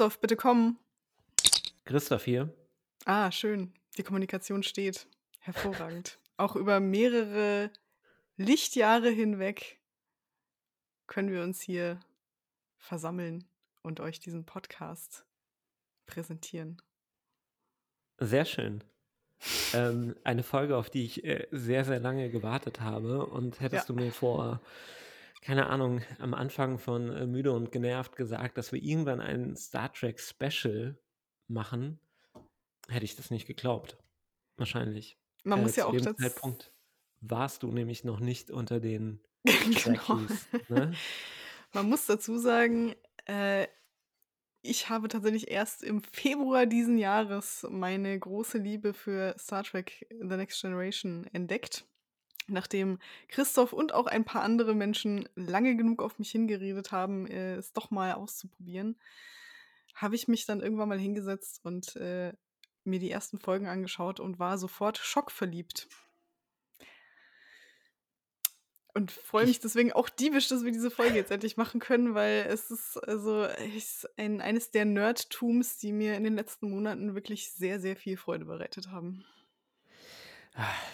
Christoph, bitte komm. Christoph hier. Ah, schön. Die Kommunikation steht. Hervorragend. Auch über mehrere Lichtjahre hinweg können wir uns hier versammeln und euch diesen Podcast präsentieren. Sehr schön. ähm, eine Folge, auf die ich äh, sehr, sehr lange gewartet habe. Und hättest Ja. du mir vor, keine Ahnung, am Anfang von äh, Müde und Genervt gesagt, dass wir irgendwann ein Star Trek Special machen, hätte ich das nicht geglaubt. Wahrscheinlich. Man Äh, muss ja zu auch dem das. Zeitpunkt warst du nämlich noch nicht unter den genau. Ne? Man muss dazu sagen, äh, ich habe tatsächlich erst im Februar diesen Jahres meine große Liebe für Star Trek The Next Generation entdeckt. Nachdem Christoph und auch ein paar andere Menschen lange genug auf mich hingeredet haben, äh, es doch mal auszuprobieren, habe ich mich dann irgendwann mal hingesetzt und äh, mir die ersten Folgen angeschaut und war sofort schockverliebt. Und freue mich Ich, deswegen auch diebisch, dass wir diese Folge jetzt endlich machen können, weil es ist also ist ein, eines der Nerdtums, die mir in den letzten Monaten wirklich sehr, sehr viel Freude bereitet haben.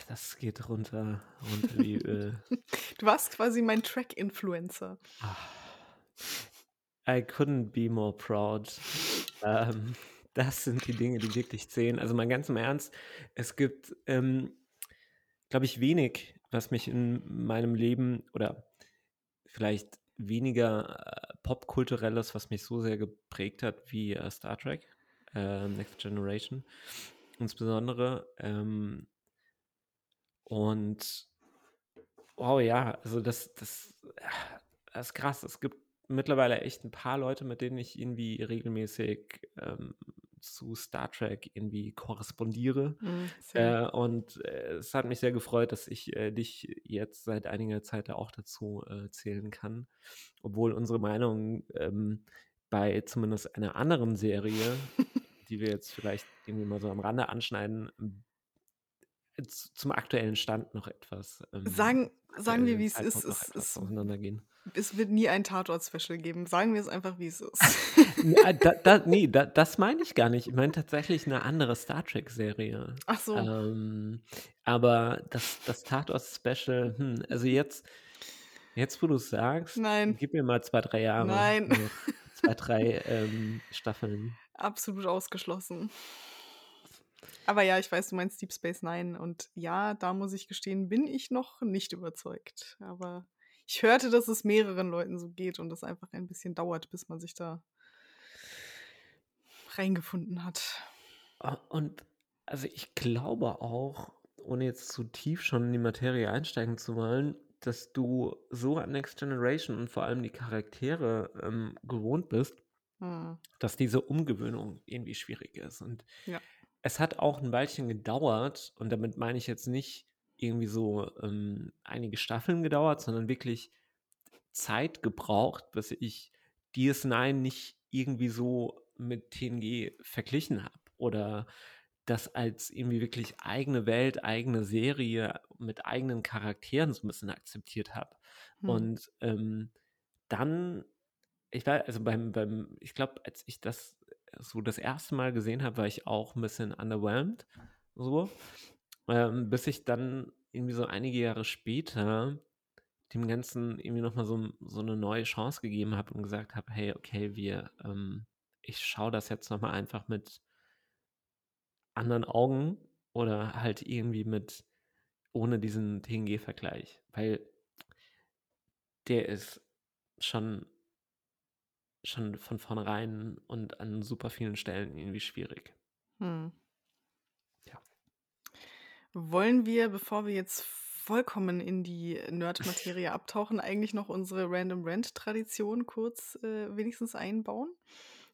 Das geht runter, runter wie Öl. Du warst quasi mein Track-Influencer. Ah. I couldn't be more proud. Ähm, das sind die Dinge, die wirklich zählen. Also mal ganz im Ernst, es gibt, ähm, glaube ich, wenig, was mich in meinem Leben oder vielleicht weniger äh, popkulturelles, was mich so sehr geprägt hat wie äh, Star Trek, äh, Next Generation. Insbesondere. Ähm, und wow, ja, also das, das, das ist krass. Es gibt mittlerweile echt ein paar Leute, mit denen ich irgendwie regelmäßig ähm, zu Star Trek irgendwie korrespondiere. Same. Äh, und äh, es hat mich sehr gefreut, dass ich äh, dich jetzt seit einiger Zeit da auch dazu äh, zählen kann. Obwohl unsere Meinungen ähm, bei zumindest einer anderen Serie, die wir jetzt vielleicht irgendwie mal so am Rande anschneiden, z- zum aktuellen Stand noch etwas, ähm, Sagen, sagen wir, wie es ist. Es, es, es wird nie ein Tatort-Special geben. Sagen wir es einfach, wie es ist. Nee, äh, da, da, nee, da, das meine ich gar nicht. Ich meine tatsächlich eine andere Star Trek-Serie. Ach so. Ähm, aber das, das Tatort-Special, hm, also jetzt, jetzt wo du es sagst, Nein, gib mir mal zwei, drei Jahre nein. Zwei, drei ähm, Staffeln. Absolut ausgeschlossen. Aber ja, ich weiß, du meinst Deep Space Nine. Und ja, da muss ich gestehen, bin ich noch nicht überzeugt. Aber ich hörte, dass es mehreren Leuten so geht und es einfach ein bisschen dauert, bis man sich da reingefunden hat. Ah, Und also ich glaube auch, ohne jetzt zu tief schon in die Materie einsteigen zu wollen, dass du so an Next Generation und vor allem die Charaktere ähm, gewohnt bist, Hm. dass diese Umgewöhnung irgendwie schwierig ist. Und Ja. Es hat auch ein Weilchen gedauert, und damit meine ich jetzt nicht irgendwie so ähm, einige Staffeln gedauert, sondern wirklich Zeit gebraucht, bis ich DS9 nicht irgendwie so mit TNG verglichen habe oder das als irgendwie wirklich eigene Welt, eigene Serie mit eigenen Charakteren so ein bisschen akzeptiert habe. Hm. Und ähm, dann, ich war, also beim, beim, ich glaube, als ich das so das erste Mal gesehen habe, war ich auch ein bisschen underwhelmed, so, ähm, bis ich dann irgendwie so einige Jahre später dem Ganzen irgendwie nochmal so, so eine neue Chance gegeben habe und gesagt habe, hey, okay, wir, ähm, ich schaue das jetzt nochmal einfach mit anderen Augen oder halt irgendwie mit ohne diesen TNG-Vergleich, weil der ist schon, schon von vornherein und an super vielen Stellen irgendwie schwierig. Hm. Ja. Wollen wir, bevor wir jetzt vollkommen in die Nerd-Materie abtauchen, eigentlich noch unsere Random Rant-Tradition kurz äh, wenigstens einbauen?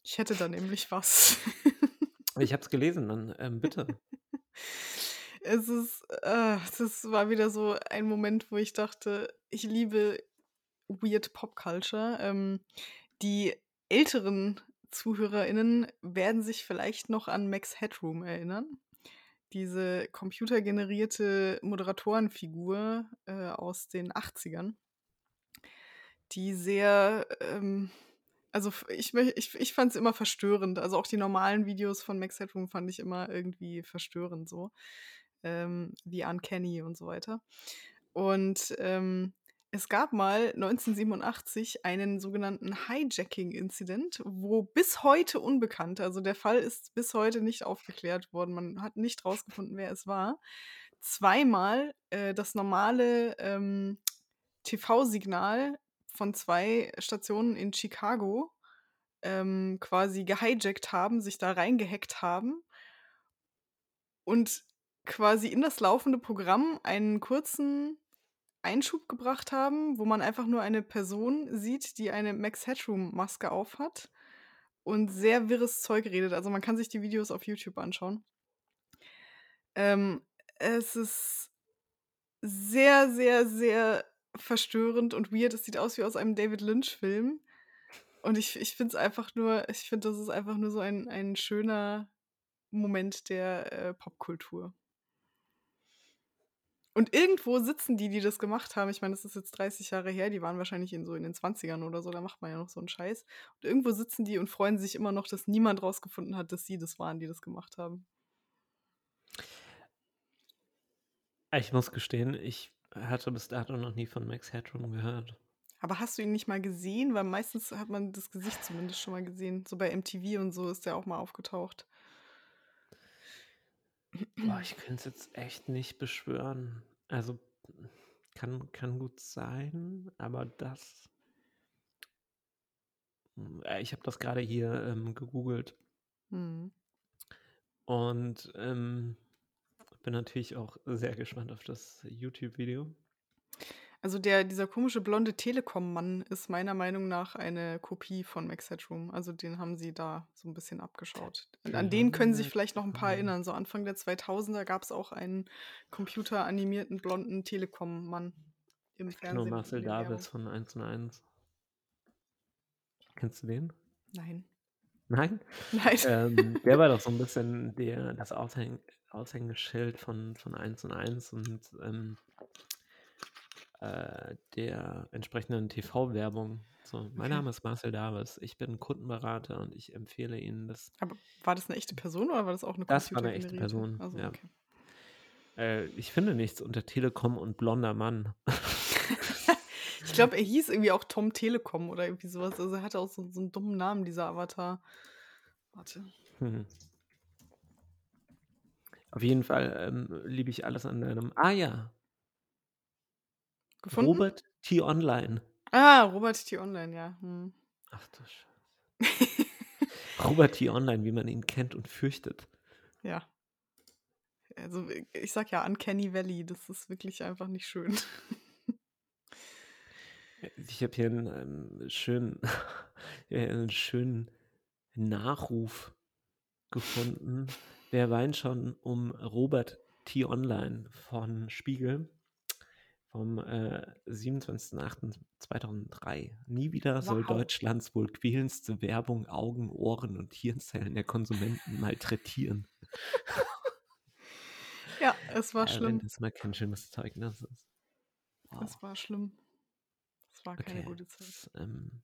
Ich hätte da nämlich was. Ich habe es gelesen, dann ähm, bitte. Es ist, äh, das war wieder so ein Moment, wo ich dachte, ich liebe Weird Pop Culture. Ähm, die älteren ZuhörerInnen werden sich vielleicht noch an Max Headroom erinnern. Diese computergenerierte Moderatorenfigur äh, aus den 80ern, die sehr ähm, Also ich, ich, ich fand es immer verstörend. Also auch die normalen Videos von Max Headroom fand ich immer irgendwie verstörend so. Ähm, Uncanny und so weiter. Und ähm, es gab mal 1987 einen sogenannten Hijacking-Incident, wo bis heute unbekannt, also der Fall ist bis heute nicht aufgeklärt worden, man hat nicht rausgefunden, wer es war, zweimal äh, das normale ähm, TV-Signal von zwei Stationen in Chicago ähm, quasi gehijackt haben, sich da reingehackt haben und quasi in das laufende Programm einen kurzen Einschub gebracht haben, wo man einfach nur eine Person sieht, die eine Max Headroom-Maske aufhat und sehr wirres Zeug redet. Also man kann sich die Videos auf YouTube anschauen. Ähm, es ist sehr, sehr, sehr verstörend und weird. Es sieht aus wie aus einem David Lynch-Film. Und ich, ich finde es einfach nur, ich finde, das ist einfach nur so ein, ein schöner Moment der äh, Popkultur. Und irgendwo sitzen die, die das gemacht haben. Ich meine, das ist jetzt 30 Jahre her, die waren wahrscheinlich in so in den 20ern oder so, da macht man ja noch so einen Scheiß. Und irgendwo sitzen die und freuen sich immer noch, dass niemand rausgefunden hat, dass sie das waren, die das gemacht haben. Ich muss gestehen, ich hatte bis dato noch nie von Max Headroom gehört. Aber hast du ihn nicht mal gesehen? Weil meistens hat man das Gesicht zumindest schon mal gesehen. So bei MTV und so ist der auch mal aufgetaucht. Boah, ich könnte es jetzt echt nicht beschwören. Also kann, kann gut sein, aber das. Äh, Ich habe das gerade hier ähm, gegoogelt Hm. und ähm, bin natürlich auch sehr gespannt auf das YouTube-Video. Also der, dieser komische blonde Telekom-Mann ist meiner Meinung nach eine Kopie von Max Headroom. Also den haben sie da so ein bisschen abgeschaut. Und an den können sich vielleicht noch ein paar erinnern. So Anfang der 2000er gab es auch einen computeranimierten blonden Telekom-Mann im Ich Fernsehen. in Marcel. Davis von 1 und 1. Kennst du den? Nein. Nein? Nein. ähm, der war doch so ein bisschen der, das Aushäng Aushängeschild von, von 1 und 1 und ähm, äh, der entsprechenden TV-Werbung. So, mein Okay. Name ist Marcel Davis, ich bin Kundenberater und ich empfehle Ihnen das. Aber war das eine echte Person oder war das auch eine Das war eine echte? Person, Also, ja. okay. Äh, ich finde nichts unter Telekom und blonder Mann. Ich glaube, er hieß irgendwie auch Tom Telekom oder irgendwie sowas. Also er hatte auch so, so einen dummen Namen, dieser Avatar. Warte. Hm. Auf jeden Fall ähm, liebe ich alles an deinem. Ah ja, Gefunden? Robert T. Online. Ah, Robert T. Online, ja. Hm. Ach du Scheiße. Robert T. Online, wie man ihn kennt und fürchtet. Ja. Also ich sag ja Uncanny Valley, das ist wirklich einfach nicht schön. Ich habe hier einen ähm, schönen, einen schönen Nachruf gefunden. Wer weint schon um Robert T. Online von Spiegel vom äh, 27.08.2003. Nie wieder soll Wow. Deutschlands wohl quälendste Werbung Augen, Ohren und Hirnzellen der Konsumenten malträtieren. Ja, es war Äh, Wenn schlimm. das mal kein schönes Zeugnis ist. Wow. Es war schlimm. Es war keine Okay, gute Zeit. das ähm,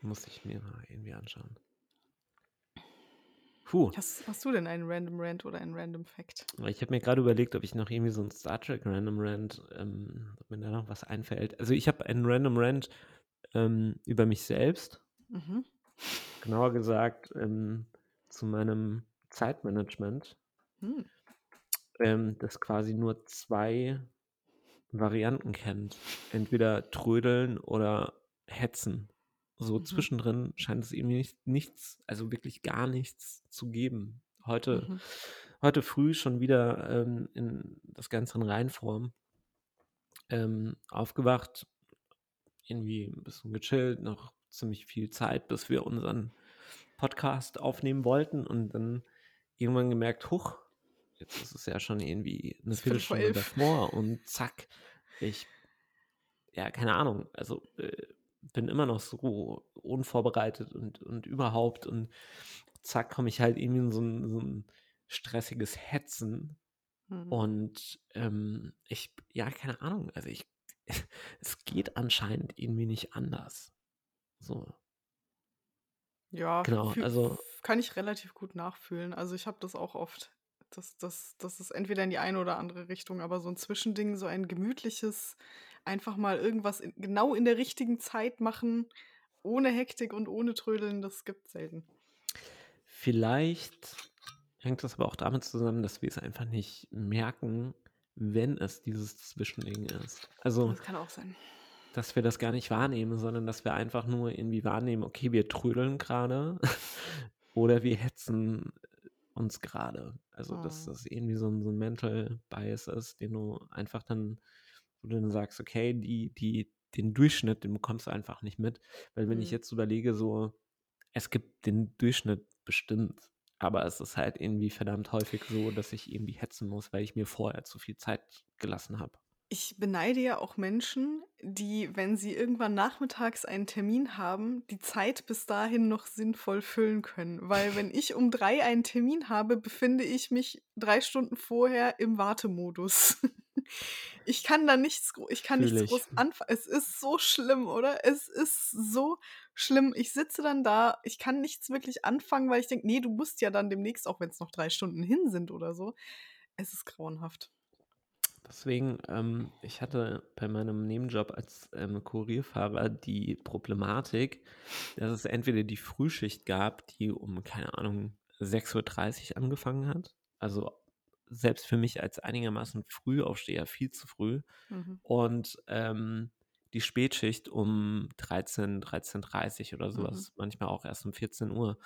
muss ich mir mal irgendwie anschauen. Puh, Hast, hast du denn einen Random Rant oder einen Random Fact? ich habe mir gerade überlegt, ob ich noch irgendwie so ein Star Trek Random Rant, ähm, ob mir da noch was einfällt. Also ich habe einen Random Rant ähm, über mich selbst, Mhm. genauer gesagt ähm, zu meinem Zeitmanagement, Hm. ähm, das quasi nur zwei Varianten kennt. Entweder trödeln oder hetzen. So Mhm. zwischendrin scheint es irgendwie nicht, nichts, also wirklich gar nichts zu geben. Heute, Mhm. heute früh schon wieder ähm, in das Ganze in Reinform ähm, aufgewacht, irgendwie ein bisschen gechillt, noch ziemlich viel Zeit, bis wir unseren Podcast aufnehmen wollten und dann irgendwann gemerkt, huch, jetzt ist es ja schon irgendwie eine Viertelstunde davor und zack, ich, ja, keine Ahnung, also äh, bin immer noch so unvorbereitet und, und überhaupt und zack, komme ich halt irgendwie in so ein, so ein stressiges Hetzen Mhm. und ähm, ich, ja, keine Ahnung, also ich, es geht anscheinend irgendwie nicht anders. So, Ja, Genau, also kann ich relativ gut nachfühlen. Also, ich habe das auch oft, dass dass dass es entweder in die eine oder andere Richtung aber so 'n Zwischending, so ein gemütliches, einfach mal irgendwas in genau in der richtigen Zeit machen, ohne Hektik und ohne Trödeln, das gibt's selten. Vielleicht hängt das aber auch damit zusammen, dass wir es einfach nicht merken, wenn es dieses Zwischending ist. Also Das kann auch sein. dass wir das gar nicht wahrnehmen, sondern dass wir einfach nur irgendwie wahrnehmen: Okay, wir trödeln grade oder wir hetzen, uns grade. Also, dass Mhm. das irgendwie so 'n so 'n Mental Bias ist, den du einfach dann wo du dann sagst: „Okay, die die den Durchschnitt, den bekommst du einfach nicht mit.“ Weil wenn ich Mhm. jetzt überlege so, es gibt den Durchschnitt bestimmt, aber es ist halt irgendwie verdammt häufig so, dass ich irgendwie hetzen muss, weil ich mir vorher zu viel Zeit gelassen habe. Ich beneide ja auch Menschen, die, wenn sie irgendwann nachmittags einen Termin haben, die Zeit bis dahin noch sinnvoll füllen können. Weil wenn ich um 3 einen Termin habe, befinde ich mich 3 Stunden vorher im Wartemodus. Ich kann da nichts ich kann Fühle nichts ich. groß anfa es ist so schlimm, oder? Es ist so schlimm. Ich sitze dann da, ich kann nichts wirklich anfangen, weil ich denke: „Ne, du musst ja dann demnächst, auch wenn's noch 3 Stunden hin sind oder so.“ Es ist grauenhaft. Deswegen, ähm, ich hatte bei meinem Nebenjob als, ähm, Kurierfahrer die Problematik, dass es entweder die Frühschicht gab, die um, keine Ahnung, 6:30 angefangen hat. Also, selbst für mich als einigermaßen Frühaufsteher viel zu früh. Mhm. Und, ähm, die Spätschicht um 13:00, 13:30 oder so Mhm. was, manchmal auch erst um 14:00.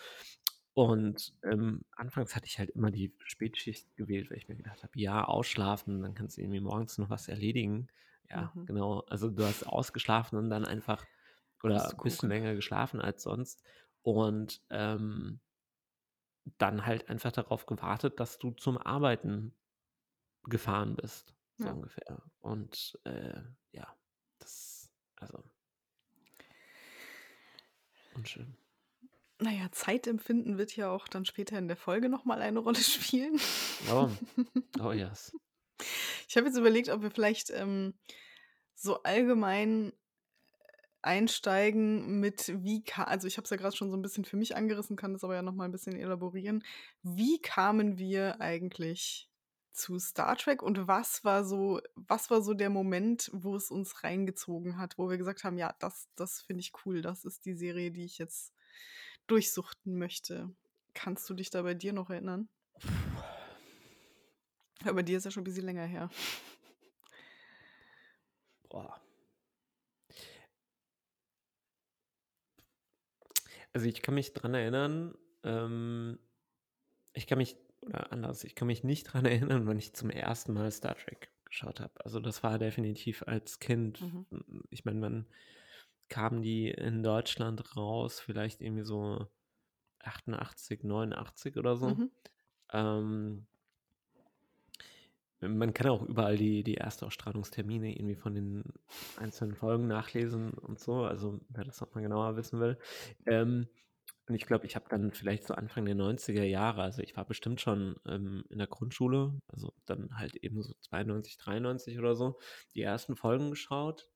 Und, ähm, anfangs hatte ich halt immer die Spätschicht gewählt, weil ich mir gedacht habe: „Ja, ausschlafen, dann kannst du irgendwie morgens noch was erledigen.“ Ja, Mhm. genau. Also, du hast ausgeschlafen und dann einfach oder bisschen Pustekuchen. länger geschlafen als sonst und, ähm dann halt einfach darauf gewartet, dass du zum Arbeiten gefahren bist, so Ja. ungefähr. Und, äh, ja, das also unschön. Na ja, Zeitempfinden wird ja auch dann später in der Folge noch mal eine Rolle spielen. Oh. Oh, yes. Ich habe jetzt überlegt, ob wir vielleicht, ähm, so allgemein, einsteigen mit wie ka also, ich habe es ja grad schon so 'n bisschen für mich angerissen, kann das aber ja noch mal 'n bisschen elaborieren. Wie kamen wir eigentlich zu Star Trek und was war so was war so der Moment, wo es uns reingezogen hat, wo wir gesagt haben: „Ja, das das finde ich cool. Das ist die Serie, die ich jetzt durchsuchten möchte.“ Kannst du dich da bei dir noch erinnern? Ja, bei dir ist ja schon bisschen länger her. Boah. Also, ich kann mich dran erinnern, ähm ich kann mich oder anders, ich kann mich nicht dran erinnern, wann ich zum 1. Mal Star Trek geschaut habe. Also, das war definitiv als Kind. Mhm. Hm, ich meine, wann kamen die in Deutschland raus? Vielleicht irgendwie so 88, 89 oder so. Mhm. Ähm man kann auch überall die die Erstausstrahlungstermine irgendwie von den einzelnen Folgen nachlesen und so, also, wer das noch mal genauer wissen will. Ähm, und ich glaube, ich habe dann vielleicht so Anfang der 90er Jahre also, ich war bestimmt schon, ähm, in der Grundschule, also, dann halt eben so 92, 93 oder so, die ersten Folgen geschaut.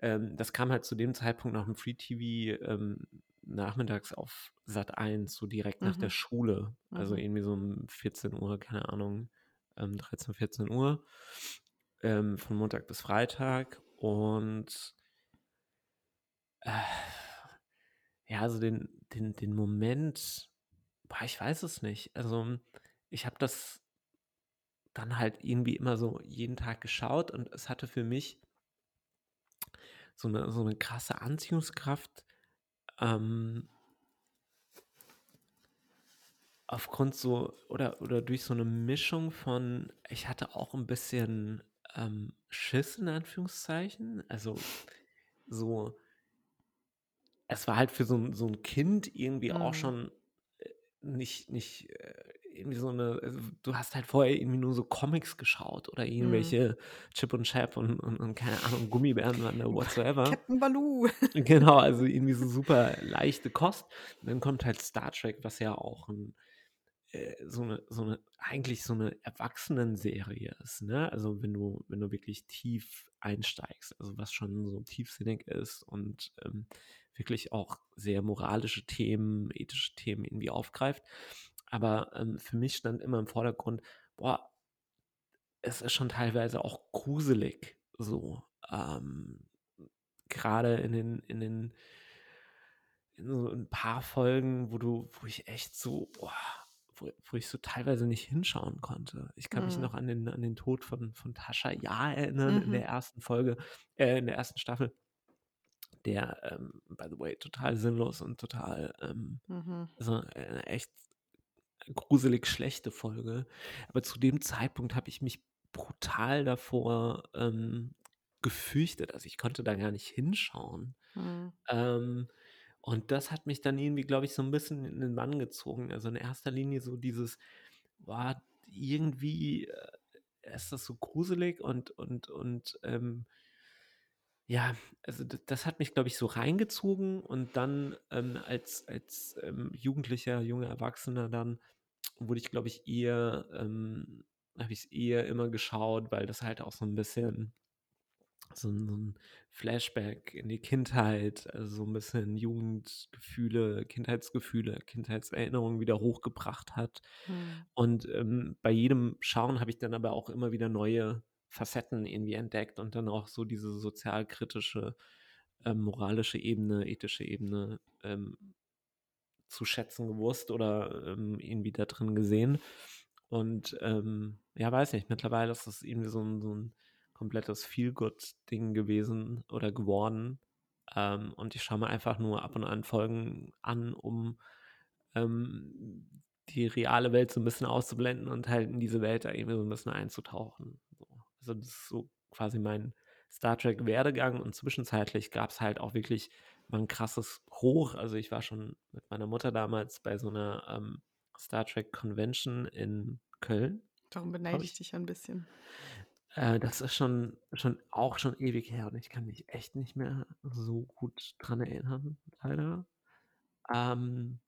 Ähm, das kam halt zu dem Zeitpunkt noch im Free-TV, ähm, nachmittags auf Sat.1, so direkt nach der Mhm. Schule. Also, Mhm. irgendwie so um 14:00, keine Ahnung, ähm, 13:00, 14:00, ähm, von Montag bis Freitag und äh, ja, also, den den den Moment boah, ich weiß es nicht. Also, ich habe das dann halt irgendwie immer so jeden Tag geschaut und es hatte für mich so 'ne so 'ne krasse Anziehungskraft, ähm aufgrund so oder oder durch so 'ne Mischung von ich hatte auch 'n bisschen, ähm, Schiss in Anführungszeichen, also, so es war halt für so so 'n Kind irgendwie auch Mhm. schon, äh, nicht nicht, äh, irgendwie so 'ne also, du hast halt vorher irgendwie nur so Comics geschaut oder Mhm. irgendwelche Chip und Chap und und und keine Ahnung, Gummibären waren da whatsoever. Captain Baloo. Genau, also, irgendwie so super leichte Kost. Und dann kommt halt Star Trek, was ja auch 'n äh, so 'ne so 'ne eigentlich so 'ne Erwachsenenserie ist, ne? Also, wenn du wenn du wirklich tief einsteigst, also, was schon so tiefsinnig ist und, ähm, wirklich auch sehr moralische Themen, ethische Themen irgendwie aufgreift. Aber ähm, für mich stand immer im Vordergrund, boah, es ist schon teilweise auch gruselig so. Ähm, Gerade in den, in den, in so ein paar Folgen, wo du, wo ich echt so, boah, wo, wo ich so teilweise nicht hinschauen konnte. Ich kann mich Mhm. noch an den, an den Tod von, von Tascha Ja erinnern in Mhm. der ersten Folge, äh, in der ersten Staffel, der, ähm, by the way, total sinnlos und total, ähm, Mhm. also eine echt gruselig schlechte Folge. Aber zu dem Zeitpunkt habe ich mich brutal davor ähm, gefürchtet. Also ich konnte da gar nicht hinschauen. Mhm. Ähm, und das hat mich dann irgendwie, glaube ich, so ein bisschen in den Bann gezogen. Also in erster Linie so dieses, war irgendwie äh, ist das so gruselig und und und ähm, ja, also d das hat mich, glaube ich, so reingezogen und dann, ähm, als als, ähm, Jugendlicher, junger Erwachsener dann wurde ich, glaube ich, eher ähm, habe ich's eher immer geschaut, weil das halt auch so ein bisschen so 'n so 'n Flashback in die Kindheit, also so ein bisschen Jugendgefühle, Kindheitsgefühle, Kindheitserinnerungen wieder hochgebracht hat. Mhm. Und, ähm, bei jedem Schauen habe ich dann aber auch immer wieder neue Facetten irgendwie entdeckt und dann auch so diese sozialkritische, ähm, moralische Ebene, ethische Ebene, ähm, zu schätzen gewusst oder, ähm, irgendwie da drin gesehen. Und, ähm, ja, weiß nicht, mittlerweile ist das irgendwie so 'n so 'n komplettes Feel-Good-Ding gewesen oder geworden. Ähm, und ich schaue mir einfach nur ab und an Folgen an, um, ähm, die reale Welt so 'n bisschen auszublenden und halt in diese Welt da irgendwie so 'n bisschen einzutauchen, so. Also, das ist so quasi mein Star Trek-Werdegang und zwischenzeitlich gab's halt auch wirklich mal 'n krasses Hoch. Also, ich war schon mit meiner Mutter damals bei so 'ner, ähm, Star Trek Convention in Köln, Darum beneide ich. dich ein bisschen. Äh, das ist schon schon auch schon ewig her und ich kann mich echt nicht mehr so gut dran erinnern, leider. Ähm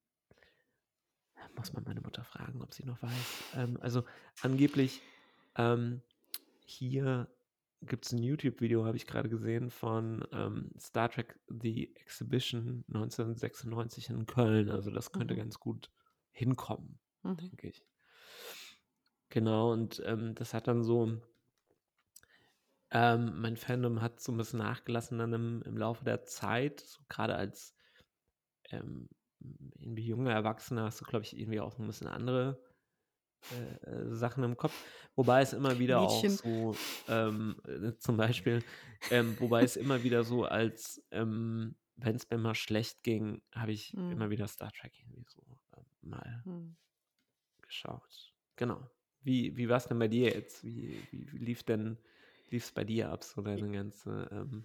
muss man meine Mutter fragen, ob sie noch weiß. Ähm, also, angeblich, ähm, hier gibt's 'n YouTube-Video, habe ich grade gesehen, von, ähm, Star Trek: The Exhibition 1996 in Köln. Also, das könnte Mhm. ganz gut hinkommen, Mhm. denke ich. Genau, und, ähm, das hat dann so ähm, mein Fandom hat so 'n bisschen nachgelassen dann im im Laufe der Zeit, so grade als, ähm, irgendwie junger Erwachsener hast du, glaube ich, irgendwie auch so 'n bisschen andere, äh, äh, Sachen im Kopf. Wobei es immer wieder auch Mädchen. so, ähm, äh, zum Beispiel ähm, wobei es immer wieder so als, ähm wenn's mir mal schlecht ging, habe ich Mhm. immer wieder Star Trek irgendwie so, ähm, mal Mhm. geschaut. Genau. Wie wie war's denn bei dir jetzt? Wie wie wie lief denn lief's bei dir ab, so deine ganze, ähm,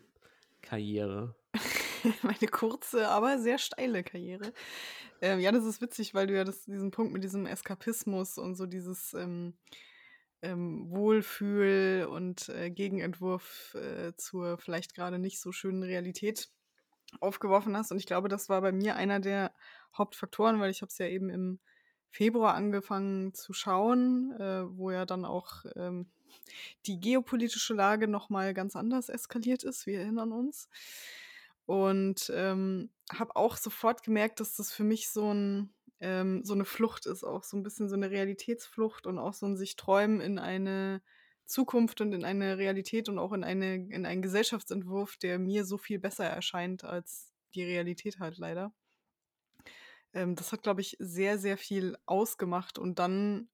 Karriere? Meine kurze, aber sehr steile Karriere. Ähm, ja, das ist witzig, weil du ja das diesen Punkt mit diesem Eskapismus und so dieses, ähm, ähm, Wohlfühl und, äh, Gegenentwurf, äh, zur vielleicht grade nicht so schönen Realität aufgeworfen hast. Und ich glaube, das war bei mir einer der Hauptfaktoren, weil ich habe es ja eben im Februar angefangen zu schauen, äh, wo ja dann auch, ähm, die geopolitische Lage noch mal ganz anders eskaliert ist. Wir erinnern uns. Und, ähm, habe auch sofort gemerkt, dass das für mich so 'n ähm, so 'ne Flucht ist, auch so 'n bisschen so 'ne Realitätsflucht und auch so 'n sich träumen in eine Zukunft und in eine Realität und auch in eine in einen Gesellschaftsentwurf, der mir so viel besser erscheint als die Realität halt leider. Ähm, das hat, glaube ich, sehr, sehr viel ausgemacht und dann,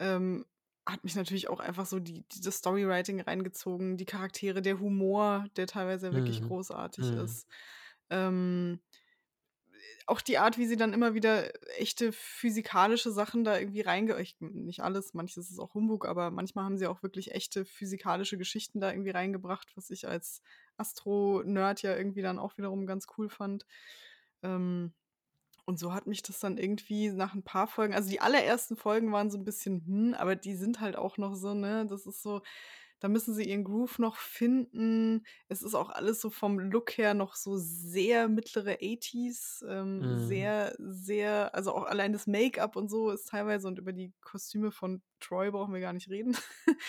ähm, hat mich natürlich auch einfach so die dieses Storywriting reingezogen, die Charaktere, der Humor, der teilweise wirklich Mhm. großartig Mhm. ist. Ähm, auch die Art, wie sie dann immer wieder echte physikalische Sachen da irgendwie reinge ich nicht alles, manches ist auch Humbug, aber manchmal haben sie auch wirklich echte physikalische Geschichten da irgendwie reingebracht, was ich als Astro-Nerd ja irgendwie dann auch wiederum ganz cool fand. Ähm, und so hat mich das dann irgendwie nach 'n paar Folgen also, die allerersten Folgen waren so 'n bisschen, hm, aber die sind halt auch noch so, ne? Das ist so da müssen sie ihren Groove noch finden. Es ist auch alles so vom Look her noch so sehr mittlere 80s, ähm, Mhm. sehr, sehr, also auch allein das Make-up und so ist teilweise und über die Kostüme von Troy brauchen wir gar nicht reden.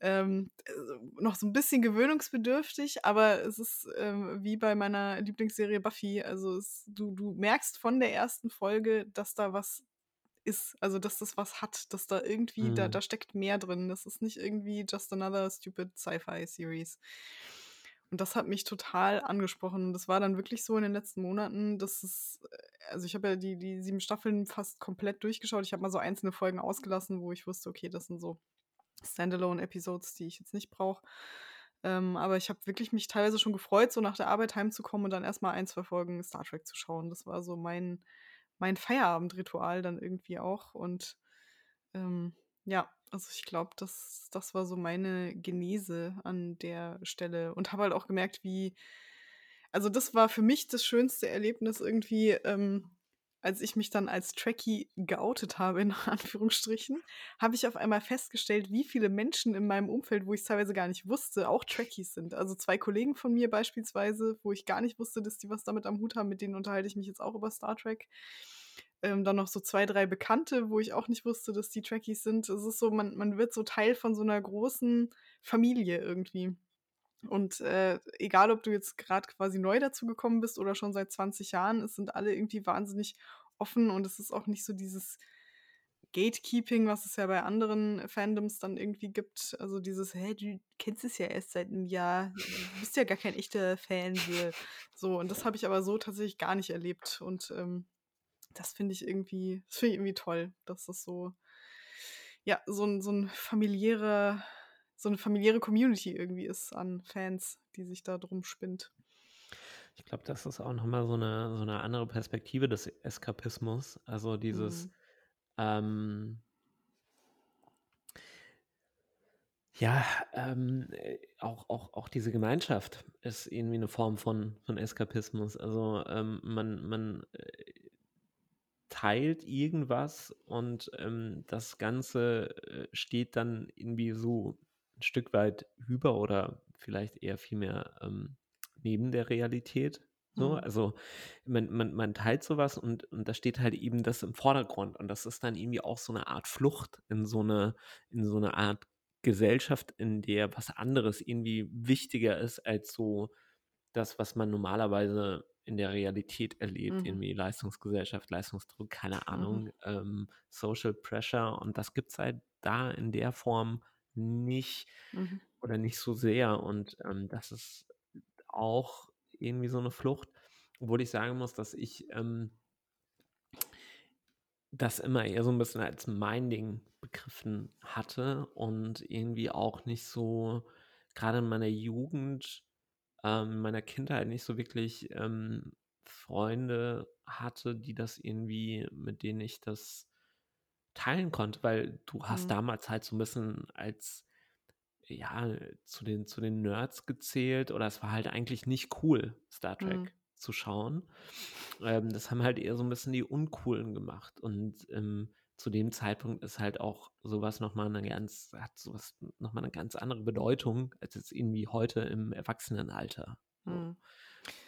ähm, also noch so ein bisschen gewöhnungsbedürftig, aber es ist ähm, wie bei meiner Lieblingsserie Buffy. Also es, du, du merkst von der ersten Folge, dass da was ist, also dass das was hat, dass da irgendwie, da, Mhm. da steckt mehr drin. Das ist nicht irgendwie just another stupid Sci-Fi-Series. Und das hat mich total angesprochen. Und das war dann wirklich so in den letzten Monaten, dass es, äh, also ich habe ja die, die sieben Staffeln fast komplett durchgeschaut. Ich habe mal so einzelne Folgen ausgelassen, wo ich wusste, okay, das sind so Standalone-Episodes, die ich jetzt nicht brauche. Ähm, aber ich habe wirklich mich teilweise schon gefreut, so nach der Arbeit heimzukommen und dann erstmal ein, zwei Folgen Star Trek zu schauen. Das war so mein, mein Feierabendritual dann irgendwie auch. Und ähm, ja, also ich glaube, das, das war so meine Genese an der Stelle und habe halt auch gemerkt, wie, also das war für mich das schönste Erlebnis irgendwie, ähm, als ich mich dann als Trekkie geoutet habe, in Anführungsstrichen, habe ich auf einmal festgestellt, wie viele Menschen in meinem Umfeld, wo ich es teilweise gar nicht wusste, auch Trekkies sind. Also zwei Kollegen von mir beispielsweise, wo ich gar nicht wusste, dass die was damit am Hut haben, mit denen unterhalte ich mich jetzt auch über Star Trek. Ähm, dann noch so zwei, drei Bekannte, wo ich auch nicht wusste, dass die Trekkies sind. Es ist so, man, man wird so Teil von so einer großen Familie irgendwie. Und äh, egal, ob du jetzt gerade quasi neu dazu gekommen bist oder schon seit 20 Jahren, es sind alle irgendwie wahnsinnig offen und es ist auch nicht so dieses Gatekeeping, was es ja bei anderen Fandoms dann irgendwie gibt. Also dieses, hä, du kennst es ja erst seit einem Jahr, du bist ja gar kein echter Fan. So, so und das habe ich aber so tatsächlich gar nicht erlebt. Und ähm, das finde ich irgendwie, das finde ich irgendwie toll, dass das so, ja, so ein, so ein familiärer, so eine familiäre Community irgendwie ist an Fans, die sich da drum spinnt. Ich glaube, das ist auch noch mal so eine so 'ne andere Perspektive des Eskapismus. Also, dieses, Mhm. ähm ja, ähm, äh, auch auch auch diese Gemeinschaft ist irgendwie eine Form von von Eskapismus. Also, ähm, man man, äh, teilt irgendwas und, ähm, das Ganze, äh, steht dann irgendwie so ein Stück weit über oder vielleicht eher vielmehr, ähm, neben der Realität, so. Mhm. Also, man man man teilt sowas und und da steht halt eben das im Vordergrund und das ist dann irgendwie auch so eine Art Flucht in so eine in so eine Art Gesellschaft, in der was anderes irgendwie wichtiger ist als so das, was man normalerweise in der Realität erlebt, Mhm. irgendwie Leistungsgesellschaft, Leistungsdruck, keine Mhm. Ahnung, ähm, Social Pressure und das gibt's halt da in der Form nicht Mhm. oder nicht so sehr und, ähm, das ist auch irgendwie so eine Flucht, obwohl ich sagen muss, dass ich, ähm das immer eher so ein bisschen als mein Ding begriffen hatte und irgendwie auch nicht so gerade in meiner Jugend, ähm, meiner Kindheit nicht so wirklich, ähm, Freunde hatte, die das irgendwie mit denen ich das teilen konnte, weil du hast Mhm. damals halt so ein bisschen als ja, zu den zu den Nerds gezählt oder es war halt eigentlich nicht cool, Star Mhm. Trek zu schauen. Ähm, das haben halt eher so ein bisschen die Uncoolen gemacht und, ähm, zu dem Zeitpunkt ist halt auch sowas noch mal 'ne ganz hat sowas was noch mal 'ne ganz andere Bedeutung als jetzt irgendwie heute im Erwachsenenalter. Mhm.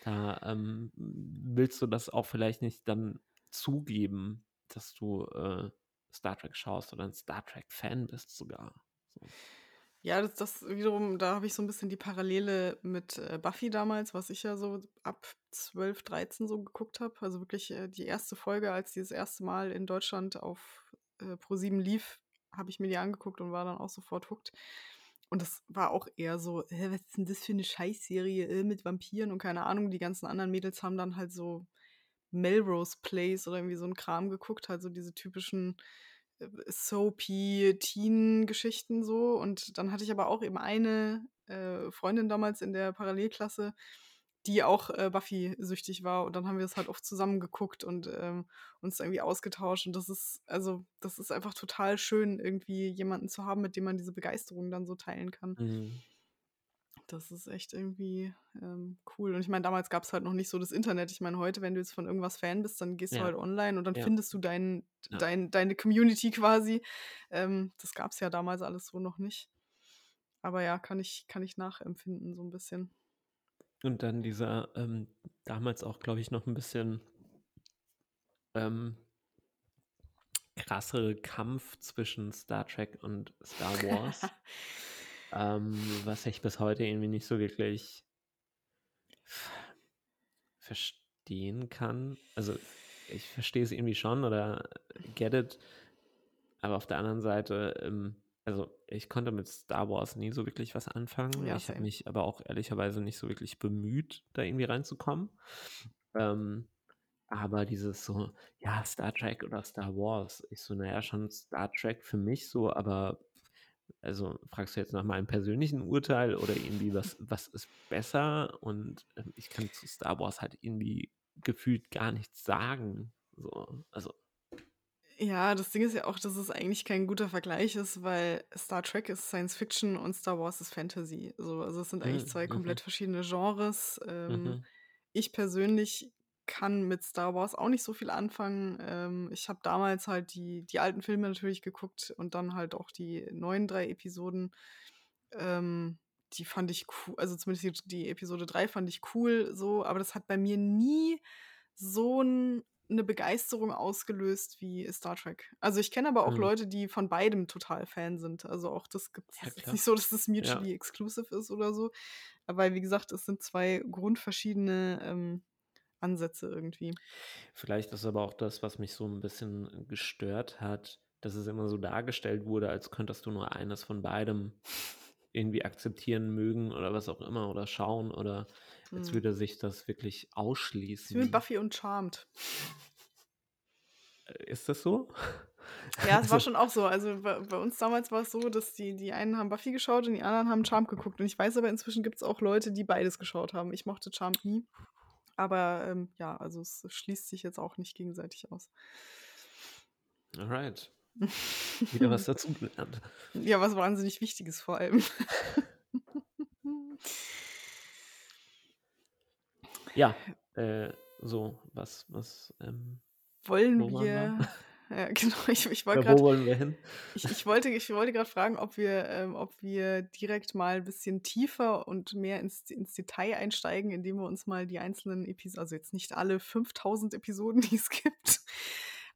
Da, ähm, willst du das auch vielleicht nicht dann zugeben, dass du, äh, Star Trek schaust oder ein Star Trek-Fan bist sogar, so. Ja, das das wiederum da habe ich so ein bisschen die Parallele mit, äh, Buffy damals, was ich ja so ab 12, 13 so geguckt habe. Also wirklich, äh, die erste Folge, als die das erste Mal in Deutschland auf, äh, ProSieben lief, habe ich mir die angeguckt und war dann auch sofort hooked. Und das war auch eher so: „Hä, was ist denn das für eine Scheißserie, äh, mit Vampiren?“ und keine Ahnung. Die ganzen anderen Mädels haben dann halt so Melrose Place oder irgendwie so 'n Kram geguckt, halt so diese typischen, äh, soapy Teen-Geschichten so. Und dann hatte ich aber auch eben eine, äh, Freundin damals in der Parallelklasse, die auch, äh, Buffy-süchtig war und dann haben wir das halt oft zusammen geguckt und, ähm, uns irgendwie ausgetauscht und das ist also, das ist einfach total schön, irgendwie jemanden zu haben, mit dem man diese Begeisterung dann so teilen kann. Mhm. Das ist echt irgendwie, ähm, cool. Und ich meine, damals gab es halt noch nicht so das Internet. Ich meine, heute, wenn du jetzt von irgendwas Fan bist, dann gehst du Ja, halt online und dann ja, findest du dein dein deine Community quasi. Ähm, das gab es ja damals alles so noch nicht. aber ja, kann ich, kann ich nachempfinden, so ein bisschen. Und dann dieser ähm, damals auch, glaube ich, noch ein bisschen ähm, krassere Kampf zwischen Star Trek und Star Wars, ähm, was ich bis heute irgendwie nicht so wirklich verstehen kann. Also ich verstehe es irgendwie schon oder get it, aber auf der anderen Seite, ähm, also ich konnte mit Star Wars nie so wirklich was anfangen. Ja, ich habe mich aber auch ehrlicherweise nicht so wirklich bemüht, da irgendwie reinzukommen. Ähm, aber dieses so, ja, Star Trek oder Star Wars, ich so, naja, schon Star Trek für mich so, aber also fragst du jetzt nach meinem persönlichen Urteil oder irgendwie, was, was ist besser? Und ähm, ich kann zu Star Wars halt irgendwie gefühlt gar nichts sagen. So, also, Ja, das Ding ist ja auch, dass es eigentlich kein guter Vergleich ist, weil Star Trek ist Science Fiction und Star Wars ist Fantasy. So, also es sind eigentlich hm, zwei mhm, komplett verschiedene Genres. Ähm, mhm, ich persönlich kann mit Star Wars auch nicht so viel anfangen. Ähm, ich habe damals halt die, die alten Filme natürlich geguckt und dann halt auch die neuen drei Episoden. Ähm, die fand ich cool, also zumindest die, die Episode 3 fand ich cool, so, aber das hat bei mir nie so ein, eine Begeisterung ausgelöst wie Star Trek. Also ich kenne aber auch hm. Leute, die von beidem total Fan sind. Also auch das gibt es Ja, nicht so, dass das Ja. mutually exclusive ist oder so. Aber wie gesagt, es sind zwei grundverschiedene ähm, Ansätze irgendwie. Vielleicht ist aber auch das, was mich so ein bisschen gestört hat, dass es immer so dargestellt wurde, als könntest du nur eines von beidem irgendwie akzeptieren mögen oder was auch immer oder schauen oder als Hm. würde sich das wirklich ist wie mit ausschließen. Buffy und Charmed. Äh, Ist das so? Ja, es war Also, schon auch so. Also bei, bei uns damals war es so, dass die, die einen haben Buffy geschaut und die anderen haben Charmed geguckt. Und ich weiß aber, inzwischen gibt es auch Leute, die beides geschaut haben. Ich mochte Charmed nie. Aber ähm, ja, also es schließt sich jetzt auch nicht gegenseitig aus. alright. Wieder was dazugelernt. ja, was wahnsinnig Wichtiges vor allem. Ja, äh, so, was, was, ähm, Wollen wir? wir. Ja, genau, ich, ich wollte Oder wo gerade. wollen wir hin? Ich, ich wollte, ich wollte gerade fragen, ob wir, ähm, ob wir direkt mal ein bisschen tiefer und mehr ins, ins Detail einsteigen, indem wir uns mal die einzelnen Episoden, also jetzt nicht alle 5000 Episoden, die es gibt,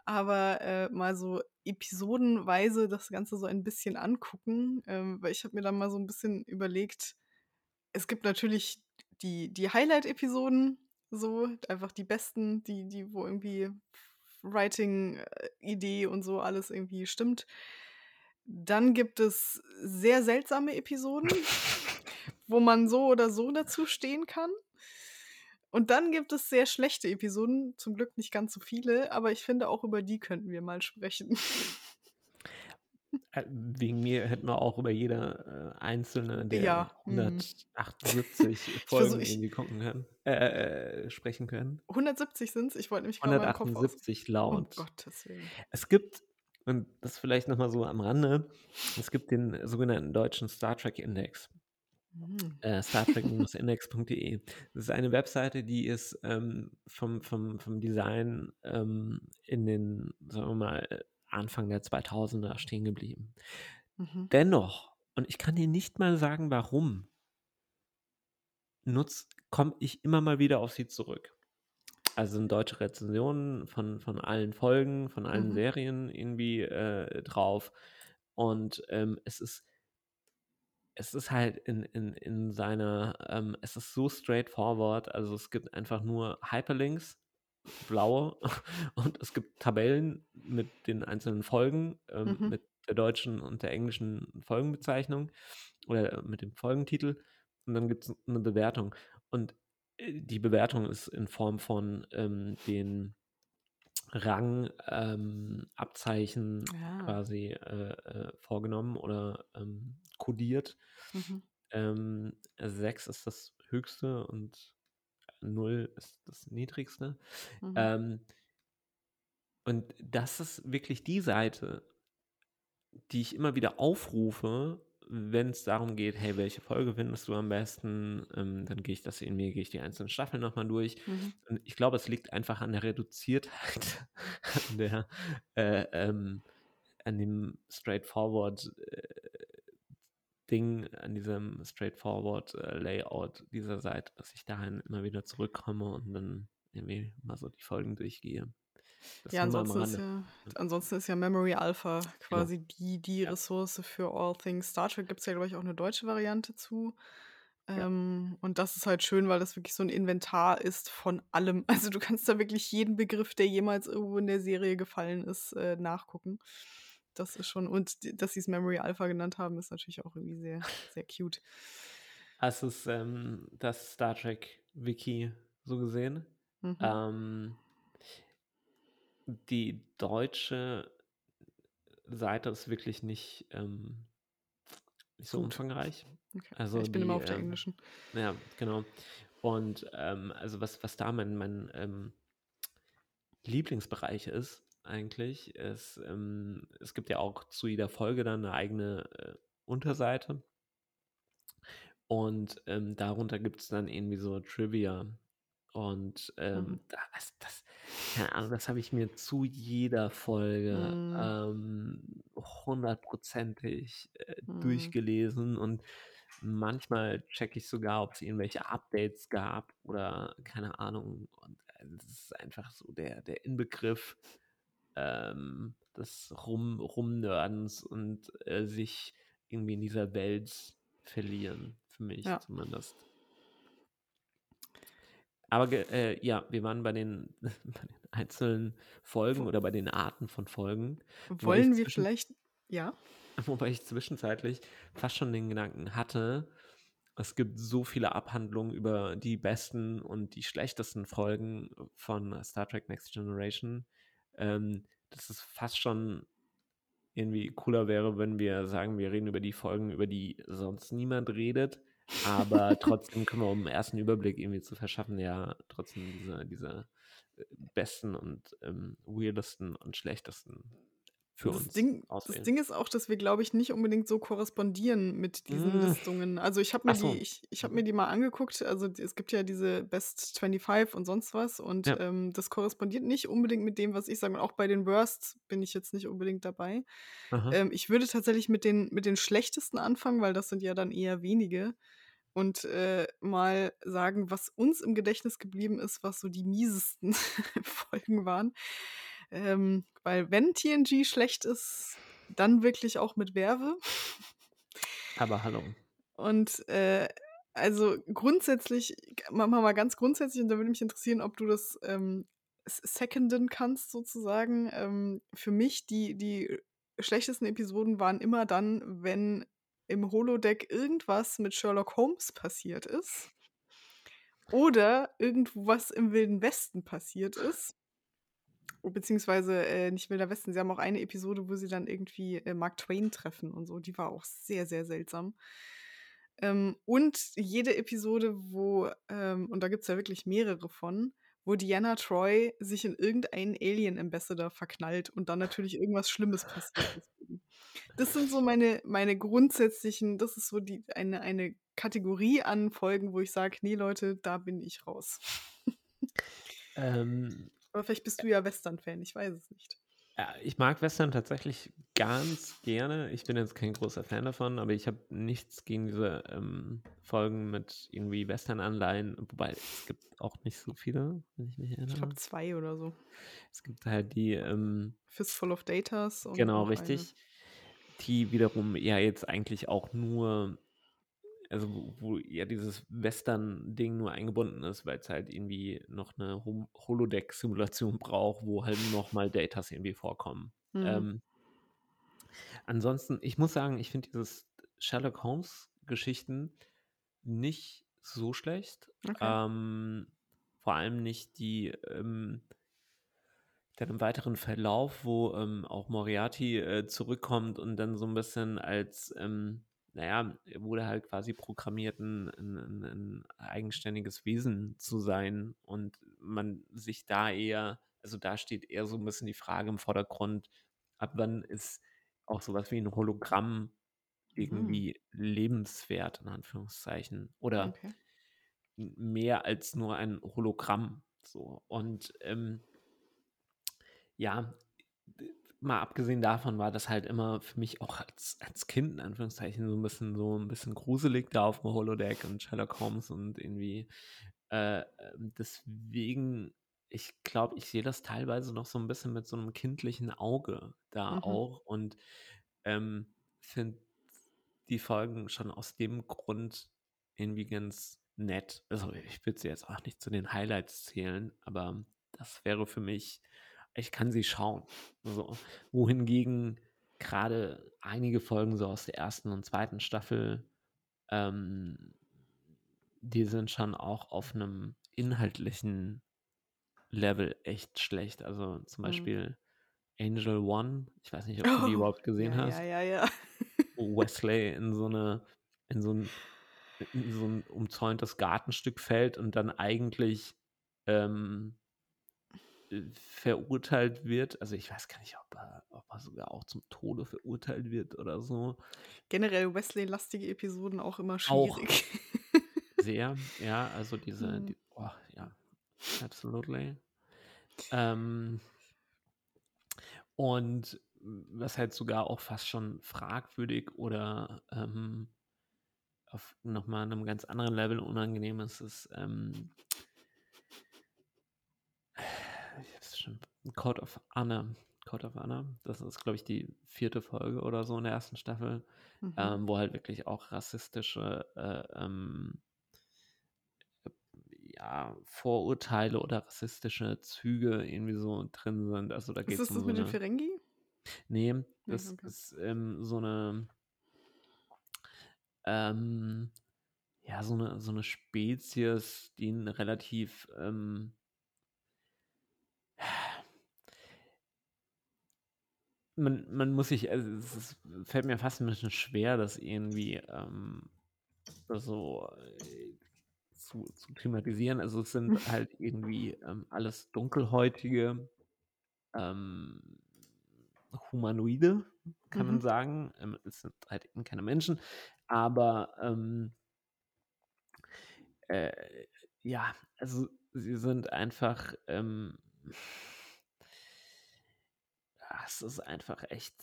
aber äh, mal so episodenweise das Ganze so ein bisschen angucken, ähm, weil ich habe mir dann mal so ein bisschen überlegt, es gibt natürlich die, die Highlight-Episoden, so einfach die besten, die, die, wo irgendwie Writing, äh, Idee und so alles irgendwie stimmt. Dann gibt es sehr seltsame Episoden, wo man so oder so dazu stehen kann. Und dann gibt es sehr schlechte Episoden, zum Glück nicht ganz so viele, aber ich finde, auch über die könnten wir mal sprechen. Äh, Wegen mir hätten wir auch über jede äh, einzelne der Ja, mhm. 178 Ich Folgen versuche, ich, irgendwie gucken können, äh, äh, sprechen können. 170 sind es, ich wollte nämlich gerade meinen Kopf aus. 178 Um laut. Gottes Willen. Es gibt, und das vielleicht nochmal so am Rande, es gibt den sogenannten deutschen Star Trek Index. Mhm. Äh, StarTrek-Index.de. Das ist eine Webseite, die ist ähm, vom, vom, vom Design ähm, in den, sagen wir mal, Anfang der 2000er stehen geblieben. Mhm. Dennoch, und ich kann dir nicht mal sagen, warum, nutz, komme ich immer mal wieder auf sie zurück. Also sind deutsche Rezensionen von, von allen Folgen, von allen Mhm. Serien irgendwie äh, drauf. Und ähm, es ist es ist halt in, in, in seiner, ähm, es ist so straightforward, also es gibt einfach nur Hyperlinks, blaue, und es gibt Tabellen mit den einzelnen Folgen, ähm, Mhm. mit der deutschen und der englischen Folgenbezeichnung oder äh, mit dem Folgentitel und dann gibt es eine Bewertung. Und äh, die Bewertung ist in Form von ähm, den Rang, ähm, Abzeichen Ja. quasi äh, äh, vorgenommen oder ähm, kodiert. Mhm. Ähm, 6 ist das höchste und 0 ist das niedrigste. Mhm. Ähm, und das ist wirklich die Seite, die ich immer wieder aufrufe, wenn es darum geht, hey, welche Folge findest du am besten? Ähm, dann gehe ich das in mir, gehe ich die einzelnen Staffeln nochmal durch. Mhm. Und ich glaube, es liegt einfach an der Reduziertheit, an der, äh, ähm, an dem straightforward äh, Ding an diesem straightforward äh, Layout dieser Seite, dass ich dahin immer wieder zurückkomme und dann irgendwie mal so die Folgen durchgehe. Das Ja, ansonsten ist ja ansonsten ist ja Memory Alpha Genau. quasi die die Ja. Ressource für all things Star Trek. Gibt's ja, glaube ich, auch 'ne deutsche Variante zu. Ja. Ähm, und das ist halt schön, weil das wirklich so 'n Inventar ist von allem. Also, du kannst da wirklich jeden Begriff, der jemals irgendwo in der Serie gefallen ist, äh, nachgucken. Das ist schon und dass sie's Memory Alpha genannt haben, ist natürlich auch irgendwie sehr, sehr cute. Hast du's, ähm, das Star Trek Wiki so gesehen? Mhm. Ähm die deutsche Seite ist wirklich nicht, ähm nicht so Gut. umfangreich. Okay. Also, ich bin immer die, auf der ähm englischen. ja, genau. Und, ähm, also, was was da mein mein, ähm, Lieblingsbereich ist eigentlich, ist, ähm es gibt ja auch zu jeder Folge dann 'ne eigene, äh, Unterseite. Und, ähm, darunter gibt's dann irgendwie so Trivia. Und, Mhm. ähm, da ist das keine Ahnung, das habe ich mir zu jeder Folge, Mhm. ähm, hundertprozentig, äh, Mhm. durchgelesen und manchmal checke ich sogar, ob's irgendwelche Updates gab oder keine Ahnung. Und, äh, das ist einfach so der der Inbegriff, ähm, des Rum Rumnerdens und, äh, sich irgendwie in dieser Welt verlieren, für mich Ja. zumindest. Aber äh, ja, wir waren bei den bei den einzelnen Folgen oder bei den Arten von Folgen, wollen wir vielleicht ja? wobei ich zwischenzeitlich fast schon den Gedanken hatte, es gibt so viele Abhandlungen über die besten und die schlechtesten Folgen von Star Trek Next Generation, ähm, dass es fast schon irgendwie cooler wäre, wenn wir sagen, wir reden über die Folgen, über die sonst niemand redet, aber trotzdem können wir, um 'n ersten Überblick irgendwie zu verschaffen, ja trotzdem diese diese, äh, besten und, ähm, weirdesten und schlechtesten für Das uns Ding das auswählen. Ding ist auch, dass wir, glaube ich, nicht unbedingt so korrespondieren mit diesen Hm. Listungen. Also, ich habe mir so. die ich ich habe Mhm. mir die mal angeguckt. Also, es gibt ja diese Best 25 und sonst was und, Ja. ähm, das korrespondiert nicht unbedingt mit dem, was ich sage. Und auch bei den Worsts bin ich jetzt nicht unbedingt dabei. Ähm, ich würde tatsächlich mit den mit den schlechtesten anfangen, weil das sind ja dann eher wenige und, äh, mal sagen, was uns im Gedächtnis geblieben ist, was so die miesesten Folgen waren. Ähm, weil wenn TNG schlecht ist, dann wirklich auch mit Verve. Aber hallo. Und, äh, also, grundsätzlich machen wir mal ganz grundsätzlich und da würde mich interessieren, ob du das, ähm, seconden kannst sozusagen. Ähm, für mich die die schlechtesten Episoden waren immer dann, wenn im Holodeck irgendwas mit Sherlock Holmes passiert ist oder irgendwo was im Wilden Westen passiert ist. Beziehungsweise, äh, nicht Wilder Westen. Sie haben auch eine Episode, wo sie dann irgendwie, äh, Mark Twain treffen und so. Die war auch sehr, sehr seltsam. Ähm, und jede Episode, wo ähm, und da gibt's ja wirklich mehrere von, wo Deanna Troi sich in irgendeinen Alien Ambassador verknallt und dann natürlich irgendwas Schlimmes passiert. Das sind so meine meine grundsätzlichen das ist so die eine eine Kategorie an Folgen, wo ich sage: „Ne, Leute, da bin ich raus.“ Ähm Aber vielleicht bist du ja Western-Fan, ich weiß es nicht. Ja, ich mag Western tatsächlich ganz gerne. Ich bin jetzt kein großer Fan davon, aber ich habe nichts gegen diese, ähm, Folgen mit irgendwie Western-Anleihen, wobei es gibt auch nicht so viele, wenn ich mich Ich erinnere. glaube 2 oder so. Es gibt halt die, ähm Fistful of Datas und Genau, noch eine. richtig. Die wiederum ja jetzt eigentlich auch nur also, wo wo ja dieses Western-Ding nur eingebunden ist, weil's halt irgendwie noch 'ne Hom Holodeck-Simulation braucht, wo halt noch mal Datas irgendwie vorkommen. Mhm. Ähm ansonsten, ich muss sagen, ich finde dieses Sherlock-Holmes-Geschichten nicht so schlecht. Okay. Ähm, vor allem nicht die, ähm dann im weiteren Verlauf, wo, ähm, auch Moriarty, äh, zurückkommt und dann so 'n bisschen als, ähm na ja, er wurde halt quasi programmiert, 'n 'n 'n 'n eigenständiges Wesen zu sein und man sich da eher also, da steht eher so 'n bisschen die Frage im Vordergrund, ab wann ist auch so was wie 'n Hologramm Mhm. irgendwie lebenswert in Anführungszeichen oder Okay. mehr als nur ein Hologramm so. Und, ähm ja, mal abgesehen davon war das halt immer für mich auch als, als Kind in Anführungszeichen so ein bisschen so ein bisschen gruselig da auf dem Holodeck und Sherlock Holmes und irgendwie äh, ähm, deswegen, ich glaube, ich sehe das teilweise noch so ein bisschen mit so einem kindlichen Auge da Mhm. auch und ähm, finde die Folgen schon aus dem Grund irgendwie ganz nett. Also ich würde sie jetzt auch nicht zu den Highlights zählen, aber das wäre für mich, ich kann sie schauen. So. Wohingegen gerade einige Folgen so aus der ersten und zweiten Staffel, ähm, die sind schon auch auf einem inhaltlichen Level echt schlecht. Also zum Mhm. Beispiel Angel One, ich weiß nicht, ob du die Oh, überhaupt gesehen ja, ja, hast, ja, ja. wo Wesley in so eine in so 'n in so 'n umzäuntes Gartenstück fällt und dann eigentlich, ähm äh, verurteilt wird. Also, ich weiß gar nicht, ob er ob er sogar auch zum Tode verurteilt wird oder so. Generell Wesley-lastige Episoden auch immer Auch schwierig. sehr, ja, also diese Mhm. die oh, ja, absolutely. Ähm und was halt sogar auch fast schon fragwürdig oder, ähm, auf noch mal 'nem ganz anderen Level unangenehm ist, ist, ähm ich habe es schon Code of Honor Code of Honor. Das ist, glaube ich, die vierte Folge oder so in der ersten Staffel, Mhm. ähm, wo halt wirklich auch rassistische, äh, ähm ja, Vorurteile oder rassistische Züge irgendwie so drin sind. Also, da Ist geht's das um das so mit den 'ne Ferengi? ne, Ne, das okay. ist, ähm, so 'ne ähm, ja, so 'ne so 'ne Spezies, die 'n relativ, ähm man man muss sich also, es fällt mir fast 'n bisschen schwer, das irgendwie, ähm, so, äh, zu zu thematisieren. Also, es sind halt irgendwie, ähm, alles Dunkelhäutige, ähm, Humanoide, kann man Mhm. sagen. Ähm, es sind halt eben keine Menschen, aber, ähm äh, ja, also, sie sind einfach, ähm es ist einfach echt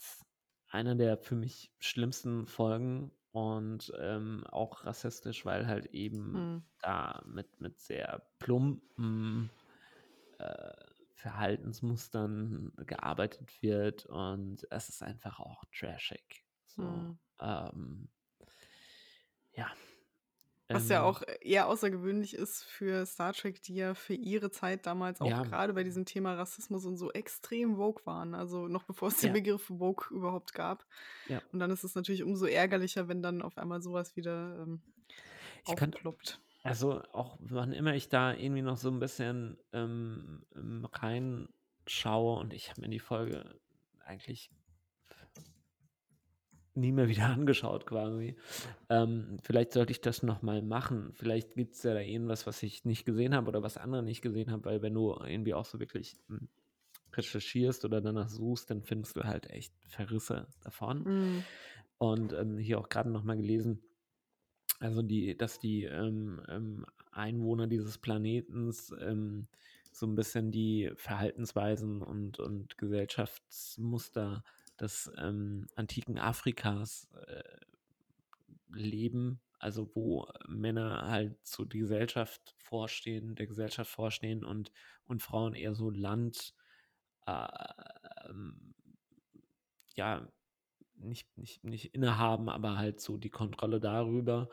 eine der für mich schlimmsten Folgen und, ähm, auch rassistisch, weil halt eben Mhm. da mit mit sehr plumpen, äh, Verhaltensmustern gearbeitet wird und es ist einfach auch trashig, so, Mhm. ähm ja, Was ja ähm auch eher außergewöhnlich ist für Star Trek, die ja für ihre Zeit damals auch Ja. grade bei diesem Thema Rassismus und so extrem woke waren, also, noch bevor es den Ja. Begriff woke überhaupt gab. Ja. Und dann ist es natürlich umso ärgerlicher, wenn dann auf einmal so was wieder, ähm, Ich aufploppt. also, auch wann immer ich da irgendwie noch so 'n bisschen, ähm, ähm, reinschaue und ich habe mir die Folge eigentlich nie mehr wieder angeschaut quasi. Ähm, vielleicht sollte ich das noch mal machen. Vielleicht gibt's ja da irgendwas, was ich nicht gesehen habe oder was andere nicht gesehen haben, weil wenn du irgendwie auch so wirklich, hm, recherchierst oder danach suchst, dann findest du halt echt Verrisse davon. Mhm. Und, ähm, hier auch grade noch mal gelesen, also, die dass die, ähm, ähm, Einwohner dieses Planetens, ähm, so 'n bisschen die Verhaltensweisen und und Gesellschaftsmuster des, ähm, antiken Afrikas, äh, leben, also, wo Männer halt so die Gesellschaft vorstehen der Gesellschaft vorstehen und und Frauen eher so Land ähm ja, nicht nicht nicht innehaben, aber halt so die Kontrolle darüber.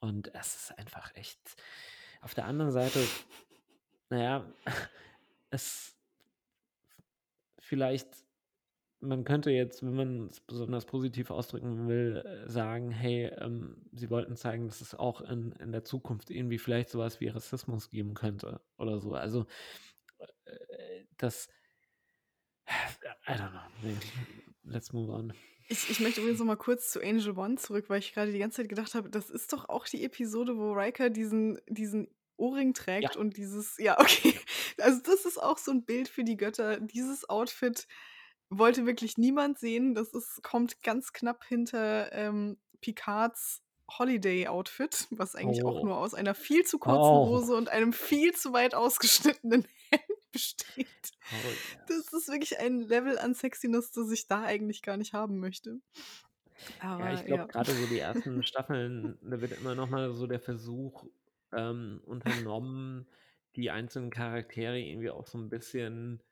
Und es ist einfach echt auf der anderen Seite, na ja, es vielleicht man könnte jetzt, wenn man's besonders positiv ausdrücken will, äh, sagen: „Hey, ähm, sie wollten zeigen, dass es auch in in der Zukunft irgendwie vielleicht so was wie Rassismus geben könnte“, oder so. Also, äh, das I don't know, ne, let's move on. Ich ich möchte übrigens noch mal kurz zu Angel One zurück, weil ich grade die ganze Zeit gedacht habe, das ist doch auch die Episode, wo Riker diesen diesen Ohrring Ja. trägt und dieses ja, okay. Also, das ist auch so 'n Bild für die Götter. Dieses Outfit wollte wirklich niemand sehen. Das ist kommt ganz knapp hinter, ähm, Picards Holiday-Outfit, was eigentlich auch Oh. nur aus einer viel zu kurzen Oh. Hose und einem viel zu weit ausgeschnittenen Hemd besteht. Oh Das ist wirklich ein Level an Sexiness, das ich da eigentlich gar nicht haben möchte. Ja, Aber ich glaube, ja. gerade so die ersten Staffeln, da wird immer noch mal so der Versuch, ähm, unternommen, die einzelnen Charaktere irgendwie auch so 'n bisschen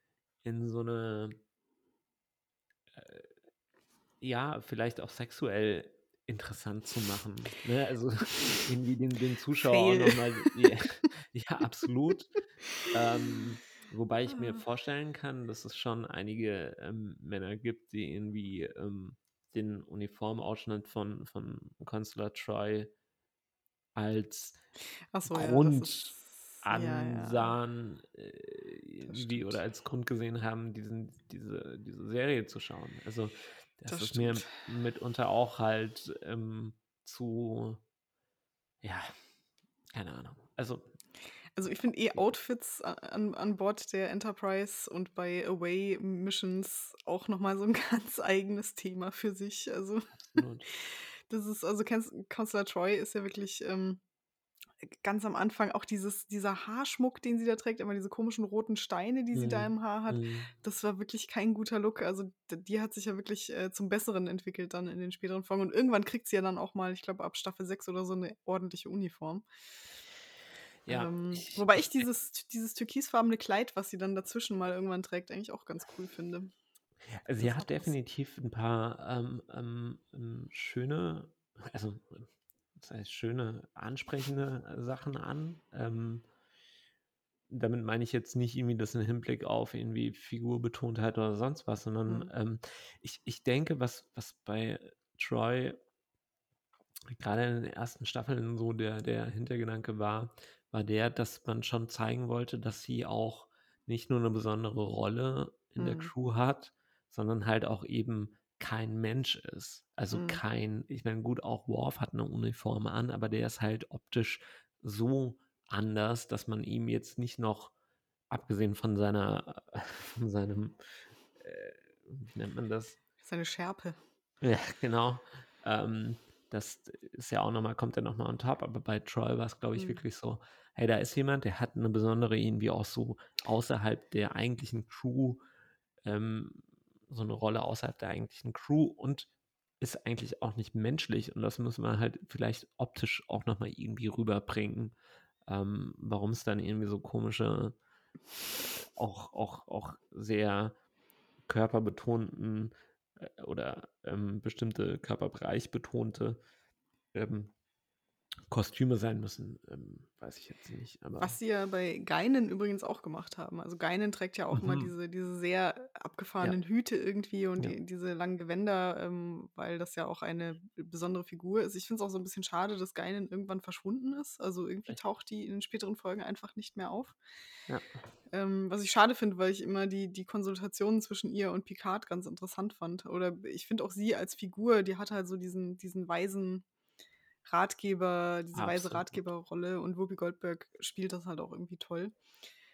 in so 'ne äh, ja, vielleicht auch sexuell interessant zu machen, ne? Also, irgendwie den den Zuschauer auch Fail. noch mal ja, ja, absolut. Ähm, wobei ich mir Ah. vorstellen kann, dass es schon einige, ähm, Männer gibt, die irgendwie, ähm, den Uniformausschnitt von von Consular Troy als so, Grund ja. Ansahen, äh, Das irgendwie oder stimmt. als Grund gesehen haben, diesen diese diese Serie zu schauen. Also, das Das ist mir stimmt. mitunter auch halt, ähm, zu ja, keine Ahnung. Also Also, ich finde eh Outfits a an an Bord der Enterprise und bei Away Missions auch noch mal so 'n ganz eigenes Thema für sich. Also, das ist also, Consular Troy ist ja wirklich, ähm, ganz am Anfang auch dieses dieser Haarschmuck, den sie da trägt, immer diese komischen roten Steine, die sie da Mhm, im Haar hat. mhm. Das war wirklich kein guter Look. Also, die hat sich ja wirklich, äh, zum Besseren entwickelt dann in den späteren Folgen. Und irgendwann kriegt sie ja dann auch mal, ich glaube, ab Staffel 6 oder so 'ne ordentliche Uniform. Ja, Ähm, ich wobei ich dieses dieses türkisfarbene Kleid, was sie dann dazwischen mal irgendwann trägt, eigentlich auch ganz cool finde. Sie Das hat definitiv 'n paar, ähm, ähm, ähm, schöne also, heißt schöne, ansprechende, äh, Sachen an. Ähm damit meine ich jetzt nicht irgendwie das im Hinblick auf irgendwie Figurbetontheit oder sonst was, sondern, Mhm. ähm, ich ich denke, was was bei Troy grade in den ersten Staffeln so der der Hintergedanke war, war der, dass man schon zeigen wollte, dass sie auch nicht nur 'ne besondere Rolle in der Mhm. Crew hat, sondern halt auch eben kein Mensch ist. Also, Mhm. kein ich meine, gut, auch Worf hat 'ne Uniform an, aber der ist halt optisch so anders, dass man ihm jetzt nicht noch abgesehen von seiner von seinem, äh, wie nennt man das? Seine Schärpe. Ja, genau. Ähm, das ist ja auch noch mal kommt ja noch mal on top, aber bei Troy war's, glaube ich, Mhm. wirklich so: Hey, da ist jemand, der hat 'ne besondere irgendwie auch so außerhalb der eigentlichen Crew ähm, so 'ne Rolle außerhalb der eigentlichen Crew und ist eigentlich auch nicht menschlich. Und das muss man halt vielleicht optisch auch noch mal irgendwie rüberbringen, ähm, warum's dann irgendwie so komische, auch auch auch sehr körperbetonten, äh, oder, ähm, bestimmte Körperbereich betonte, ähm, Kostüme sein müssen, ähm, weiß ich jetzt nicht, Was sie ja bei Guinan übrigens auch gemacht haben. Also, Guinan trägt ja auch immer Mhm. diese diese sehr Ja. abgefahrenen Hüte irgendwie und Ja. die diese langen Gewänder, ähm, weil das ja auch eine besondere Figur ist. Ich finde es auch so 'n bisschen schade, dass Guinan irgendwann verschwunden ist. Also, irgendwie taucht die in den späteren Folgen einfach nicht mehr auf. Ja. Ähm, was ich schade finde, weil ich immer die die Konsultationen zwischen ihr und Picard ganz interessant fand. Oder ich finde auch sie als Figur, die hat halt so diesen diesen weisen Ratgeber diese weise Absolut. Ratgeberrolle und Whoopi Goldberg spielt das halt auch irgendwie toll.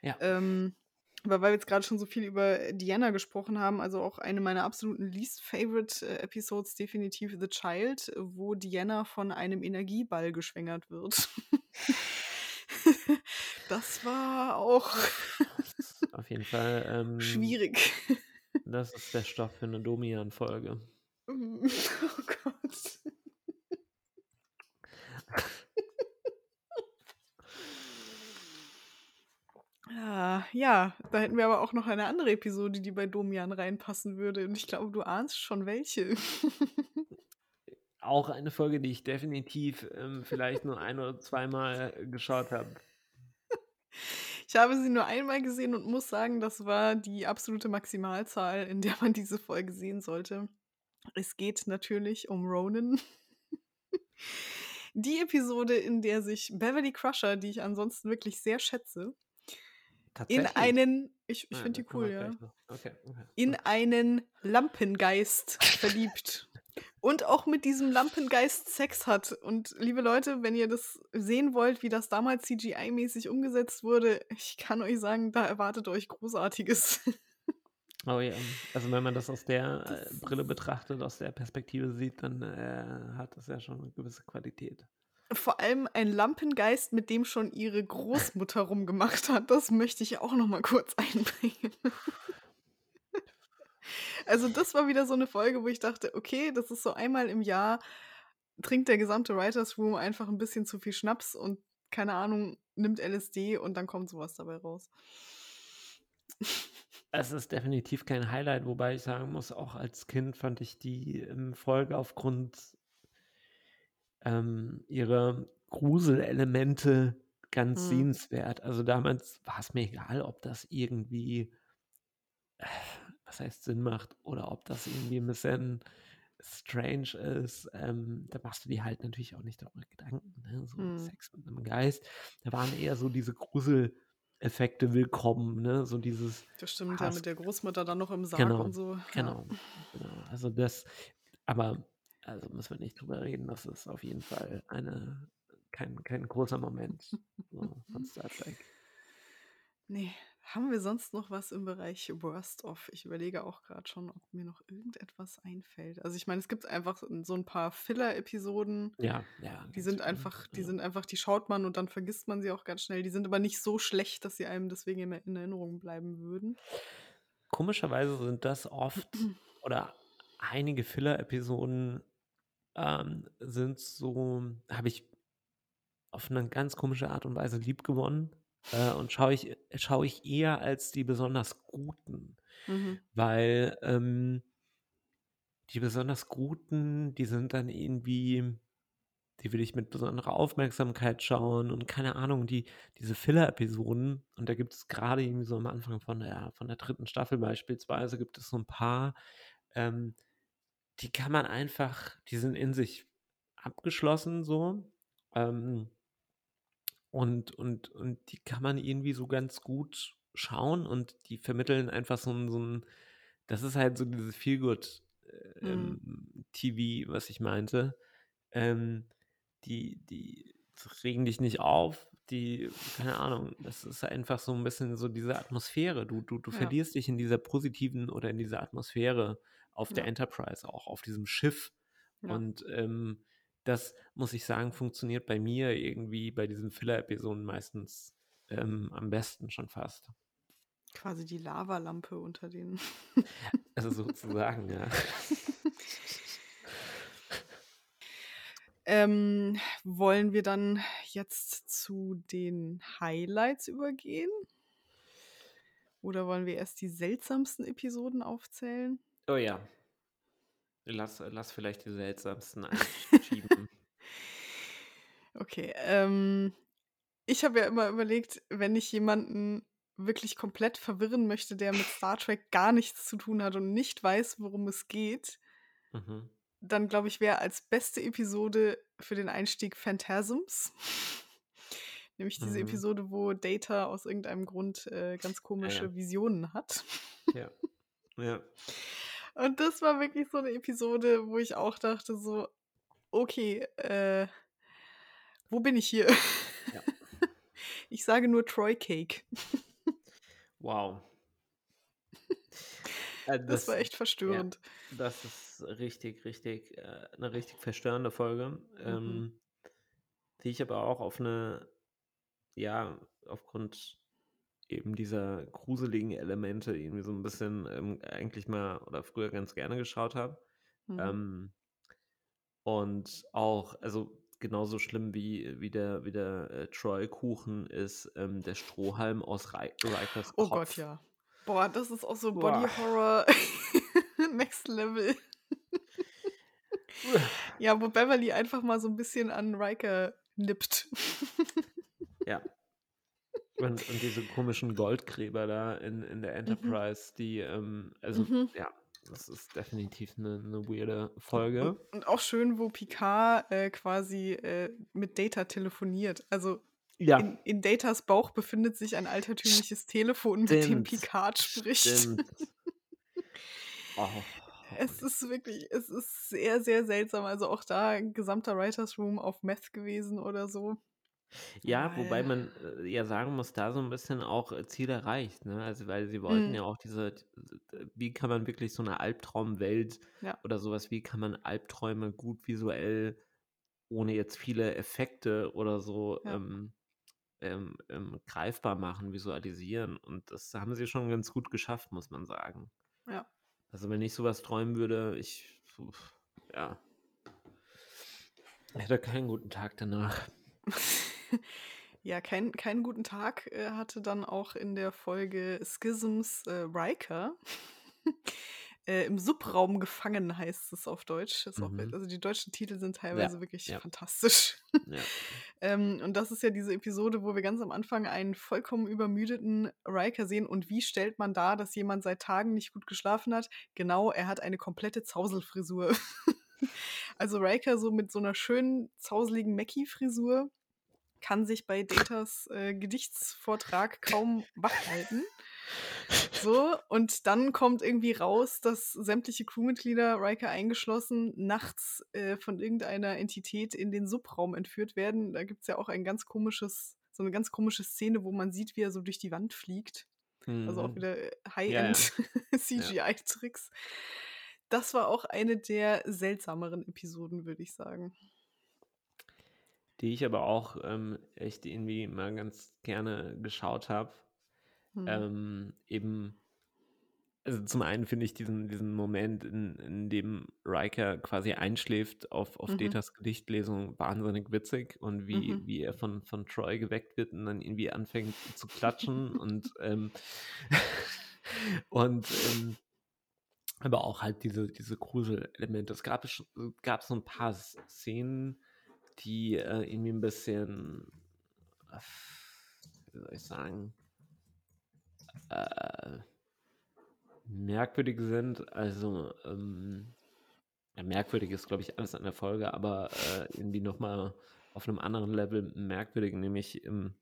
Ja. Ähm, aber weil wir jetzt grade schon so viel über Deanna gesprochen haben, also, auch eine meiner absoluten least favorite, äh, Episodes definitiv „The Child“, wo Deanna von einem Energieball geschwängert wird. Das war auch auf jeden Fall, ähm schwierig. das ist der Stoff für 'ne Domian-Folge. Oh Gott. Ah, ja, da hätten wir aber auch noch eine andere Episode, die bei Domian reinpassen würde und ich glaube, du ahnst schon welche. Auch eine Folge, die ich definitiv, ähm, vielleicht nur ein oder zweimal geschaut habe. Ich habe sie nur einmal gesehen und muss sagen, das war die absolute Maximalzahl, in der man diese Folge sehen sollte. Es geht natürlich um Ronan. Die Episode, in der sich Beverly Crusher, die ich ansonsten wirklich sehr schätze in einen ich ich Ah, finde die cool, ja. Okay, okay, in einen Lampengeist verliebt und auch mit diesem Lampengeist Sex hat. Und liebe Leute, wenn ihr das sehen wollt, wie das damals CGI-mäßig umgesetzt wurde, ich kann euch sagen, da erwartet euch Großartiges. Oh ja, also, wenn man das aus Das der, äh, ist Brille betrachtet, aus der Perspektive sieht, dann, äh, hat das ja schon 'ne gewisse Qualität. Vor allem ein Lampengeist, mit dem schon ihre Großmutter rumgemacht hat, das möchte ich auch noch mal kurz einbringen. Also, das war wieder so 'ne Folge, wo ich dachte: „Okay, das ist so einmal im Jahr trinkt der gesamte Writers Room einfach 'n bisschen zu viel Schnaps und, keine Ahnung, nimmt LSD und dann kommt so was dabei raus.“ Es ist definitiv kein Highlight, wobei ich sagen muss, auch als Kind fand ich die, ähm, Folge aufgrund ähm, ihrer Gruselelemente ganz Mhm. sehenswert. Also, damals war's mir egal, ob das irgendwie was heißt Sinn macht oder ob das irgendwie 'n bisschen strange ist. Ähm, da machst du dir halt natürlich auch nicht darüber Gedanken, ne, so Mhm. Sex mit 'nem Geist. Da waren eher so diese Gruseleffekte willkommen, ne? So dieses Das stimmt, ja, Hass mit der Großmutter dann noch im Sarg Genau, und so, ja. genau, genau. Also, das aber also, müssen wir nicht drüber reden. Das ist auf jeden Fall eine kein kein großer Moment so von Star Trek. Ne. Haben wir sonst noch was im Bereich Worst of? Ich überlege auch grad schon, ob mir noch irgendetwas einfällt. Also, ich meine, es gibt einfach so 'n so 'n paar Filler-Episoden, Ja, ja, die sind einfach die ja. sind einfach die schaut man und dann vergisst man sie auch ganz schnell. Die sind aber nicht so schlecht, dass sie einem deswegen in Erinnerung bleiben würden. Komischerweise sind das oft oder einige Filler-Episoden, ähm, sind so habe ich auf 'ne ganz komische Art und Weise liebgewonnen, äh, und schaue ich schaue ich eher als die besonders guten, Mhm. weil, ähm die besonders guten, die sind dann irgendwie die will ich mit besonderer Aufmerksamkeit schauen und keine Ahnung, die diese Filler-Episoden und da gibt es grade irgendwie so am Anfang von der von der 3. Staffel beispielsweise gibt es so 'n paar, ähm, die kann man einfach die sind in sich abgeschlossen so, ähm und und und die kann man irgendwie so ganz gut schauen und die vermitteln einfach so 'n so 'n das ist halt so dieses Feel-Good, äh, ähm, TV, was ich meinte. Ähm, die die regen dich nicht auf, die keine Ahnung, das ist einfach so 'n bisschen so diese Atmosphäre. Du du du Ja. verlierst dich in dieser positiven oder in dieser Atmosphäre auf der Ja. Enterprise, auch auf diesem Schiff. Ja. Und, ähm, das muss ich sagen, funktioniert bei mir irgendwie bei diesen Filler-Episoden meistens, ähm, am besten schon fast. Quasi die Lavalampe unter den Also, sozusagen, ja. Ähm, wollen wir dann jetzt zu den Highlights übergehen? Oder wollen wir erst die seltsamsten Episoden aufzählen? Oh ja. Lass lass vielleicht die seltsamsten einschieben. Okay, ähm, ich habe ja immer überlegt, wenn ich jemanden wirklich komplett verwirren möchte, der mit Star Trek gar nichts zu tun hat und nicht weiß, worum es geht Mhm. dann glaube ich, wäre als beste Episode für den Einstieg Phantasms. Nämlich diese Mhm. Episode, wo Data aus irgendeinem Grund, äh, ganz Ah ja. komische Visionen hat. Ja. Ja. Und das war wirklich so 'ne Episode, wo ich auch dachte so: „Okay, äh, wo bin ich hier?“ Ja. Ich sage nur Troy Cake. Wow. Äh, Das war das echt ja, verstörend. das ist richtig, richtig äh, 'ne richtig verstörende Folge, Mhm. ähm, die ich aber auch auf 'ne ja, aufgrund eben dieser gruseligen Elemente irgendwie so 'n bisschen, ähm, eigentlich mal oder früher ganz gerne geschaut habe. Mhm. Ähm und auch also, genauso schlimm wie wie der wie der, äh, Troy-Kuchen ist, ähm, der Strohhalm aus Ri Rikers Oh Gott, ja. Boah, das ist auch so Body. Horror Next Level. Ja, wo Beverly einfach mal so 'n bisschen an Riker nippt. Ja. Und und diese komischen Goldgräber da in in der Mhm. Enterprise, die, ähm also, Mhm. ja, das ist definitiv 'ne 'ne weirde Und und Folge. und auch schön, wo Picard, äh, quasi, äh, mit Data telefoniert. Also, Ja. in in Datas Bauch befindet sich ein altertümliches Telefon, mit dem Picard spricht. stimmt. Oh, Es ist wirklich es ist sehr, sehr seltsam. Also, auch da gesamter Writers Room auf Meth gewesen oder so. Ja, wobei Weil man, äh, ja sagen muss, da so 'n bisschen auch, äh, Ziel erreicht, ne? Also, weil sie wollten Mhm. ja auch diese wie kann man wirklich so 'ne Albtraumwelt Ja. oder so was wie kann man Albträume gut visuell ohne jetzt viele Effekte oder so Ja. ähm, ähm, ähm, greifbar machen, visualisieren. Und das haben sie schon ganz gut geschafft, muss man sagen. Ja. Also wenn ich sowas träumen würde, ich, uff, ja, hätte keinen guten Tag danach. Ja, kein keinen guten Tag, äh, hatte dann auch in der Folge Schisms, äh, Riker. Äh, Im Subraum gefangen heißt es auf Deutsch. Ist auch Mhm. also die deutschen Titel sind Ja, teilweise wirklich ja, fantastisch. ja. Ähm, und das ist ja diese Episode, wo wir ganz am Anfang einen vollkommen übermüdeten Riker sehen. Und wie stellt man dar, dass jemand seit Tagen nicht gut geschlafen hat? Genau, er hat eine komplette Zauselfrisur. Also Riker so mit so einer schönen, zauseligen Mackie-Frisur kann sich bei Datas, äh, Gedichtsvortrag kaum wach halten. So, und dann kommt irgendwie raus, dass sämtliche Crewmitglieder, Riker eingeschlossen, nachts, äh, von irgendeiner Entität in den Subraum entführt werden. Da gibt's ja auch ein ganz komisches so 'ne ganz komische Szene, wo man sieht, wie er so durch die Wand fliegt. Also auch Mhm. wieder, äh, Ja, ja. High-End Ja. CGI-Tricks. Das war auch eine der seltsameren Episoden, würde ich sagen. Die ich aber auch, ähm, echt irgendwie mal ganz gerne geschaut habe. Mhm. Ähm, eben also zum einen finde ich diesen diesen Moment, in in dem Riker quasi einschläft auf auf Mhm. Datas Gedichtlesung wahnsinnig witzig und wie Mhm. wie er von von Troy geweckt wird und dann irgendwie anfängt zu klatschen und, ähm und, ähm aber auch halt diese diese Gruselelemente. Es gab gab so 'n paar Szenen, die, äh, irgendwie 'n bisschen, wie soll ich sagen äh, merkwürdig sind. Also, ähm ja, merkwürdig ist, glaube ich, alles an der Folge, aber, äh, irgendwie noch mal auf 'nem anderen Level merkwürdig, nämlich, ähm,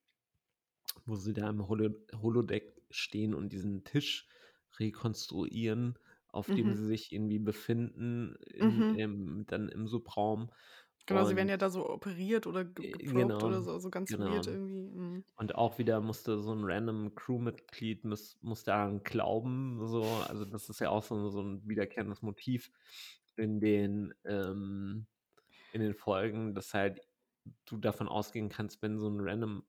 wo sie da im Holo Holodeck stehen und diesen Tisch rekonstruieren, auf dem Mhm. sie sich irgendwie befinden in Mhm. im dann im Subraum. Genau, sie werden Und ja da so operiert oder ge geprobt oder genau, so, so ganz genau. weird irgendwie. Mhm. Und auch wieder musste so 'n random Crewmitglied muss muss daran glauben, so. Also, das ist ja auch so so 'n wiederkehrendes Motiv in den, ähm in den Folgen, dass halt du davon ausgehen kannst, wenn so 'n random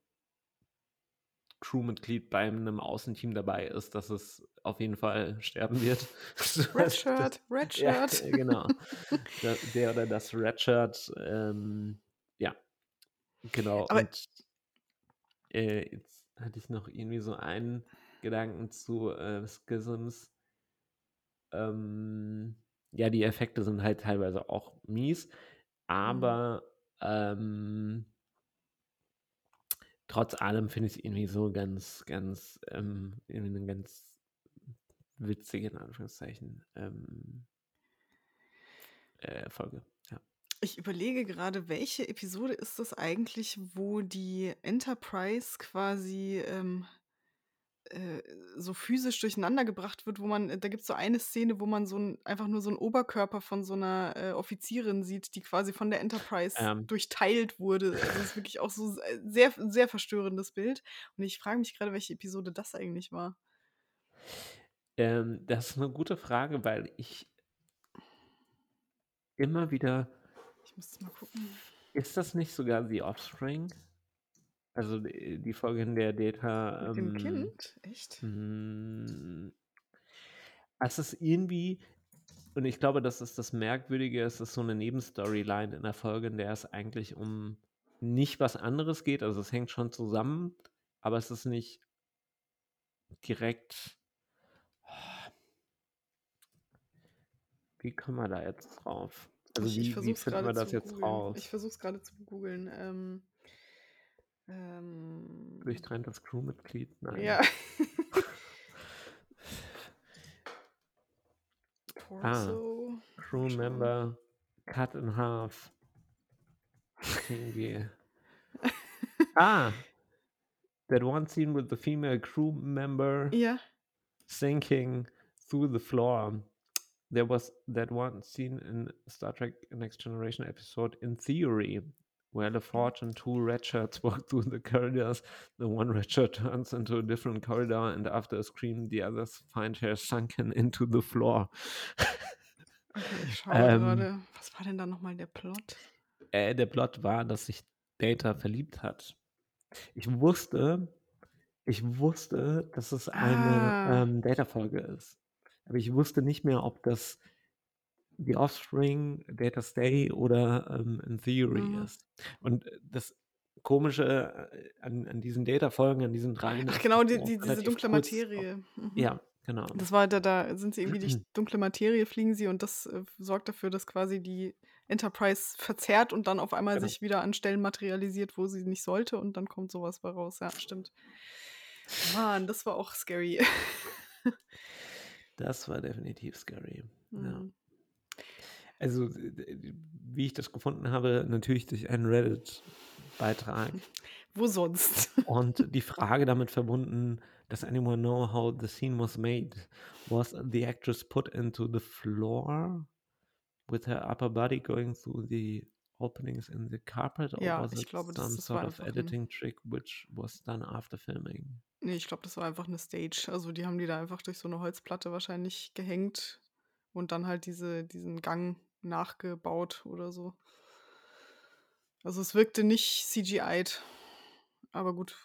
Crewmitglied bei 'nem Außenteam dabei ist, dass es auf jeden Fall sterben wird. So Red was das Shirt, Red ja, Shirt. äh, genau. Da der oder das Red Shirt, ähm, ja, genau. Aber Und äh, jetzt hatte ich noch irgendwie so einen Gedanken zu, äh, Schisms. Ähm, ja, die Effekte sind halt teilweise auch mies, Mhm. aber, ähm trotz allem finde ich's irgendwie so ganz ganz, ähm irgendwie 'ne ganz witzige, in Anführungszeichen, ähm äh, Folge, ja. Ich überlege gerade, welche Episode ist das eigentlich, wo die Enterprise quasi, ähm, äh, so physisch durcheinandergebracht wird, wo man da gibt's so eine Szene, wo man so 'n einfach nur so 'n Oberkörper von so 'ner, äh, Offizierin sieht, die quasi von der Enterprise Ähm. durchteilt wurde. Also, das ist wirklich auch so äh, sehr sehr verstörendes Bild. Und ich frage mich grade, welche Episode das eigentlich war. Ähm, das ist 'ne gute Frage, weil ich immer wieder Ich müsste mal gucken. Ist das nicht sogar The Offspring? Also, äh, die Folge, in der Data, Mit dem ähm Kind? Echt? hm es ist irgendwie und ich glaube, das ist das Merkwürdige, es ist so 'ne Nebenstoryline in der Folge, in der es eigentlich um nicht was anderes geht. Also, es hängt schon zusammen, aber es ist nicht direkt Wie kommen wir da jetzt drauf? Also, Ich ich wie versuche wie finden wir das jetzt googeln. raus? Ich versuche es grade zu googeln. Ähm ähm Durchtrenntes Crewmitglied? Nein. Ja. Ah, Torso. Mal Crew member cut in half. Irgendwie. Ah! That one scene with the female crew member yeah. sinking through the floor. There was that one scene in Star Trek: Next Generation episode In Theory, where LaForge and 2 red shirts walk through the corridors. The one red shirt turns into a different corridor, and after a scream, the others find her sunken into the floor. Okay, ich schaue Ähm grade. Was war denn da noch mal der Plot? äh, der Plot war, dass sich Data verliebt hat. Ich wusste ich wusste, dass es eine, Ah. ähm, Data-Folge ist. Aber ich wusste nicht mehr, ob das The Offspring, Data Stay oder, ähm, In Theory Mhm. ist. Und, äh, das Komische, äh, an an diesen Data-Folgen, an diesen 3 Ach genau, die die diese dunkle Materie. Mhm. ja, genau. Das war da da sind sie irgendwie durch dunkle Materie fliegen sie und das, äh, sorgt dafür, dass quasi die Enterprise verzerrt und dann auf einmal Genau. sich wieder an Stellen materialisiert, wo sie nicht sollte und dann kommt so was bei raus. Ja, stimmt. Mann, das war auch scary. Das war definitiv scary, ja. Also, wie ich das gefunden habe, natürlich durch einen Reddit-Beitrag. Wo sonst? Und die Frage damit verbunden: „Does anyone know how the scene was made? Was the actress put into the floor with her upper body going through the openings in the carpet, or Ja, was ich it glaube, das some das war sort of einfach 'n editing trick which was done after filming?“ Ne, ich glaube, das war einfach 'ne Stage. Also, die haben die da einfach durch so 'ne Holzplatte wahrscheinlich gehängt und dann halt diese diesen Gang nachgebaut oder so. Also, es wirkte nicht CGI'd. Aber gut,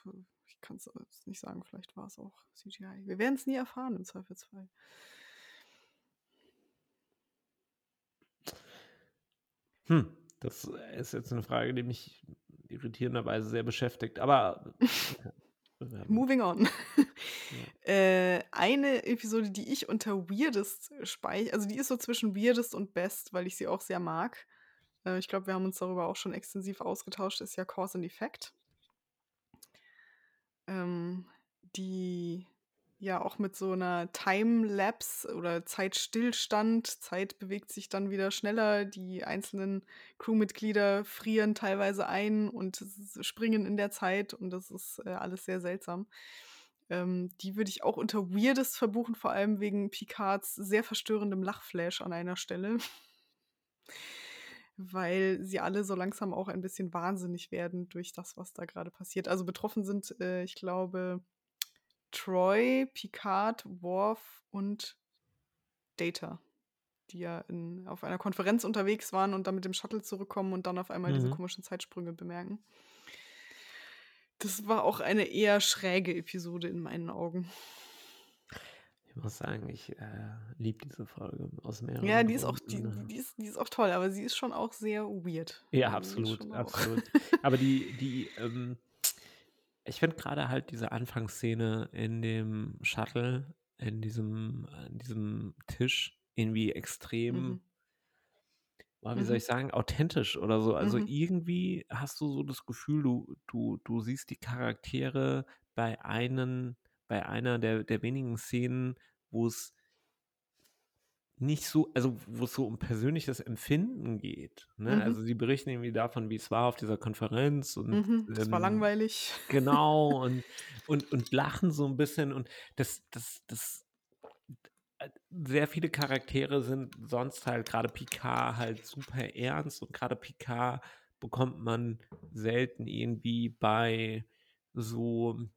ich kann's jetzt nicht sagen, vielleicht war's auch CGI. Wir werden's nie erfahren im Zweifelsfall. Hm, das ist jetzt 'ne Frage, die mich irritierenderweise sehr beschäftigt, aber werden Moving on. Äh, eine Episode, die ich unter weirdest spei also, die ist so zwischen weirdest und best, weil ich sie auch sehr mag. Äh, ich glaube, wir haben uns darüber auch schon extensiv ausgetauscht, ist ja Cause and Effect. Ähm, die ja auch mit so 'ner Timelapse oder Zeitstillstand Zeit bewegt sich dann wieder schneller. Die einzelnen Crewmitglieder frieren teilweise ein und springen in der Zeit und das ist, äh, alles sehr seltsam. Ähm, die würde ich auch unter weirdest verbuchen, vor allem wegen Picards sehr verstörendem Lachflash an einer Stelle. Weil sie alle so langsam auch ein bisschen wahnsinnig werden durch das, was da grade passiert. Also, betroffen sind, äh, ich glaube, Troi, Picard, Worf und Data, die ja in auf einer Konferenz unterwegs waren und dann mit dem Shuttle zurückkommen und dann auf einmal diese Mhm. komischen Zeitsprünge bemerken. Das war auch eine eher schräge Episode in meinen Augen. Ich muss sagen, ich, äh, liebe diese Folge aus Ja, mehreren die ist auch die Gründen, die ja. die ist die ist auch toll, aber sie ist schon auch sehr weird. Ja, Also, absolut, absolut. Aber die die, ähm ich finde grade halt diese Anfangsszene in dem Shuttle, in diesem an diesem Tisch irgendwie extrem Mhm. Wie soll Mhm. ich sagen, authentisch oder so. Also, Mhm. irgendwie hast du so das Gefühl, du du du siehst die Charaktere bei einen bei einer der der wenigen Szenen, wo's nicht so also, wo's so um persönliches Empfinden geht, ne? Mhm. Also, sie berichten irgendwie davon, wie's war auf dieser Konferenz und, Mhm. Das war ähm langweilig. genau und und und lachen so 'n bisschen und das das das sehr viele Charaktere sind sonst halt grade Picard halt super ernst und grade Picard bekommt man selten irgendwie bei so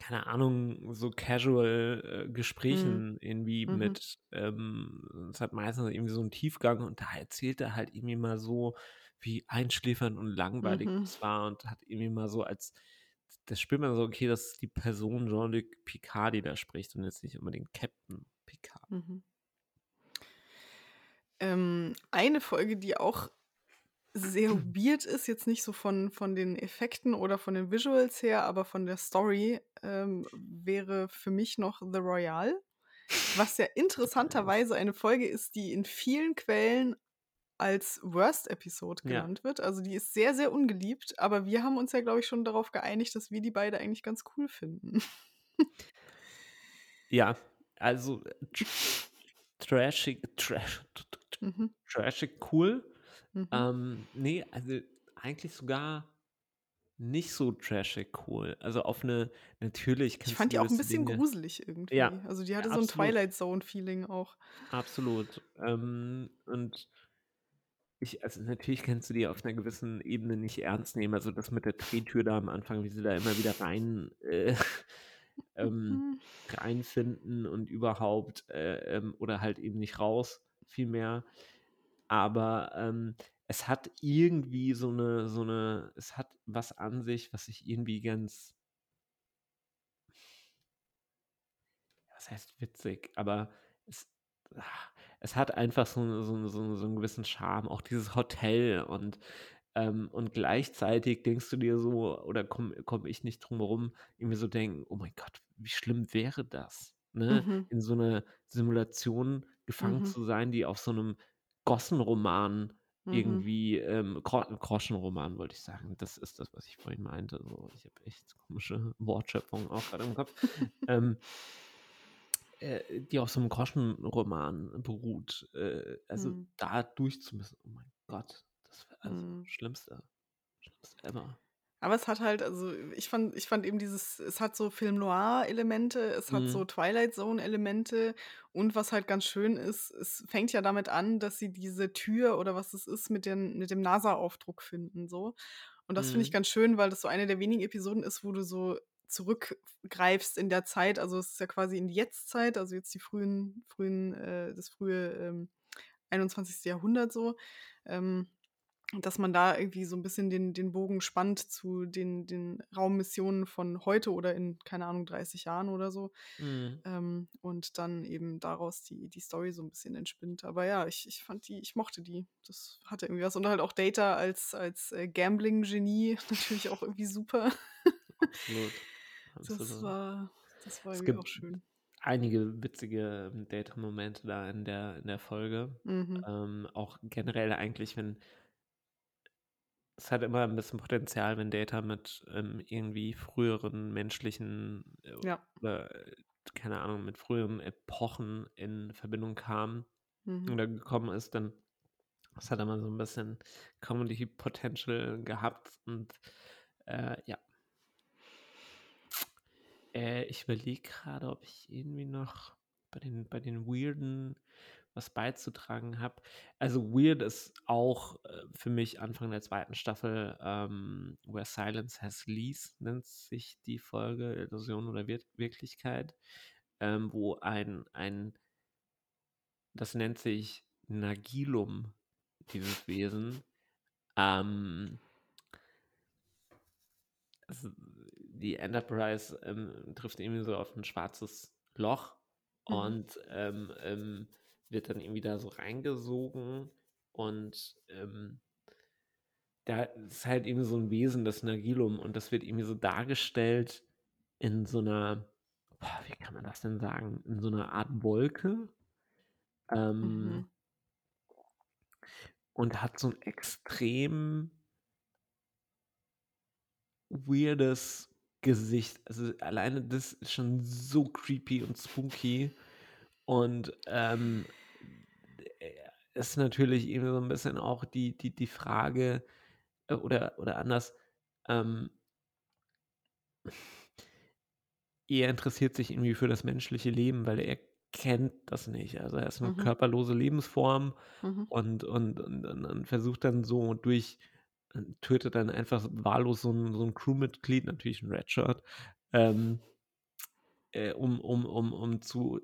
keine Ahnung, so casual, äh, Mhm. Gesprächen irgendwie Mhm. mit ähm, es hat meistens irgendwie so 'n Tiefgang und da erzählt er halt irgendwie mal so, wie einschläfernd und langweilig Mhm. das war und hat irgendwie mal so als da spürt man so, okay, das ist die Person Jean-Luc Picard, die da spricht und jetzt nicht unbedingt Captain Picard. Mhm. Ähm, eine Folge, die auch sehr weird ist, jetzt nicht so von von den Effekten oder von den Visuals her, aber von der Story, ähm, wäre für mich noch The Royale, was ja interessanterweise eine Folge ist, die in vielen Quellen als Worst Episode Ja. genannt wird. Also, die ist sehr, sehr ungeliebt, aber wir haben uns ja, glaube ich, schon darauf geeinigt, dass wir die beide eigentlich ganz cool finden. Ja, also, tr trashig trash Mhm. trashig cool. Mhm. Ähm, ne, also, eigentlich sogar nicht so trashig cool. Also, auf 'ne natürlich Ich kannst fand die auch 'n gewisse bisschen Dinge gruselig irgendwie. ja, Also, die hatte so 'n absolut. Twilight Zone Feeling auch. Absolut. Ähm, und ich also, natürlich kannst du die auf 'ner gewissen Ebene nicht ernst nehmen. Also, das mit der Drehtür da am Anfang, wie sie da immer wieder rein äh, ähm, reinfinden und überhaupt, äh, ähm oder halt eben nicht raus, vielmehr. Aber, ähm, es hat irgendwie so 'ne so 'ne es hat was an sich, was ich irgendwie ganz was heißt witzig, aber es ah, es hat einfach so so so so 'n gewissen Charme, auch dieses Hotel und ähm, und gleichzeitig denkst du dir so oder komme komme ich nicht drum herum, irgendwie so denken: „Oh mein Gott, wie schlimm wäre das, ne, Mhm. in so 'ner Simulation gefangen Mhm. zu sein, die auf so 'nem Gossenroman Mhm. irgendwie, ähm Gro Groschenroman wollte ich sagen. Das ist das, was ich vorhin meinte, so. Ich habe echt komische Wortschöpfungen auch grade im Kopf. Ähm äh, die auf so 'nem Groschenroman beruht. Äh, also, Mhm. da durch zu müssen, oh mein Gott, das wäre also Mhm. Schlimmste. Schlimmste ever. Aber es hat halt also, ich fand ich fand eben dieses es hat so Film-Noir-Elemente, es hat so Mhm. Twilight-Zone-Elemente und was halt ganz schön ist, es fängt ja damit an, dass sie diese Tür oder was es ist, mit den mit dem NASA-Aufdruck finden so. Und das finde ich Mhm. ganz schön, weil das so eine der wenigen Episoden ist, wo du so zurückgreifst in der Zeit. Also, es ist ja quasi in die Jetztzeit, also jetzt die frühen frühen äh, das frühe, ähm, 21. Jahrhundert so, ähm, dass man da irgendwie so 'n bisschen den den Bogen spannt zu den den Raummissionen von heute oder in, keine Ahnung, 30 Jahren oder so. Mhm. Ähm, und dann eben daraus die die Story so 'n bisschen entspinnt. Aber ja, ich ich fand die ich mochte die. Das hatte irgendwie was und halt auch Data als als, äh, Gambling-Genie natürlich auch irgendwie super. Absolut, Das absolut. war das war Es irgendwie auch gibt schön. einige witzige Data-Momente da in der in der Folge. Mhm. Ähm, auch generell eigentlich, wenn es hat immer 'n bisschen Potenzial, wenn Data mit, ähm, irgendwie früheren menschlichen, äh, Ja. oder, keine Ahnung, mit früheren Epochen in Verbindung kam Mhm. oder gekommen ist, dann das hat immer so 'n bisschen Comedy Potential gehabt und, äh, ja. Äh, ich überlege grade, ob ich irgendwie noch bei den bei den Weirden was beizutragen habe. Also, weird ist auch, äh, für mich Anfang der 2. Staffel, ähm, „Where Silence Has Lease“ nennt sich die Folge, Illusion oder Wirk Wirklichkeit, ähm, wo ein ein das nennt sich Nagilum, dieses Wesen, ähm also, die Enterprise, ähm, trifft irgendwie so auf 'n schwarzes Loch Mhm. und, ähm, ähm, wird dann irgendwie da so reingesogen und, ähm da ist halt irgendwie so 'n Wesen, das Nagilum, und das wird irgendwie so dargestellt in so 'ner boah, wie kann man das denn sagen? In so 'ner Art Wolke. Ähm Mhm. und hat so 'n extrem weirdes Gesicht. Also, alleine das ist schon so creepy und spooky und, ähm, äh, ist natürlich irgendwie so 'n bisschen auch die die die Frage, äh, oder oder anders, ähm er interessiert sich irgendwie für das menschliche Leben, weil er kennt das nicht. Also, er ist 'ne Mhm. körperlose Lebensform Mhm. und und und und und versucht dann so durch tötet dann einfach wahllos so 'n so 'n Crewmitglied, natürlich 'n Red Shirt, ähm äh, um um um um zu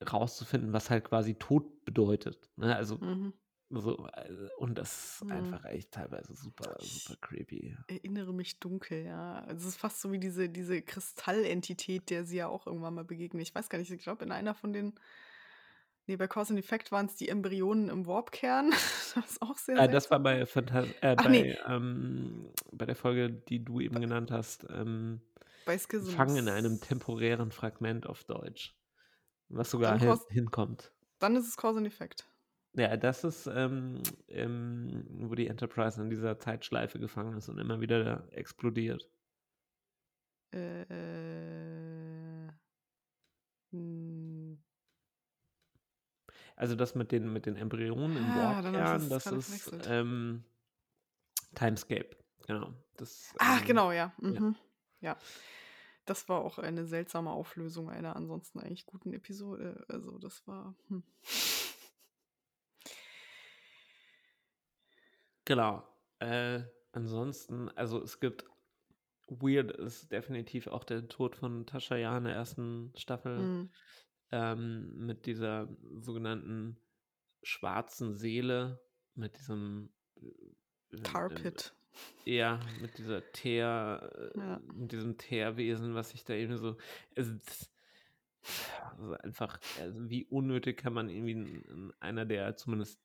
äh, rauszufinden, was halt quasi Tod bedeutet, ne? Also, Mhm. so, äh und das ist Mhm. einfach echt teilweise super, super Ich creepy. erinnere mich dunkel, ja. Also, es ist fast so wie diese diese Kristallentität, der sie ja auch irgendwann mal begegnet. Ich weiß gar nicht, ich glaube, in einer von den ne, bei Cause and Effect waren's die Embryonen im Warp-Kern. Das ist auch sehr Äh, das war bei Phantas äh, bei, ähm bei der Folge, die du eben genannt hast, ähm, bei „Gefangen in einem temporären Fragment“ auf Deutsch, was sogar hin hinkommt. dann ist es Cause and Effect. Ja, das ist, ähm, ähm, wo die Enterprise in dieser Zeitschleife gefangen ist und immer wieder explodiert. Äh. Hm. Also, das mit den mit den Embryonen im Ah, Warp-Kern, das ist, ähm, Timescape, genau. Das, Ach, ähm genau, ja. ja. Mhm. Ja. Das war auch eine seltsame Auflösung einer ansonsten eigentlich guten Episode. Also, das war hm. Genau. Äh, ansonsten also, es gibt weird ist definitiv auch der Tod von Tascha Yar in der 1. Staffel, Mhm. Ähm, mit dieser sogenannten schwarzen Seele, mit diesem Tar im, Pit. ja, mit dieser Teer, äh, Ja. mit diesem Teerwesen, was sich da eben so, also, also einfach, also wie unnötig kann man irgendwie in, in einer der, zumindest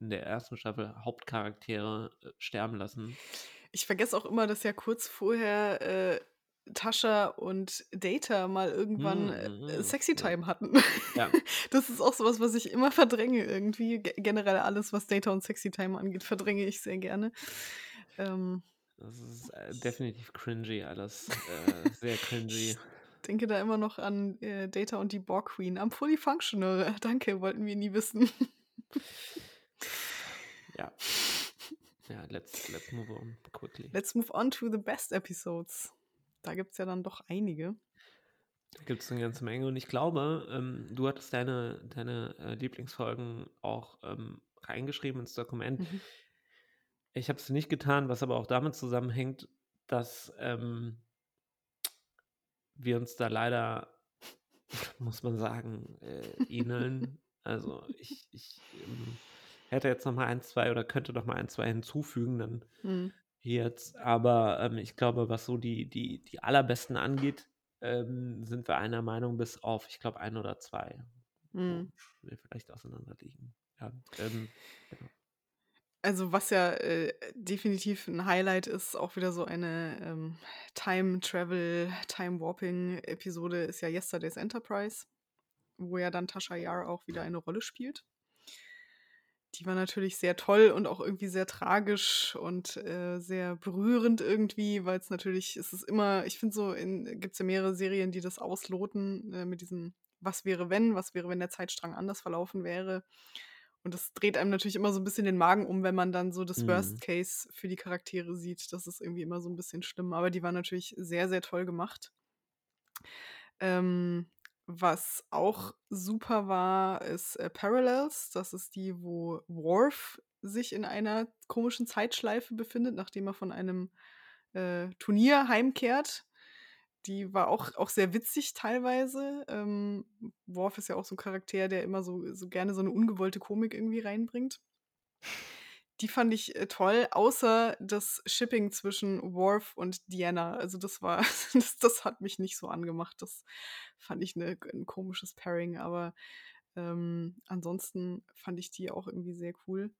in der ersten Staffel, Hauptcharaktere äh, sterben lassen. Ich vergesse auch immer, dass ja kurz vorher äh, Tascha und Data mal irgendwann äh, Mm, äh, mm, Sexy. Time hatten. Ja. Das ist auch sowas, was ich immer verdränge irgendwie. Ge generell alles, was Data und Sexy Time angeht, verdränge ich sehr gerne. Ähm, Das ist äh, definitiv cringy alles. Äh, sehr cringy. ich denke da immer noch an äh, Data und die Borg Queen. I'm fully functional. Danke, wollten wir nie wissen. Ja. Ja, let's, let's move on quickly. Let's move on to the best episodes. Da gibt es ja dann doch einige. Da gibt es eine ganze Menge und ich glaube, ähm, du hattest deine, deine äh, Lieblingsfolgen auch ähm, reingeschrieben ins Dokument. Mhm. Ich habe es nicht getan, was aber auch damit zusammenhängt, dass ähm, wir uns da leider, muss man sagen, äh, ähneln. Also ich, ich ähm, hätte jetzt noch mal ein, zwei oder könnte noch mal ein, zwei hinzufügen, dann Mhm. Jetzt. Aber ähm, ich glaube, was so die, die, die allerbesten angeht, ähm, sind wir einer Meinung bis auf, ich glaube, ein oder zwei, Mhm. wir vielleicht auseinander liegen. Ja, ähm, genau. Also was ja äh, definitiv ein Highlight ist, auch wieder so eine ähm, Time Travel, Time Warping Episode ist ja Yesterday's Enterprise, wo ja dann Tasha Yar auch wieder eine Rolle spielt. Die war natürlich sehr toll und auch irgendwie sehr tragisch und äh, sehr berührend irgendwie, weil es natürlich, es ist immer, ich finde so, gibt es ja mehrere Serien, die das ausloten äh, mit diesem Was wäre wenn, was wäre, wenn der Zeitstrang anders verlaufen wäre. Und das dreht einem natürlich immer so ein bisschen den Magen um, wenn man dann so das Mhm. Worst Case für die Charaktere sieht. Das ist irgendwie immer so ein bisschen schlimm. Aber die war natürlich sehr, sehr toll gemacht. Ähm, was auch super war, ist äh, Parallels. Das ist die, wo Worf sich in einer komischen Zeitschleife befindet, nachdem er von einem äh, Turnier heimkehrt. Die war auch, auch sehr witzig teilweise. Ähm, Worf ist ja auch so ein Charakter, der immer so, so gerne so eine ungewollte Komik irgendwie reinbringt. Die fand ich äh, toll, außer das Shipping zwischen Worf und Diana. Also das war, das, das hat mich nicht so angemacht. Das fand ich ne, ein komisches Pairing, aber ähm, ansonsten fand ich die auch irgendwie sehr cool.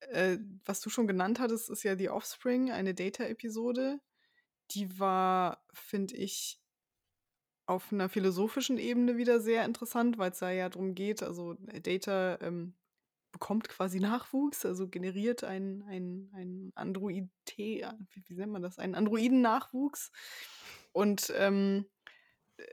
Äh, was du schon genannt hattest, ist ja The Offspring, eine Data-Episode. Die war, finde ich, auf einer philosophischen Ebene wieder sehr interessant, weil es da ja darum geht, also äh, Data ähm, bekommt quasi Nachwuchs, also generiert ein, ein, ein Android, wie, wie nennt man das, einen Androiden-Nachwuchs. Und ähm, äh,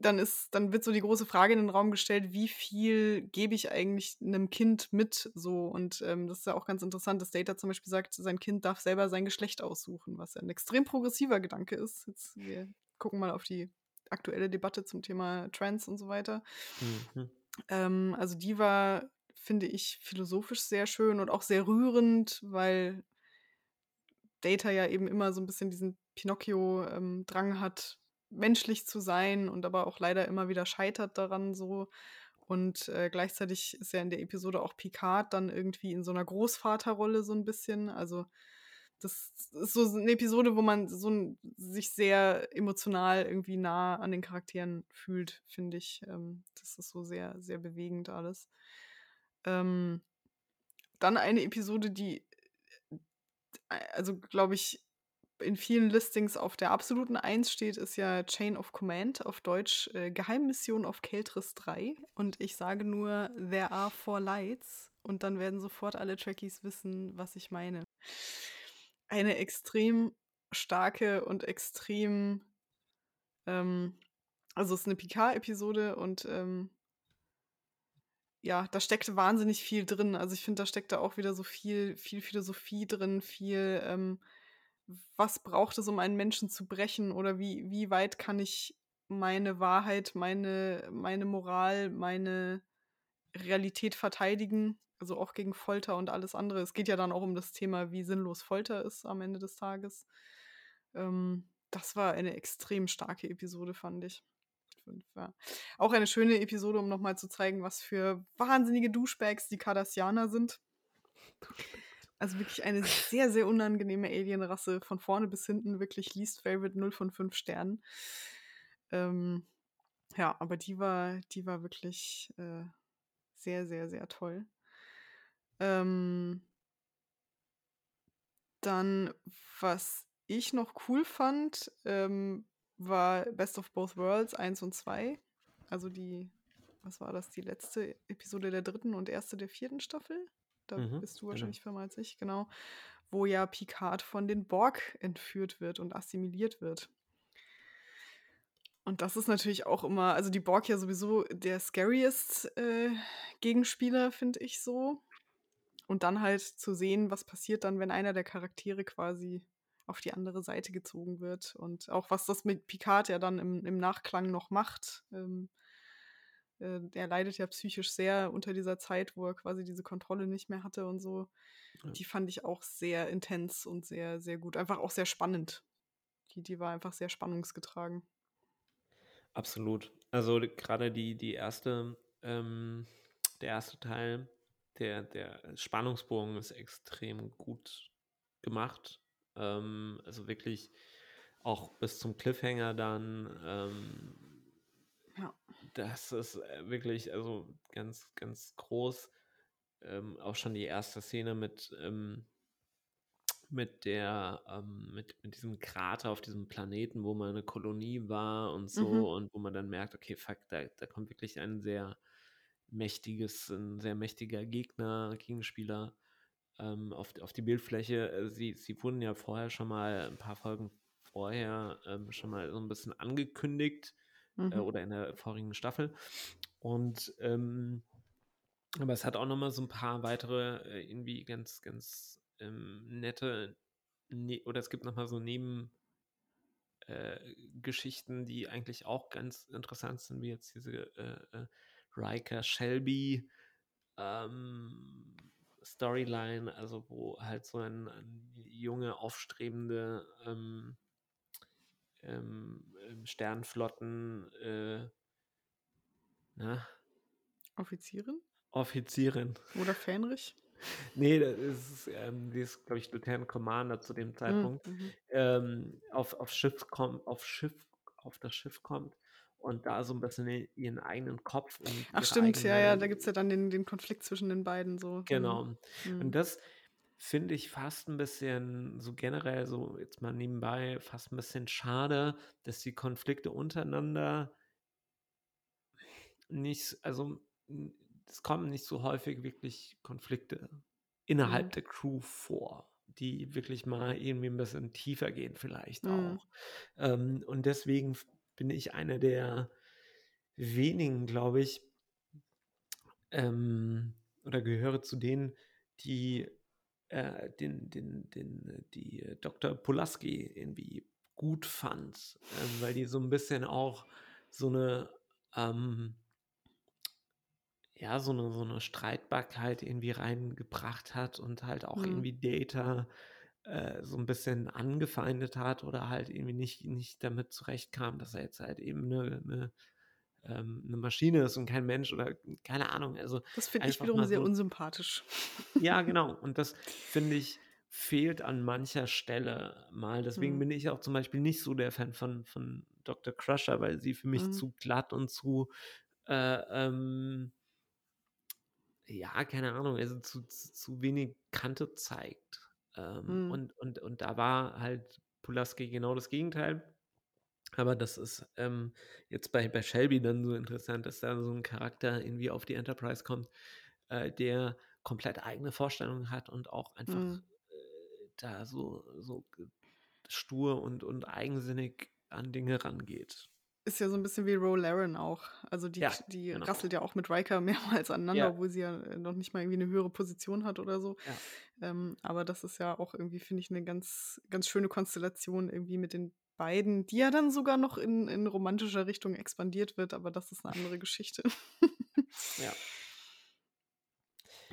dann ist, dann wird so die große Frage in den Raum gestellt, wie viel gebe ich eigentlich einem Kind mit so und ähm, das ist ja auch ganz interessant, dass Data zum Beispiel sagt, sein Kind darf selber sein Geschlecht aussuchen, was ja ein extrem progressiver Gedanke ist. Jetzt, wir gucken mal auf die aktuelle Debatte zum Thema Trans und so weiter. Mhm. Ähm, also die war, finde ich, philosophisch sehr schön und auch sehr rührend, weil Data ja eben immer so ein bisschen diesen Pinocchio-Drang hat, menschlich zu sein und aber auch leider immer wieder scheitert daran so. Und äh, gleichzeitig ist ja in der Episode auch Picard dann irgendwie in so einer Großvaterrolle so ein bisschen. Also das ist so eine Episode, wo man so ein, sich sehr emotional irgendwie nah an den Charakteren fühlt, finde ich. Ähm, das ist so sehr, sehr bewegend alles. Ähm, dann eine Episode, die, äh, also glaube ich, in vielen Listings auf der absoluten Eins steht, ist ja Chain of Command, auf Deutsch äh, Geheimmission auf Keltris 3. Und ich sage nur, there are four lights. Und dann werden sofort alle Trekkies wissen, was ich meine. Eine extrem starke und extrem, ähm, also es ist eine Picard-Episode und ähm, ja, da steckt wahnsinnig viel drin. Also ich finde, da steckt da auch wieder so viel, viel Philosophie drin, viel, ähm, was braucht es, um einen Menschen zu brechen oder wie, wie weit kann ich meine Wahrheit, meine, meine Moral, meine Realität verteidigen, also auch gegen Folter und alles andere. Es geht ja dann auch um das Thema, wie sinnlos Folter ist am Ende des Tages. Ähm, das war eine extrem starke Episode, fand ich. Ja. Auch eine schöne Episode, um nochmal zu zeigen, was für wahnsinnige Douchebags die Cardassianer sind. Also wirklich eine sehr, sehr unangenehme Alienrasse von vorne bis hinten, wirklich least favorite 0 von 5 Sternen. Ähm, ja, aber die war, die war wirklich äh, sehr, sehr, sehr toll. Ähm, dann, was ich noch cool fand, ähm, war Best of Both Worlds 1 und 2. Also die, was war das, die letzte Episode der dritten und erste der vierten Staffel? Da Mhm, bist du genau. wahrscheinlich firmer als ich, genau. Wo ja Picard von den Borg entführt wird und assimiliert wird. Und das ist natürlich auch immer, also die Borg ja sowieso der scariest äh, Gegenspieler, finde ich so. Und dann halt zu sehen, was passiert dann, wenn einer der Charaktere quasi auf die andere Seite gezogen wird. Und auch was das mit Picard ja dann im, im Nachklang noch macht. Ähm, äh, er leidet ja psychisch sehr unter dieser Zeit, wo er quasi diese Kontrolle nicht mehr hatte und so. Ja. Die fand ich auch sehr intens und sehr, sehr gut. Einfach auch sehr spannend. Die, die war einfach sehr spannungsgetragen. Absolut. Also gerade die, die erste, ähm, der erste Teil, der, der Spannungsbogen ist extrem gut gemacht. Ähm, also wirklich auch bis zum Cliffhanger dann. Ähm, Ja. das ist äh, wirklich, also ganz, ganz groß. Ähm, auch schon die erste Szene mit, ähm, mit der, ähm, mit, mit diesem Krater auf diesem Planeten, wo mal eine Kolonie war und so, Mhm. und wo man dann merkt, okay, fuck, da, da kommt wirklich ein sehr mächtiges, ein sehr mächtiger Gegner, Gegenspieler ähm, auf, auf die Bildfläche. Äh, Sie, sie wurden ja vorher schon mal, ein paar Folgen vorher, ähm, schon mal so ein bisschen angekündigt äh, Mhm. oder in der vorigen Staffel. Und ähm, aber es hat auch noch mal so ein paar weitere äh, irgendwie ganz, ganz ähm, nette ne oder es gibt noch mal so Neben äh, Geschichten, die eigentlich auch ganz interessant sind, wie jetzt diese äh, äh, Riker Shelby ähm, Storyline, also wo halt so ein, ein junge, aufstrebende ähm, ähm, ähm, Sternflotten äh, na, Offizierin Offizierin. oder Fähnrich? Nee, das ist, ähm, die ist, glaube ich, Lieutenant Commander zu dem Zeitpunkt, Mhm. ähm, auf, auf Schiff kommt, auf Schiff, auf das Schiff kommt und da so ein bisschen ihren eigenen Kopf und Ach stimmt, ja, ja, da gibt es ja dann den, den Konflikt zwischen den beiden so. Mhm. genau. Und Mhm. das finde ich fast ein bisschen, so generell, so jetzt mal nebenbei, fast ein bisschen schade, dass die Konflikte untereinander nicht, also es kommen nicht so häufig wirklich Konflikte innerhalb Mhm. der Crew vor, die wirklich mal irgendwie ein bisschen tiefer gehen vielleicht Mhm. auch. Ähm, und deswegen bin ich einer der wenigen, glaube ich, ähm, oder gehöre zu denen, die äh, den, den, den, äh, die äh, Dr. Pulaski irgendwie gut fand, ähm, weil die so ein bisschen auch so eine ähm, ja, so eine, so eine Streitbarkeit irgendwie reingebracht hat und halt auch Mhm. irgendwie Data äh, so ein bisschen angefeindet hat oder halt irgendwie nicht, nicht damit zurechtkam, dass er jetzt halt eben eine, eine, ähm, eine Maschine ist und kein Mensch oder keine Ahnung. Also Das finde ich wiederum mal sehr so, unsympathisch. ja, genau. Und das finde ich fehlt an mancher Stelle mal. Deswegen Mhm. bin ich auch zum Beispiel nicht so der Fan von, von Dr. Crusher, weil sie für mich Mhm. zu glatt und zu äh, ähm, ja, keine Ahnung, also zu, zu wenig Kante zeigt. Ähm, Mhm. und, und, und da war halt Pulaski genau das Gegenteil. Aber das ist ähm, jetzt bei, bei Shelby dann so interessant, dass da so ein Charakter irgendwie auf die Enterprise kommt, äh, der komplett eigene Vorstellungen hat und auch einfach Mhm. äh, da so, so stur und, und eigensinnig an Dinge rangeht. Ist ja so ein bisschen wie Ro Laren auch. Also die, Ja, die genau. rasselt ja auch mit Riker mehrmals aneinander, Ja, obwohl sie ja äh, noch nicht mal irgendwie eine höhere Position hat oder so. ja. Ähm, aber das ist ja auch irgendwie, finde ich, eine ganz, ganz schöne Konstellation irgendwie mit den beiden, die ja dann sogar noch in, in romantischer Richtung expandiert wird, aber das ist eine andere Geschichte. ja.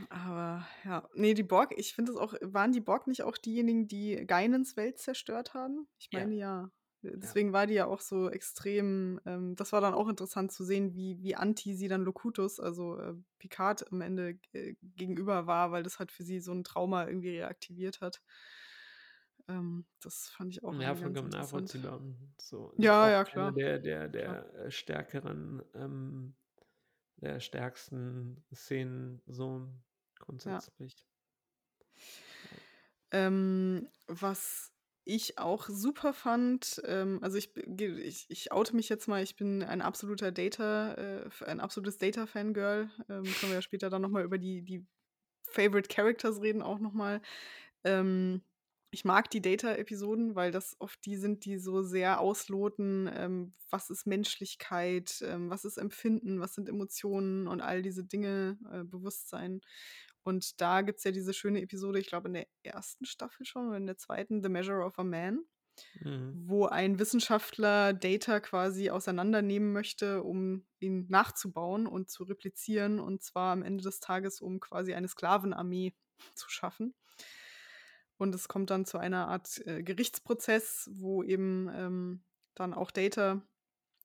Aber ja, nee, die Borg, ich finde es auch, waren die Borg nicht auch diejenigen, die Geinens Welt zerstört haben? Ich meine ja. Deswegen ja. war die ja auch so extrem, ähm, das war dann auch interessant zu sehen, wie, wie anti sie dann Locutus, also äh, Picard am Ende äh, gegenüber war, weil das halt für sie so ein Trauma irgendwie reaktiviert hat. Ähm, das fand ich auch ja, vollkommen nachvollziehbar. So, ja, ja, klar. Der, der, der klar. Äh, stärkeren, ähm, der stärksten Szenen so grundsätzlich. Ja. Ähm, was ich auch super fand, ähm, also ich, ich, ich oute mich jetzt mal, ich bin ein absoluter Data, äh, ein absolutes Data-Fangirl. Ähm, können wir ja später dann nochmal über die, die Favorite Characters reden, auch nochmal. Ähm, ich mag die Data-Episoden, weil das oft die sind, die so sehr ausloten, ähm, was ist Menschlichkeit, ähm, was ist Empfinden, was sind Emotionen und all diese Dinge, äh, Bewusstsein. Und da gibt es ja diese schöne Episode, ich glaube in der ersten Staffel schon oder in der zweiten, The Measure of a Man, mhm. wo ein Wissenschaftler Data quasi auseinandernehmen möchte, um ihn nachzubauen und zu replizieren. Und zwar am Ende des Tages, um quasi eine Sklavenarmee zu schaffen. Und es kommt dann zu einer Art äh, Gerichtsprozess, wo eben ähm, dann auch Data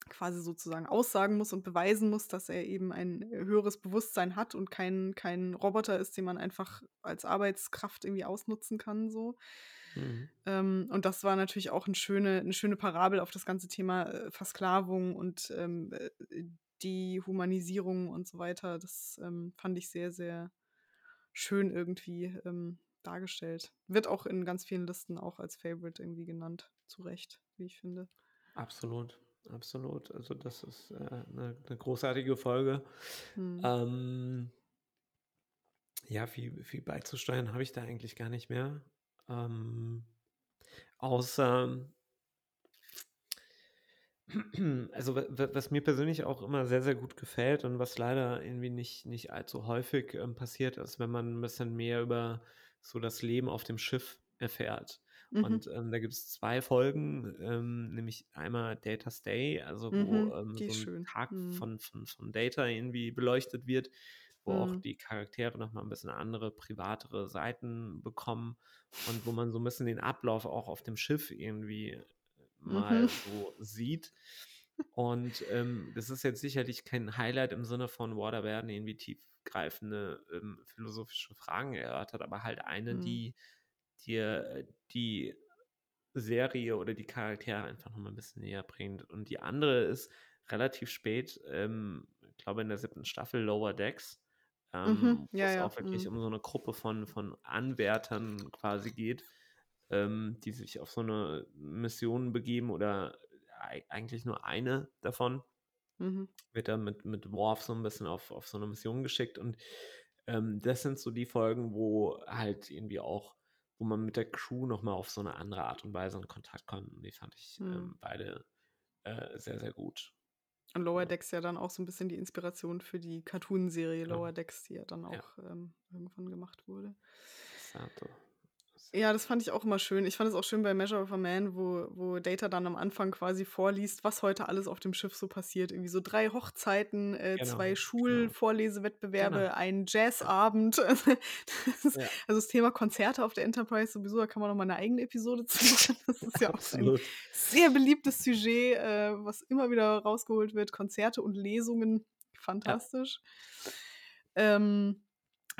quasi sozusagen aussagen muss und beweisen muss, dass er eben ein höheres Bewusstsein hat und kein, kein Roboter ist, den man einfach als Arbeitskraft irgendwie ausnutzen kann. So. Mhm. Ähm, und das war natürlich auch eine schöne, eine schöne Parabel auf das ganze Thema äh, Versklavung und ähm, äh, Dehumanisierung und so weiter. Das ähm, fand ich sehr, sehr schön irgendwie ähm, dargestellt. Wird auch in ganz vielen Listen auch als Favorite irgendwie genannt. Zu Recht, wie ich finde. Absolut absolut. Also das ist äh, eine, eine, großartige Folge. Hm. Ähm, ja, viel, viel beizusteuern habe ich da eigentlich gar nicht mehr. Ähm, außer, also was mir persönlich auch immer sehr, sehr gut gefällt und was leider irgendwie nicht, nicht allzu häufig ähm, passiert ist, wenn man ein bisschen mehr über so das Leben auf dem Schiff erfährt. Mhm. Und ähm, da gibt es zwei Folgen, ähm, nämlich einmal Data Stay, also wo mhm, ähm, so ein. Tag mhm. von, von, von Data irgendwie beleuchtet wird, wo auch mhm. die Charaktere nochmal ein bisschen andere, privatere Seiten bekommen und wo man so ein bisschen den Ablauf auch auf dem Schiff irgendwie mal mhm. so sieht. Und ähm, das ist jetzt sicherlich kein Highlight im Sinne von, wow, da werden irgendwie tiefgreifende ähm, philosophische Fragen erörtert, aber halt eine, die dir äh, die Serie oder die Charaktere einfach nochmal ein bisschen näher bringt. Und die andere ist relativ spät, ähm, ich glaube in der siebten Staffel Lower Decks, ähm, mhm, ja, wo es ja, auch wirklich mhm. um so eine Gruppe von, von Anwärtern quasi geht, ähm, die sich auf so eine Mission begeben oder eigentlich nur eine davon. Mhm. Wird dann mit, mit Worf so ein bisschen auf, auf so eine Mission geschickt und ähm, das sind so die Folgen, wo halt irgendwie auch wo man mit der Crew nochmal auf so eine andere Art und Weise in Kontakt kommt. Und die fand ich mhm. ähm, beide äh, sehr, sehr gut. Und Lower Decks ja dann auch so ein bisschen die Inspiration für die Cartoon-Serie Lower Decks, die ja dann auch ja. Ähm, irgendwann gemacht wurde. Sato. Ja, das fand ich auch immer schön. Ich fand es auch schön bei Measure of a Man, wo, wo Data dann am Anfang quasi vorliest, was heute alles auf dem Schiff so passiert. Irgendwie so drei Hochzeiten, äh, genau, zwei genau. Schulvorlesewettbewerbe, genau. ein Jazzabend. das ja. Also das Thema Konzerte auf der Enterprise sowieso, da kann man nochmal eine eigene Episode zu machen. Das ist ja auch ein sehr beliebtes Sujet, äh, was immer wieder rausgeholt wird. Konzerte und Lesungen, fantastisch. Ja. Ähm,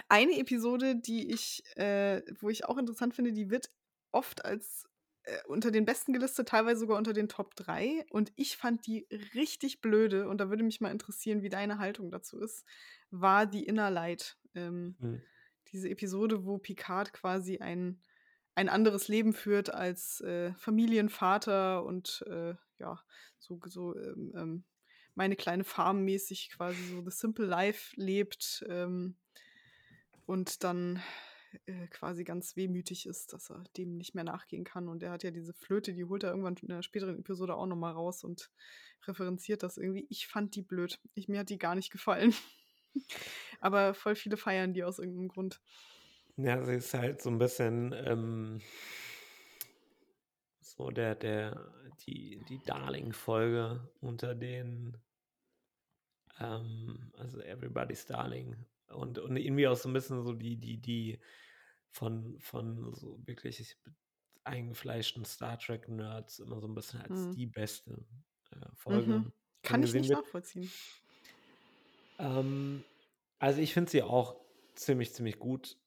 eine Episode, die ich, äh, wo ich auch interessant finde, die wird oft als äh, unter den besten gelistet, teilweise sogar unter den Top 3. Und ich fand die richtig blöde, und da würde mich mal interessieren, wie deine Haltung dazu ist, war die Inner Light. Ähm, mhm. Diese Episode, wo Picard quasi ein, ein anderes Leben führt als äh, Familienvater und äh, ja, so, so ähm, ähm, meine kleine Farm mäßig quasi so The Simple Life lebt. Ähm, und dann äh, quasi ganz wehmütig ist, dass er dem nicht mehr nachgehen kann. Und er hat ja diese Flöte, die holt er irgendwann in einer späteren Episode auch nochmal raus und referenziert das irgendwie. Ich fand die blöd. Ich, mir hat die gar nicht gefallen. Aber voll viele feiern die aus irgendeinem Grund. Ja, sie ist halt so ein bisschen ähm, so der, der, die, die Darling-Folge unter den ähm, also Everybody's Darling und, und irgendwie auch so ein bisschen so die, die, die von, von so wirklich eingefleischten Star Trek-Nerds immer so ein bisschen als Mhm. die beste äh, Folge Mhm. Kann ich nicht wird. nachvollziehen. Ähm, also ich finde sie auch ziemlich, ziemlich gut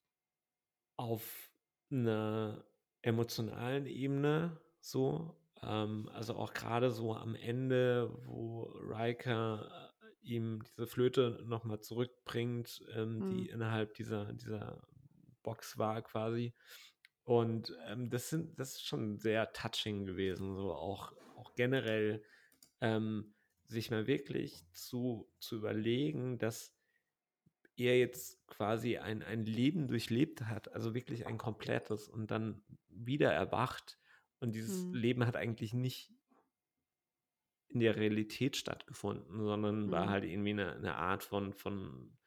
auf einer emotionalen Ebene so. Ähm, also auch gerade so am Ende, wo Riker ihm diese Flöte nochmal zurückbringt, ähm, Mhm. die innerhalb dieser, dieser Box war quasi. Und ähm, das sind, das ist schon sehr touching gewesen, so auch, auch generell ähm, sich mal wirklich zu, zu überlegen, dass er jetzt quasi ein, ein Leben durchlebt hat, also wirklich ein komplettes und dann wieder erwacht und dieses Mhm. Leben hat eigentlich nicht in der Realität stattgefunden, sondern war Mhm. halt irgendwie eine, eine Art von, von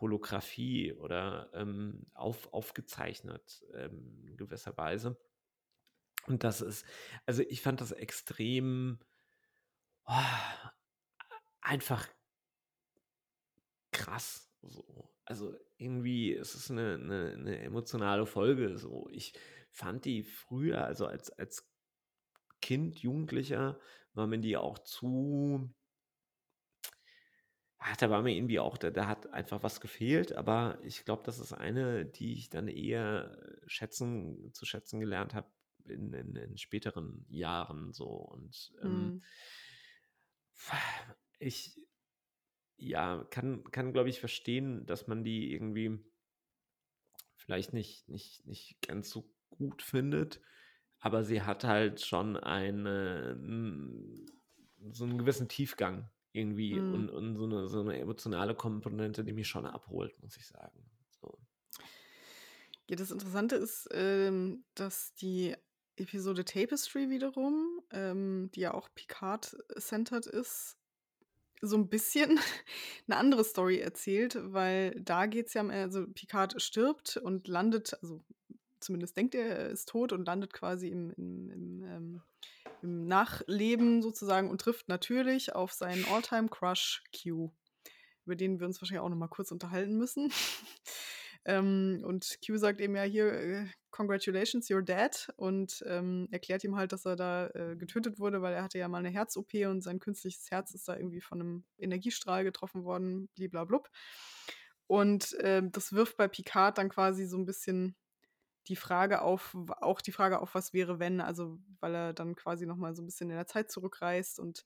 Holographie oder ähm, auf, aufgezeichnet ähm, in gewisser Weise. Und das ist, also ich fand das extrem oh, einfach krass. So. Also irgendwie ist es eine, eine, eine emotionale Folge. So. Ich fand die früher, also als, als Kind, Jugendlicher, war mir die auch zu. Ach, da war mir irgendwie auch, da, da hat einfach was gefehlt, aber ich glaube, das ist eine, die ich dann eher schätzen, zu schätzen gelernt habe in, in, in späteren Jahren so. Und ähm, Mhm. ich ja, kann, kann glaube ich, verstehen, dass man die irgendwie vielleicht nicht, nicht, nicht ganz so gut findet, aber sie hat halt schon eine, so einen gewissen Tiefgang irgendwie Mhm. und, und so, eine, so eine emotionale Komponente, die mich schon abholt, muss ich sagen. So. Ja, das Interessante ist, ähm, dass die Episode Tapestry wiederum, ähm, die ja auch Picard-centered ist, so ein bisschen eine andere Story erzählt, weil da geht's ja am E also Picard stirbt und landet also zumindest denkt er, er ist tot und landet quasi im im im, ähm im Nachleben sozusagen und trifft natürlich auf seinen All-Time-Crush Q, über den wir uns wahrscheinlich auch noch mal kurz unterhalten müssen. Ähm, und Q sagt eben ja hier, äh, congratulations, you're dead und ähm, erklärt ihm halt, dass er da äh, getötet wurde, weil er hatte ja mal eine Herz-OP und sein künstliches Herz ist da irgendwie von einem Energiestrahl getroffen worden, bliblablub. Und ähm, das wirft bei Picard dann quasi so ein bisschen die Frage auf, auch die Frage auf, was wäre, wenn, also weil er dann quasi noch mal so ein bisschen in der Zeit zurückreist und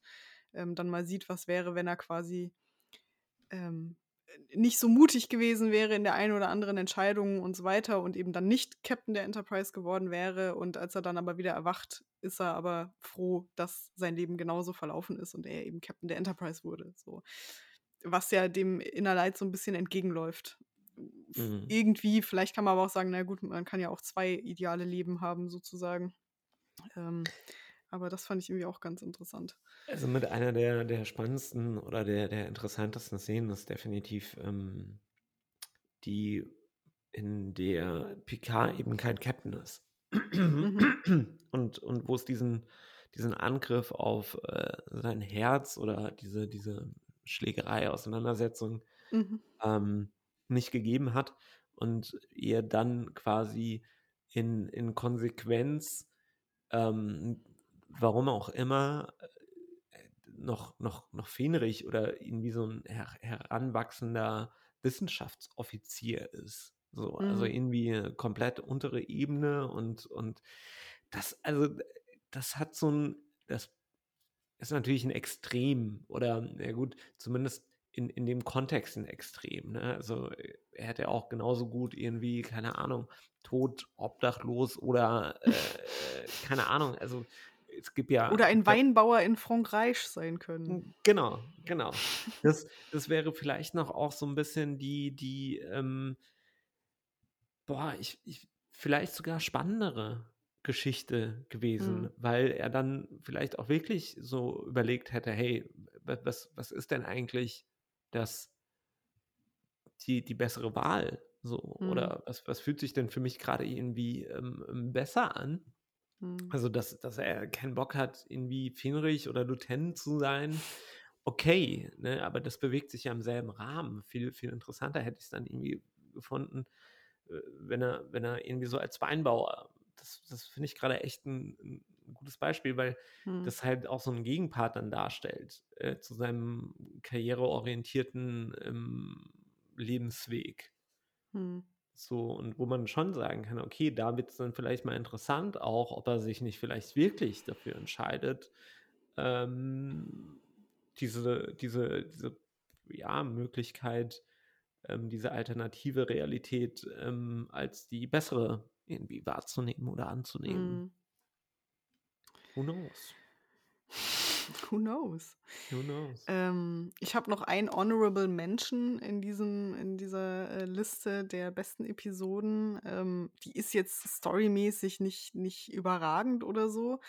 ähm, dann mal sieht, was wäre, wenn er quasi ähm, nicht so mutig gewesen wäre in der einen oder anderen Entscheidung und so weiter und eben dann nicht Captain der Enterprise geworden wäre. Und als er dann aber wieder erwacht, ist er aber froh, dass sein Leben genauso verlaufen ist und er eben Captain der Enterprise wurde. So. Was ja dem Inner Light so ein bisschen entgegenläuft. Mhm. Irgendwie, vielleicht kann man aber auch sagen, na gut, man kann ja auch zwei ideale Leben haben, sozusagen. Ähm, aber das fand ich irgendwie auch ganz interessant. Also mit einer der, der spannendsten oder der, der interessantesten Szenen ist definitiv ähm, die, in der Picard eben kein Captain ist. Mhm. und, und wo es diesen, diesen Angriff auf äh, sein Herz oder diese, diese Schlägerei, Auseinandersetzung Mhm. ähm, nicht gegeben hat und er dann quasi in, in Konsequenz, ähm, warum auch immer, äh, noch, noch, noch Fenrich oder irgendwie so ein her heranwachsender Wissenschaftsoffizier ist. So, also Mhm. irgendwie eine komplett untere Ebene und, und das, also das hat so ein, das ist natürlich ein Extrem oder ja gut, zumindest in, in dem Kontext ein Extrem. Ne? Also äh, er hätte auch genauso gut irgendwie, keine Ahnung, tot, obdachlos oder äh, keine Ahnung, also es gibt ja. Oder ein Weinbauer in Frankreich sein können. Genau, genau. Das, das wäre vielleicht noch auch so ein bisschen die, die, ähm, boah, ich, ich, vielleicht sogar spannendere Geschichte gewesen, Mhm. weil er dann vielleicht auch wirklich so überlegt hätte, hey, wa- was, was ist denn eigentlich das, die, die bessere Wahl? So, Mhm. oder was, was fühlt sich denn für mich gerade irgendwie ähm, ähm, besser an? Mhm. Also, dass, dass er keinen Bock hat, irgendwie Fenrich oder Lieutenant zu sein, okay, ne? aber das bewegt sich ja im selben Rahmen. Viel, viel interessanter hätte ich es dann irgendwie gefunden, äh, wenn er, wenn er irgendwie so als Weinbauer das, das finde ich gerade echt ein, ein, gutes Beispiel, weil Hm. das halt auch so einen Gegenpart dann darstellt äh, zu seinem karriereorientierten ähm, Lebensweg. Hm. So, und wo man schon sagen kann, okay, da wird es dann vielleicht mal interessant, auch ob er sich nicht vielleicht wirklich dafür entscheidet, ähm, diese, diese, diese ja, Möglichkeit, ähm, diese alternative Realität ähm, als die bessere irgendwie wahrzunehmen oder anzunehmen. Who knows? Who knows? Who knows? Ähm, ich habe noch ein Honorable Mention in, diesem, in dieser äh, Liste der besten Episoden. Ähm, die ist jetzt storymäßig nicht, nicht überragend oder so,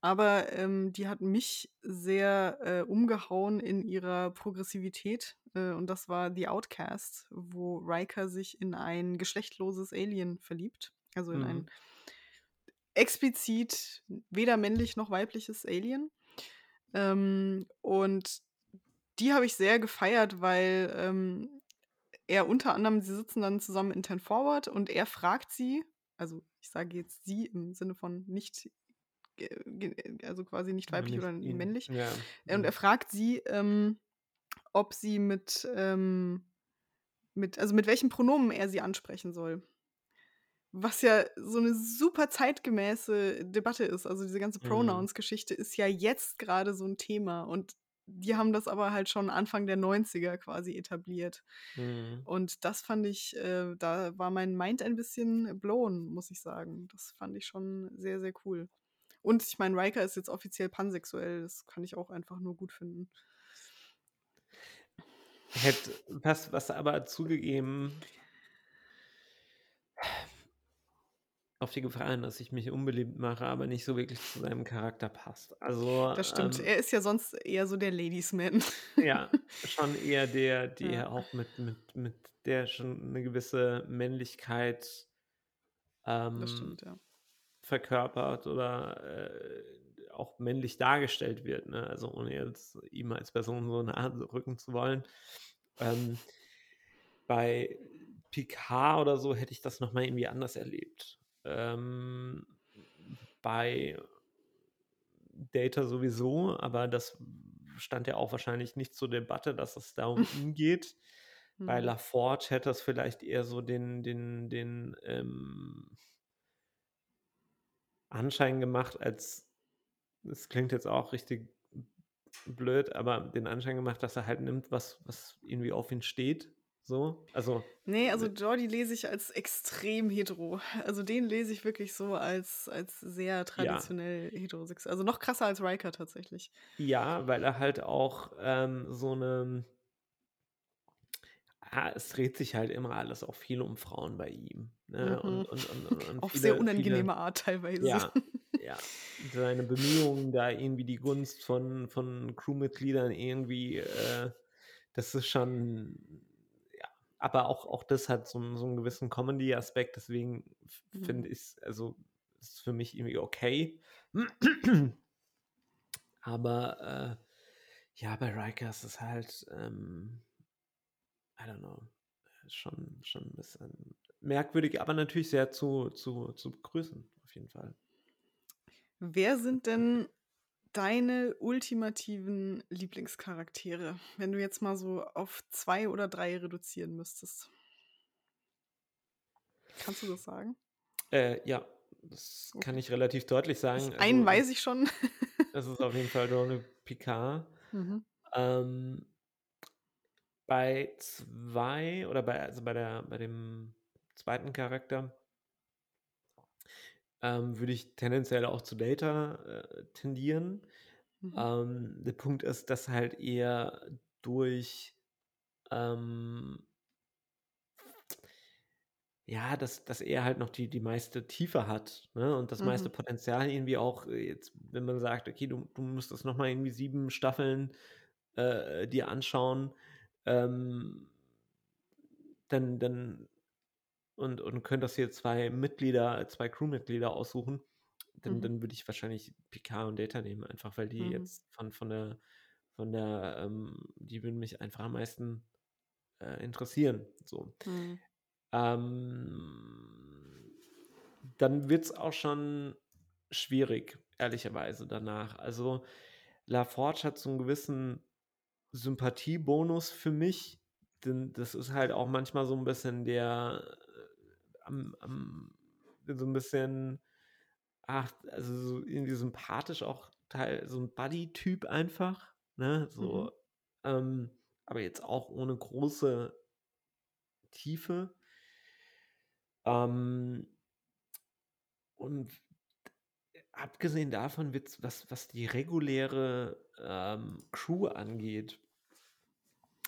aber ähm, die hat mich sehr äh, umgehauen in ihrer Progressivität. Äh, und das war The Outcast, wo Riker sich in ein geschlechtloses Alien verliebt. Also in ein Mhm. Explizit weder männlich noch weibliches Alien. Ähm, und die habe ich sehr gefeiert, weil ähm, er unter anderem, sie sitzen dann zusammen in Ten Forward und er fragt sie, also ich sage jetzt sie im Sinne von nicht, also quasi nicht weiblich nicht oder ihn. männlich. Ja. Und mhm. er fragt sie, ähm, ob sie mit, ähm, mit, also mit welchem Pronomen er sie ansprechen soll. Was ja so eine super zeitgemäße Debatte ist. Also diese ganze Mhm. Pronouns-Geschichte ist ja jetzt gerade so ein Thema. Und die haben das aber halt schon Anfang der 90er quasi etabliert. Mhm. Und das fand ich, äh, da war mein Mind ein bisschen blown, muss ich sagen. Das fand ich schon sehr, sehr cool. Und ich meine, Riker ist jetzt offiziell pansexuell. Das kann ich auch einfach nur gut finden. Hätte was, was aber zugegeben auf die Gefahr hin, dass ich mich unbeliebt mache, aber nicht so wirklich zu seinem Charakter passt. Also Das stimmt. ähm, Er ist ja sonst eher so der Ladiesman. ja, schon eher der, der Ja. auch mit, mit, mit der schon eine gewisse Männlichkeit ähm, stimmt, ja. verkörpert oder äh, auch männlich dargestellt wird. Ne? Also ohne jetzt ihm als Person so nahe rücken zu wollen. Ähm, bei Picard oder so hätte ich das nochmal irgendwie anders erlebt. Ähm, bei Data sowieso, aber das stand ja auch wahrscheinlich nicht zur Debatte, dass es da um ihn geht. Bei Hm. LaForge hätte das vielleicht eher so den, den, den ähm, Anschein gemacht, als das klingt jetzt auch richtig blöd, aber den Anschein gemacht, dass er halt nimmt, was, was irgendwie auf ihn steht. So. Also, Nee, also Jordi lese ich als extrem hetero. Also den lese ich wirklich so als, als sehr traditionell heterosexuell. Also noch krasser als Riker tatsächlich. ja, weil er halt auch ähm, so eine. Ah, es dreht sich halt immer alles auch viel um Frauen bei ihm. Ne? Mhm. Und, und, und, und, und Auf viele, sehr viele, unangenehme Art teilweise. Ja, ja. Seine Bemühungen, da irgendwie die Gunst von, von Crewmitgliedern irgendwie, äh, das ist schon, ja, aber auch, auch das hat so, einen- so einen gewissen Comedy-Aspekt, deswegen f- Mhm. finde ich es, also, ist für mich irgendwie okay. aber, äh, ja, bei Riker ist es halt, ähm, I don't know, schon, schon ein bisschen merkwürdig, aber natürlich sehr zu, zu, zu begrüßen, auf jeden Fall. Wer sind denn deine ultimativen Lieblingscharaktere, wenn du jetzt mal so auf zwei oder drei reduzieren müsstest? Kannst du das sagen? Äh, ja, das kann Okay. ich relativ deutlich sagen. Ich, einen Also, weiß ich schon. es ist auf jeden Fall Donald Picard. mhm. Ähm, bei zwei oder bei, also bei der, bei dem zweiten Charakter ähm, würde ich tendenziell auch zu Data äh, tendieren. Mhm. Ähm, der Punkt ist, dass halt eher durch ähm, ja, dass, dass er halt noch die, die meiste Tiefe hat ne? und das meiste Mhm. Potenzial irgendwie auch, äh, jetzt, wenn man sagt, okay, du, du musst das nochmal irgendwie sieben Staffeln äh, dir anschauen, ähm, dann, dann und, und könntest hier zwei Mitglieder, zwei Crewmitglieder aussuchen, dann, Mhm. dann würde ich wahrscheinlich Picard und Data nehmen, einfach weil die Mhm. jetzt von, von der, von der, ähm, die würden mich einfach am meisten äh, interessieren. So. Mhm. Ähm, dann wird es auch schon schwierig, ehrlicherweise danach. Also, LaForge hat so einen gewissen Sympathiebonus für mich, denn das ist halt auch manchmal so ein bisschen der, am am so ein bisschen ach, also, so irgendwie sympathisch auch Teil so ein Buddy-Typ einfach, ne, so, Mhm. ähm, aber jetzt auch ohne große Tiefe. Ähm und abgesehen davon was was die reguläre, ähm, Crew angeht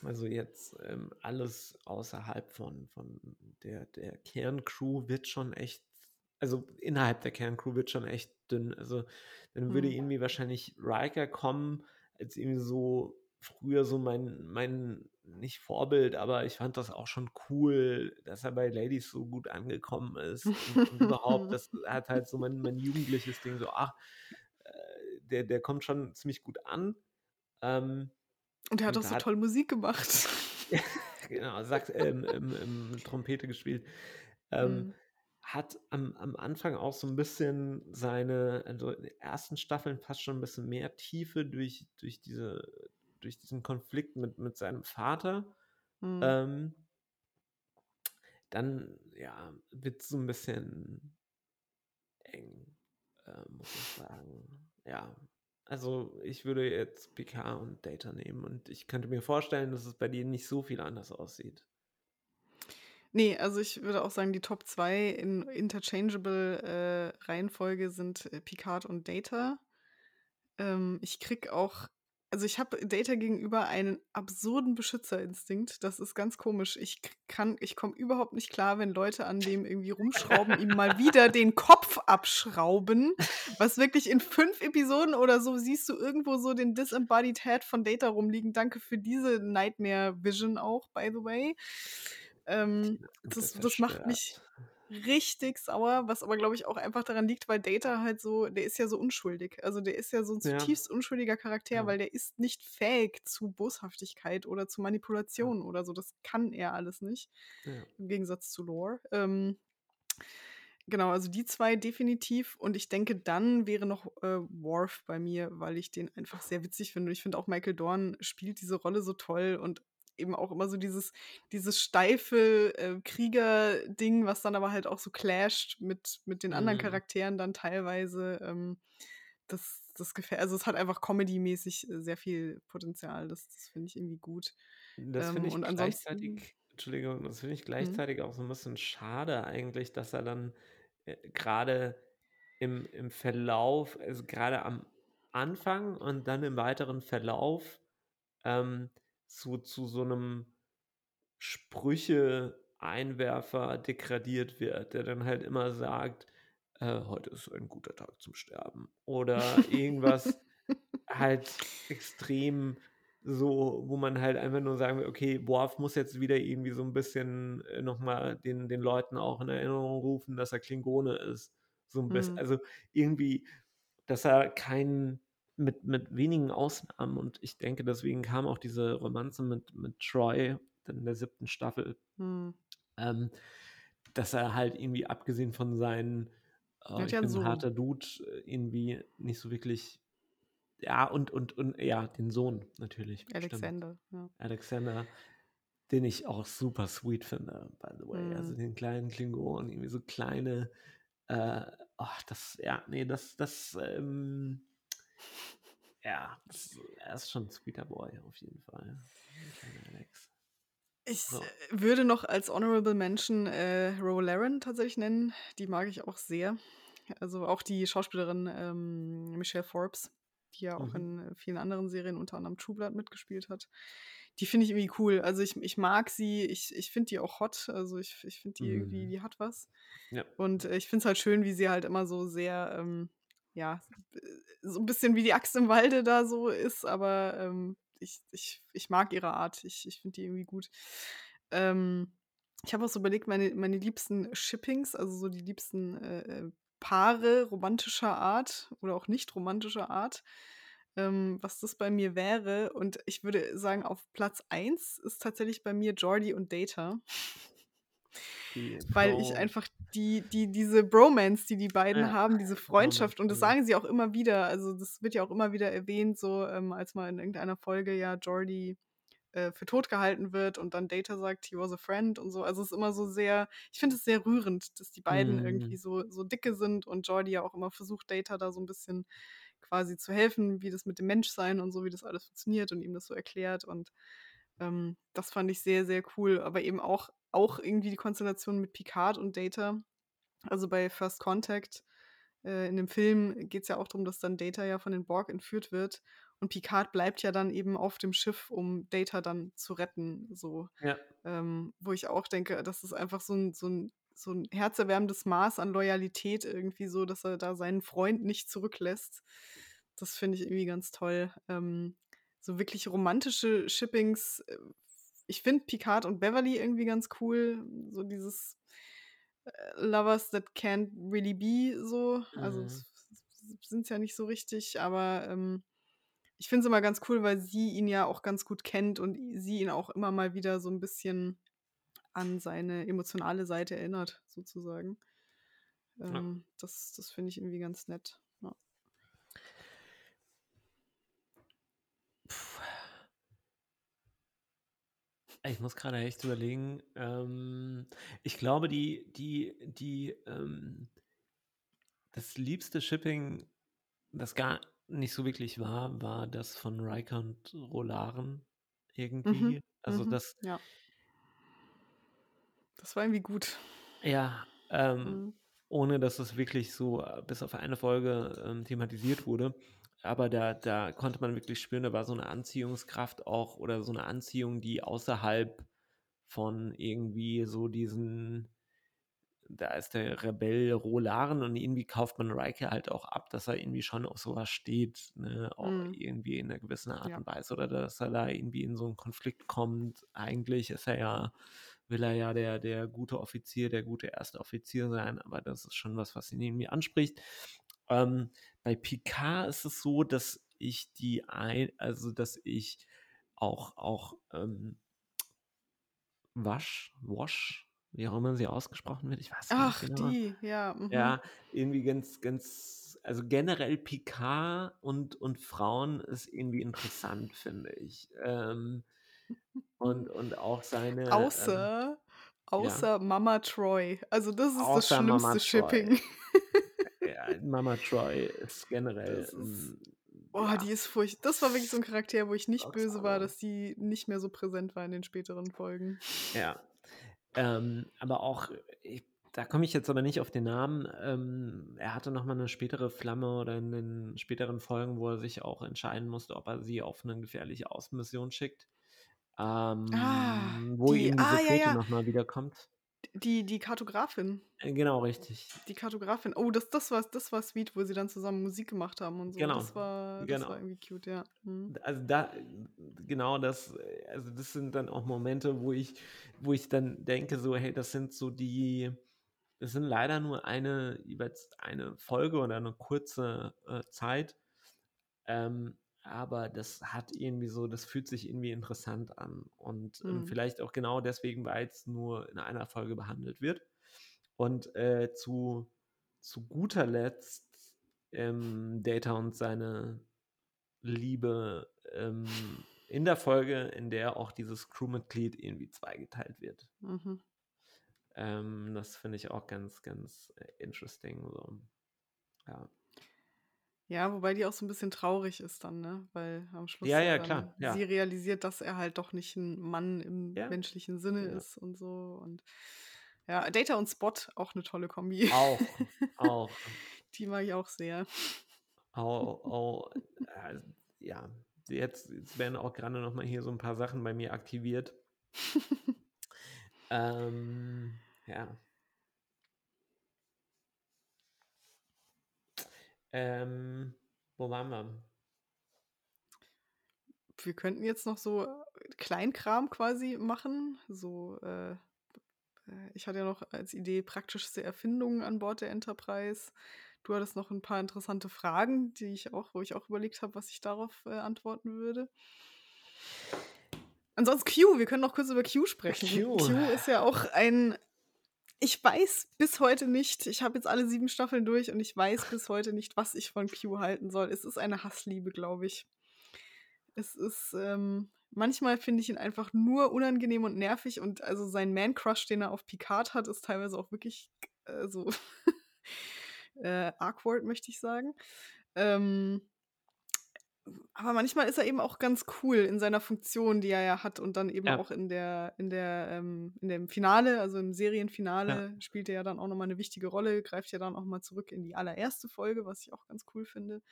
also jetzt, ähm, alles außerhalb von von der der Kerncrew wird schon echt also innerhalb der Kerncrew wird schon echt dünn. Also, dann würde Mhm. irgendwie wahrscheinlich Riker kommen als irgendwie so früher so mein mein nicht Vorbild, aber ich fand das auch schon cool, dass er bei Ladies so gut angekommen ist und und überhaupt, das hat halt so mein mein jugendliches Ding so, ach, äh, der der kommt schon ziemlich gut an. Ähm, Und er hat auch und so hat toll Musik gemacht. Genau, Sax ähm, ähm, ähm, Trompete gespielt. Ähm, Mhm. hat am am Anfang auch so 'n bisschen seine also, in den ersten Staffeln fast schon 'n bisschen mehr Tiefe durch durch diese durch diesen Konflikt mit mit seinem Vater. Mhm. Ähm dann, ja, wird's so 'n bisschen eng, äh, muss ich sagen. Ja, also, ich würde jetzt Picard und Data nehmen und ich könnte mir vorstellen, dass es bei dir nicht so viel anders aussieht. Ne, also ich würde auch sagen, die Top 2 in interchangeable, äh, Reihenfolge sind, äh, Picard und Data. Ähm, ich kriege auch also ich habe Data gegenüber einen absurden Beschützerinstinkt. Das ist ganz komisch. Ich kann ich komme überhaupt nicht klar, wenn Leute an dem irgendwie rumschrauben, ihm mal wieder den Kopf abschrauben, was wirklich in 5 Episoden oder so siehst du irgendwo so den Disembodied Head von Data rumliegen. Danke für diese Nightmare Vision auch, by the way. Ähm, das das macht mich. Richtig sauer, was aber, glaube ich, auch einfach daran liegt, weil Data halt so der ist ja so unschuldig. Also, der ist ja so 'n Ja, zutiefst unschuldiger Charakter, ja, weil der ist nicht fähig zu Boshaftigkeit oder zu ja, Manipulation oder so. Das kann er alles nicht, ja. im Gegensatz zu Lore. Ähm, genau, also die 2 definitiv und ich denke, dann wäre noch, äh, Worf bei mir, weil ich den einfach sehr witzig finde und ich finde auch Michael Dorn spielt diese Rolle so toll und eben auch immer so dieses dieses steife, äh, Kriegerding, was dann aber halt auch so clasht mit mit den anderen Mhm. Charakteren dann teilweise. Ähm, das das gefällt also, es hat einfach comedymäßig, äh, sehr viel Potenzial. Das das finde ich irgendwie gut. Das finde Ähm, ich und gleichzeitig Entschuldigung, das finde ich mhm, gleichzeitig auch so 'n bisschen schade eigentlich, dass er dann, äh, grade im im Verlauf also, grade am Anfang und dann im weiteren Verlauf, ähm, zu zu so 'nem Sprüche-Einwerfer degradiert wird, der dann halt immer sagt, äh: „Heute ist ein guter Tag zum Sterben“ oder irgendwas halt extrem so, wo man halt einfach nur sagen will: „Okay, Worf muss jetzt wieder irgendwie so 'n bisschen, äh, noch mal den den Leuten auch in Erinnerung rufen, dass er Klingone ist.“ So 'n bisschen mhm, also, irgendwie, dass er keinen mit mit wenigen Ausnahmen und ich denke, deswegen kam auch diese Romanze mit mit Troy in der 7. Staffel, mhm. ähm, dass er halt irgendwie abgesehen von seinen, äh, „Ich bin 'n Sohn, harter Dude“, äh, irgendwie nicht so wirklich ja, und und und ja, den Sohn natürlich. Alexander, ja. Alexander, den ich auch super sweet finde, by the way. Also, Mhm. den kleinen Klingonen, irgendwie so kleine, äh, ach, das ja, ne, das das, ähm ja, er ist schon 'n sweeter Boy auf jeden Fall, Alex. Ich, So. würde noch als Honorable Mention, äh, Ro Laren tatsächlich nennen. Die mag ich auch sehr. Also, auch die Schauspielerin, ähm, Michelle Forbes, die ja auch Mhm. in vielen anderen Serien, unter anderem True Blood, mitgespielt hat. Die finde ich irgendwie cool. Also, ich ich mag sie. Ich ich finde die auch hot. Also, ich ich finde die irgendwie Mhm. die hat was. Ja, Und, äh, ich finde es halt schön, wie sie halt immer so sehr, ähm, ja, so 'n bisschen wie die Axt im Walde da so ist, aber, ähm, ich ich ich mag ihre Art. Ich ich finde die irgendwie gut. Ähm, ich habe auch so überlegt, meine meine liebsten Shippings, also so die liebsten, äh, äh, Paare romantischer Art oder auch nicht romantischer Art, ähm, was das bei mir wäre. Und ich würde sagen, auf Platz eins ist tatsächlich bei mir Geordi und Data. Weil ich einfach die, die, diese Bromance, die die beiden Ja, haben, diese Freundschaft, und das sagen sie auch immer wieder, also das wird ja auch immer wieder erwähnt, so ähm, als mal in irgendeiner Folge ja Jordi äh, für tot gehalten wird und dann Data sagt, he was a friend und so. Also es ist immer so sehr, ich finde es sehr rührend, dass die beiden irgendwie Mhm. so, so dicke sind und Jordi ja auch immer versucht, Data da so ein bisschen quasi zu helfen, wie das mit dem Menschsein und so, wie das alles funktioniert und ihm das so erklärt. Und ähm, das fand ich sehr, sehr cool. Aber eben auch, auch irgendwie die Konstellation mit Picard und Data. Also bei First Contact äh, in dem Film geht es ja auch darum, dass dann Data ja von den Borg entführt wird. Und Picard bleibt ja dann eben auf dem Schiff, um Data dann zu retten. So. Ja. Ähm, wo ich auch denke, das ist einfach so ein, so ein so ein herzerwärmendes Maß an Loyalität irgendwie so, dass er da seinen Freund nicht zurücklässt. Das finde ich irgendwie ganz toll. Ähm, so wirklich romantische Shippings. Ich finde Picard und Beverly irgendwie ganz cool. So dieses äh, Lovers that can't really be so. Also Mhm. sind es ja nicht so richtig, aber ähm, ich finde es immer ganz cool, weil sie ihn ja auch ganz gut kennt und sie ihn auch immer mal wieder so ein bisschen an seine emotionale Seite erinnert, sozusagen. Ja. Ähm, das das finde ich irgendwie ganz nett. Ja. Puh. Ich muss gerade echt überlegen. Ähm, ich glaube, die, die, die, ähm, das liebste Shipping, das gar nicht so wirklich war, war das von Riker und Rolaren Mhm. irgendwie. Also Mhm. das, Ja. Das war irgendwie gut. ja, ähm, Mhm. ohne dass es wirklich so äh, bis auf eine Folge ähm, thematisiert wurde. Aber da, da konnte man wirklich spüren, da war so eine Anziehungskraft auch oder so eine Anziehung, die außerhalb von irgendwie so diesen, da ist der Rebell Rolaren und irgendwie kauft man Riker halt auch ab, dass er irgendwie schon auf sowas steht, ne? auch Mhm. irgendwie in einer gewissen Art Ja. und Weise oder dass er da irgendwie in so einen Konflikt kommt. Eigentlich ist er ja, will er ja der, der gute Offizier, der gute erste Offizier sein, aber das ist schon was, was ihn irgendwie anspricht. Ähm, bei Picard ist es so, dass ich die ein, also dass ich auch, auch ähm, Wasch, Wash, wie auch immer sie ausgesprochen wird, ich weiß nicht Ach, genau. die, ja. Mhm. Ja, irgendwie ganz, ganz, also generell Picard und, und Frauen ist irgendwie interessant, finde ich. Ähm, und, und auch seine, ähm, Außer, ja, außer Mama Troy. Also das ist das außer Mama schlimmste. Shipping. Ja, Mama Troy ist generell, ist. ähm, Oh, ja, die ist furcht. Das war wirklich so ein Charakter, wo ich nicht böse war, dass die nicht mehr so präsent war in den späteren Folgen. Ja. Ähm, aber auch, ich, da komme ich jetzt aber nicht auf den Namen. Ähm, er hatte nochmal eine spätere Flamme oder in den späteren Folgen, wo er sich auch entscheiden musste, ob er sie auf eine gefährliche Außenmission schickt. Ah, Ähm, wo die, eben diese ah, ja, Fete ja. nochmal wiederkommt. Die, die Kartografin. Äh, Genau, richtig. Die Kartografin. Oh, das, das, war, das war sweet, wo sie dann zusammen Musik gemacht haben und so. Genau, Das war, das war genau. irgendwie cute, ja. Mhm. Also da, genau das, äh, also das sind dann auch Momente, wo ich, wo ich dann denke, so, hey, das sind so die, das sind leider nur eine, eine Folge oder eine kurze äh, Zeit. Ähm, aber das hat irgendwie so, das fühlt sich irgendwie interessant an. Und ähm, Mhm. vielleicht auch genau deswegen, weil es nur in einer Folge behandelt wird. Und äh, zu, zu guter Letzt ähm, Data und seine Liebe ähm, in der Folge, in der auch dieses Crewmitglied irgendwie zweigeteilt wird. Mhm. Ähm, das finde ich auch ganz, ganz äh, interesting. So. Ja. Ja, wobei die auch so ein bisschen traurig ist dann, ne? Weil am Schluss ja, ja dann klar, sie ja. realisiert, dass er halt doch nicht ein Mann im Ja, menschlichen Sinne ja. ist und so. Und ja, Data und Spot, auch eine tolle Kombi. Auch, auch, Die mag ich auch sehr. auch, auch äh, ja. Jetzt, jetzt werden auch gerade noch mal hier so ein paar Sachen bei mir aktiviert. Ähm, ja. Ähm, wo waren wir? Wir könnten jetzt noch so Kleinkram quasi machen. So, äh, äh, ich hatte ja noch als Idee praktischste Erfindungen an Bord der Enterprise. Du hattest noch ein paar interessante Fragen, die ich auch, wo ich auch überlegt habe, was ich darauf äh, antworten würde. Ansonsten Q, wir können noch kurz über Q sprechen. Q. Q ist ja auch ein, Ich weiß bis heute nicht ich habe jetzt alle 7 Staffeln durch und ich weiß bis heute nicht, was ich von Q halten soll. Es ist eine Hassliebe, glaube ich. Es ist, ähm manchmal finde ich ihn einfach nur unangenehm und nervig und also sein Man-Crush, den er auf Picard hat, ist teilweise auch wirklich, äh, so äh, awkward, möchte ich sagen. Ähm aber manchmal ist er eben auch ganz cool in seiner Funktion, die er ja hat und dann eben Ja. auch in der in der, ähm in dem Finale, also im Ja. Serienfinale spielt er ja dann auch noch mal 'ne wichtige Rolle, greift ja dann auch mal zurück in die allererste Folge, was ich auch ganz cool finde.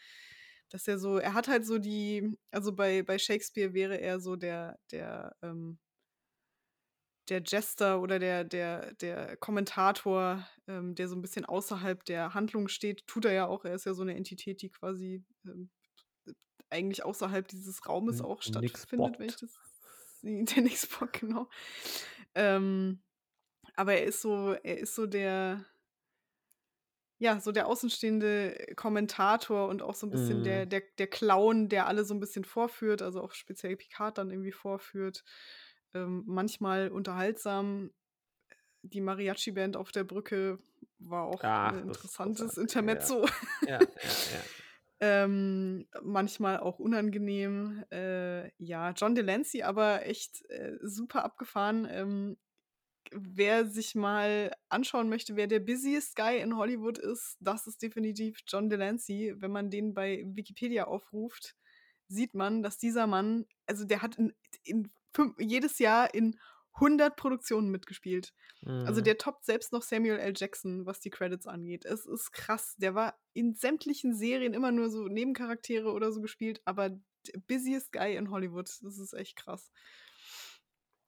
Dass er so er hat halt so die also bei bei Shakespeare wäre er so der der, ähm der Jester oder der der der Kommentator, ähm, der so 'n bisschen außerhalb der Handlung steht. Tut er ja auch. Er ist ja so 'ne Entität, die quasi, ähm, eigentlich außerhalb dieses Raumes auch stattfindet, wenn ich das der nix bockt, genau. Ähm, aber er ist so er ist so der ja, so der außenstehende Kommentator und auch so 'n bisschen der Mhm. der der Clown, der alle so 'n bisschen vorführt, also auch speziell Picard dann irgendwie vorführt. Ähm, manchmal unterhaltsam. Die Mariachi-Band auf der Brücke war auch Ach, ist interessantes großartig, ja. Intermezzo. Ja, ja, ja. Ähm, manchmal auch unangenehm. Äh, ja, John Delancey aber echt, äh, super abgefahren. Ähm, wer sich mal anschauen möchte, wer der busiest guy in Hollywood ist, das ist definitiv John Delancey. Wenn man den bei Wikipedia aufruft, sieht man, dass dieser Mann also der hat in in fün jedes Jahr in 100 Produktionen mitgespielt. Also Mhm. der toppt selbst noch Samuel L. Jackson, was die Credits angeht. Es ist krass. Der war in sämtlichen Serien immer nur so Nebencharaktere oder so gespielt, aber busiest guy in Hollywood. Das ist echt krass.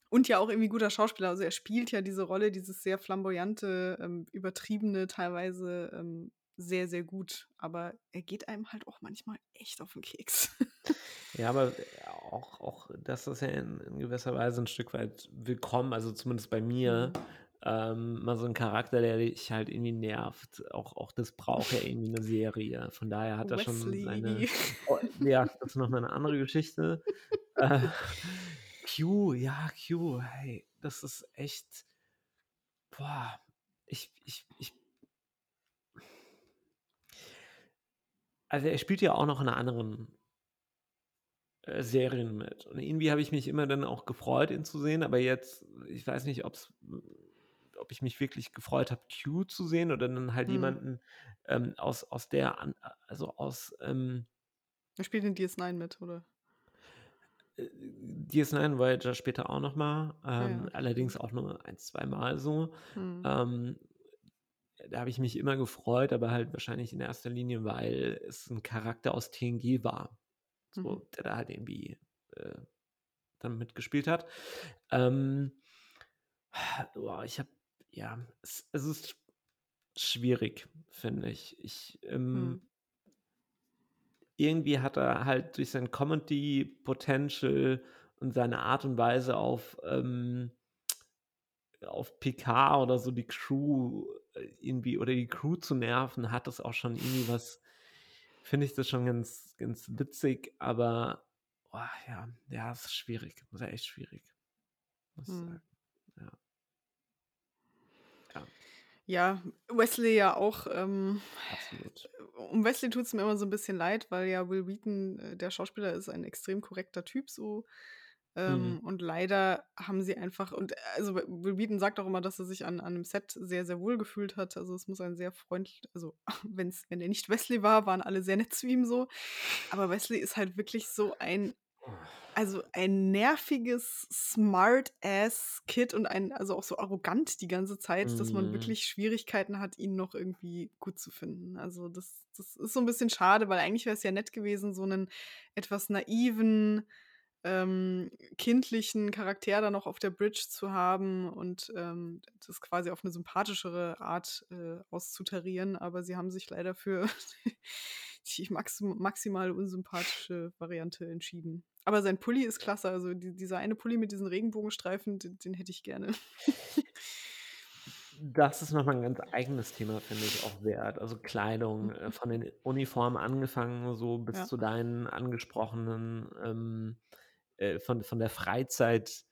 Und ja auch irgendwie guter Schauspieler. Also er spielt ja diese Rolle, dieses sehr flamboyante, ähm, übertriebene teilweise, ähm, sehr, sehr gut. Aber er geht einem halt auch manchmal echt auf 'n Keks. Ja, aber auch auch das ist ja in in gewisser Weise 'n Stück weit willkommen, also zumindest bei mir. Mhm. Ähm, mal so 'n Charakter, der dich halt irgendwie nervt. Auch auch das braucht ja irgendwie 'ne Serie. Von daher hat er schon seine oh, ja, das ist noch mal 'ne andere Geschichte. Äh, Q, ja, Q, hey, das ist echt boah, ich ich ich Also er spielt ja auch noch in anderen äh, Serien mit. Und irgendwie habe ich mich immer dann auch gefreut, ihn zu sehen, aber jetzt ich weiß nicht, ob's ob ich mich wirklich gefreut habe, Q zu sehen oder dann halt Mhm. jemanden, ähm, aus aus der an also aus, ähm Er spielt in DS9 mit, oder? Äh, DS9 Voyager später auch noch mal, Ah ja, ähm, okay, allerdings auch nur ein zweimal so. Mhm. Ähm, da habe ich mich immer gefreut, aber halt wahrscheinlich in erster Linie, weil es 'n Charakter aus TNG war, Mhm. so, der da halt irgendwie, äh, dann mitgespielt hat. Ähm, boah, ich habe ja, es es ist schwierig, finde ich. Ich, ähm Mhm. irgendwie hat er halt durch sein Comedy Potential und seine Art und Weise auf, ähm auf Picard oder so die Crew irgendwie oder die Crew zu nerven, hat das auch schon irgendwie was finde ich das schon ganz ganz witzig, aber, oh ja, ja, es ist schwierig. Das ist echt schwierig, muss ich Mhm. sagen, ja. Ja. Ja, Wesley ja auch, ähm Absolut. um Wesley tut's mir immer so 'n bisschen leid, weil ja Wil Wheaton, äh, der Schauspieler ist ein extrem korrekter Typ so. Mhm. Ähm, und leider haben sie einfach und also Wil Wheaton sagt auch immer, dass er sich an an dem Set sehr, sehr wohl gefühlt hat. Also es muss ein sehr freundl also wenn's wenn er nicht Wesley war, waren alle sehr nett zu ihm so. Aber Wesley ist halt wirklich so ein also ein nerviges Smart-Ass-Kid und ein also auch so arrogant die ganze Zeit, dass man Mhm. wirklich Schwierigkeiten hat, ihn noch irgendwie gut zu finden. Also das das ist so 'n bisschen schade, weil eigentlich wäre es ja nett gewesen, so 'nen etwas naiven, ähm, kindlichen Charakter da noch auf der Bridge zu haben und, ähm, das quasi auf 'ne sympathischere Art, äh, auszutarieren. Aber sie haben sich leider für die maxim maximal unsympathische Variante entschieden. Aber sein Pulli ist klasse, also di dieser eine Pulli mit diesen Regenbogenstreifen, d den hätte ich gerne. Das ist noch mal 'n ganz eigenes Thema, finde ich auch wert. Also Kleidung, äh, Mhm. von den Uniformen angefangen, so bis Ja. zu deinen angesprochenen, ähm, äh, von von der Freizeit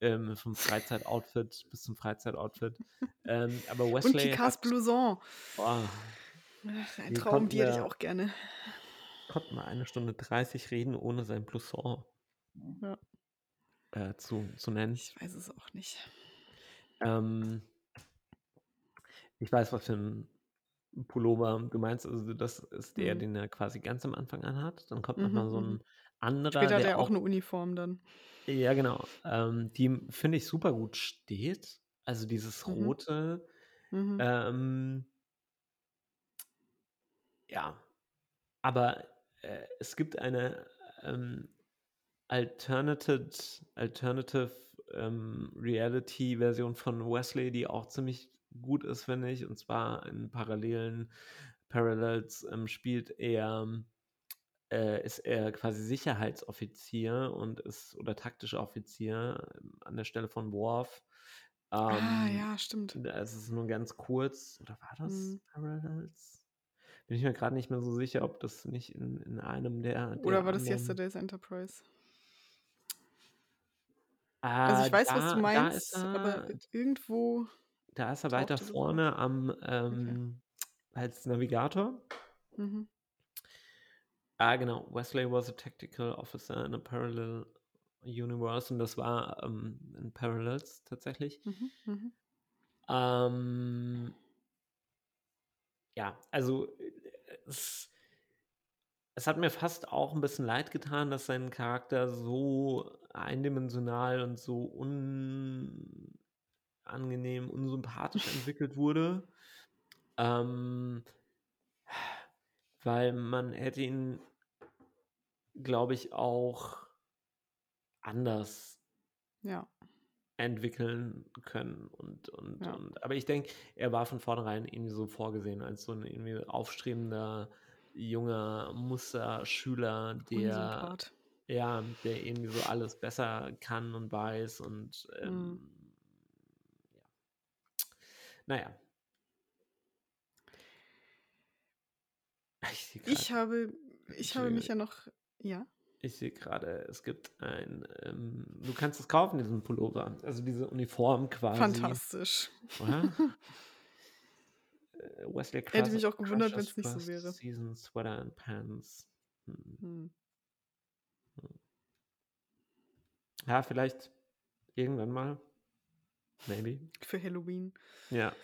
ähm, vom Freizeitoutfit bis zum Freizeitoutfit. Ähm, aber Und Wesley Kikas hat Blouson. Ach, ein Traum, die hätte ich auch gerne. konnten wir eine Stunde 30 reden, ohne sein Blouson, Ja. äh, zu zu nennen. Ich weiß es auch nicht. Ähm ich weiß, was für 'n Pullover du meinst. Also, das ist der, Mhm. den er quasi ganz am Anfang anhat. Dann kommt Mhm, mal so mhm. Anderer, Später hat der er auch auch 'ne Uniform dann. Ja, genau. Ähm, die finde ich, super gut steht. Also, dieses Mhm. Rote, Mhm. ähm ja. Aber, äh, es gibt eine, ähm, alternated alternative, ähm, Reality-Version von Wesley, die auch ziemlich gut ist, finde ich. Und zwar in parallelen Parallels, ähm, spielt er äh, ist er quasi Sicherheitsoffizier und ist oder taktischer Offizier, ähm, an der Stelle von Worf. Ah, Ähm, ja, stimmt. da ist es nur ganz kurz oder war das Mhm. Parallels? Bin ich mir grad nicht mehr so sicher, ob das nicht in in einem der Oder der war das Yesterday's Enterprise? Also, Ah, ich weiß, was du da da ist meinst, aber er i irgendwo da ist er weiter vorne am, Okay. ähm als Navigator. Mhm. Ah, genau. Wesley was a tactical officer in a parallel universe und das war, ähm, in Parallels tatsächlich. Mhm, mhm. Ähm ja, also, äh, es es hat mir fast auch 'n bisschen leid getan, dass sein Charakter so eindimensional und so unangenehm, unsympathisch entwickelt wurde. Ähm weil man hätte ihn glaube ich, auch anders Ja. entwickeln können und und Ja. und aber ich denke, er war von vornherein irgendwie so vorgesehen als so 'n irgendwie aufstrebender, junger Musterschüler, der ja, der irgendwie so alles besser kann und weiß und, Mhm. ähm ja. Na ja. Ich sehe Ich grad habe ich habe mich ja noch ja? Ich sehe grade, es gibt ein, ähm du kannst es kaufen, diesen Pullover, also diese Uniform quasi. Fantastisch. Oder? Äh, Wesley Hätte Crusher mich auch gewundert, Crusher's wenn's nicht so wäre. season sweater and pants. Mhm. Hm. Ja, vielleicht irgendwann mal. Maybe. Für Halloween. Ja.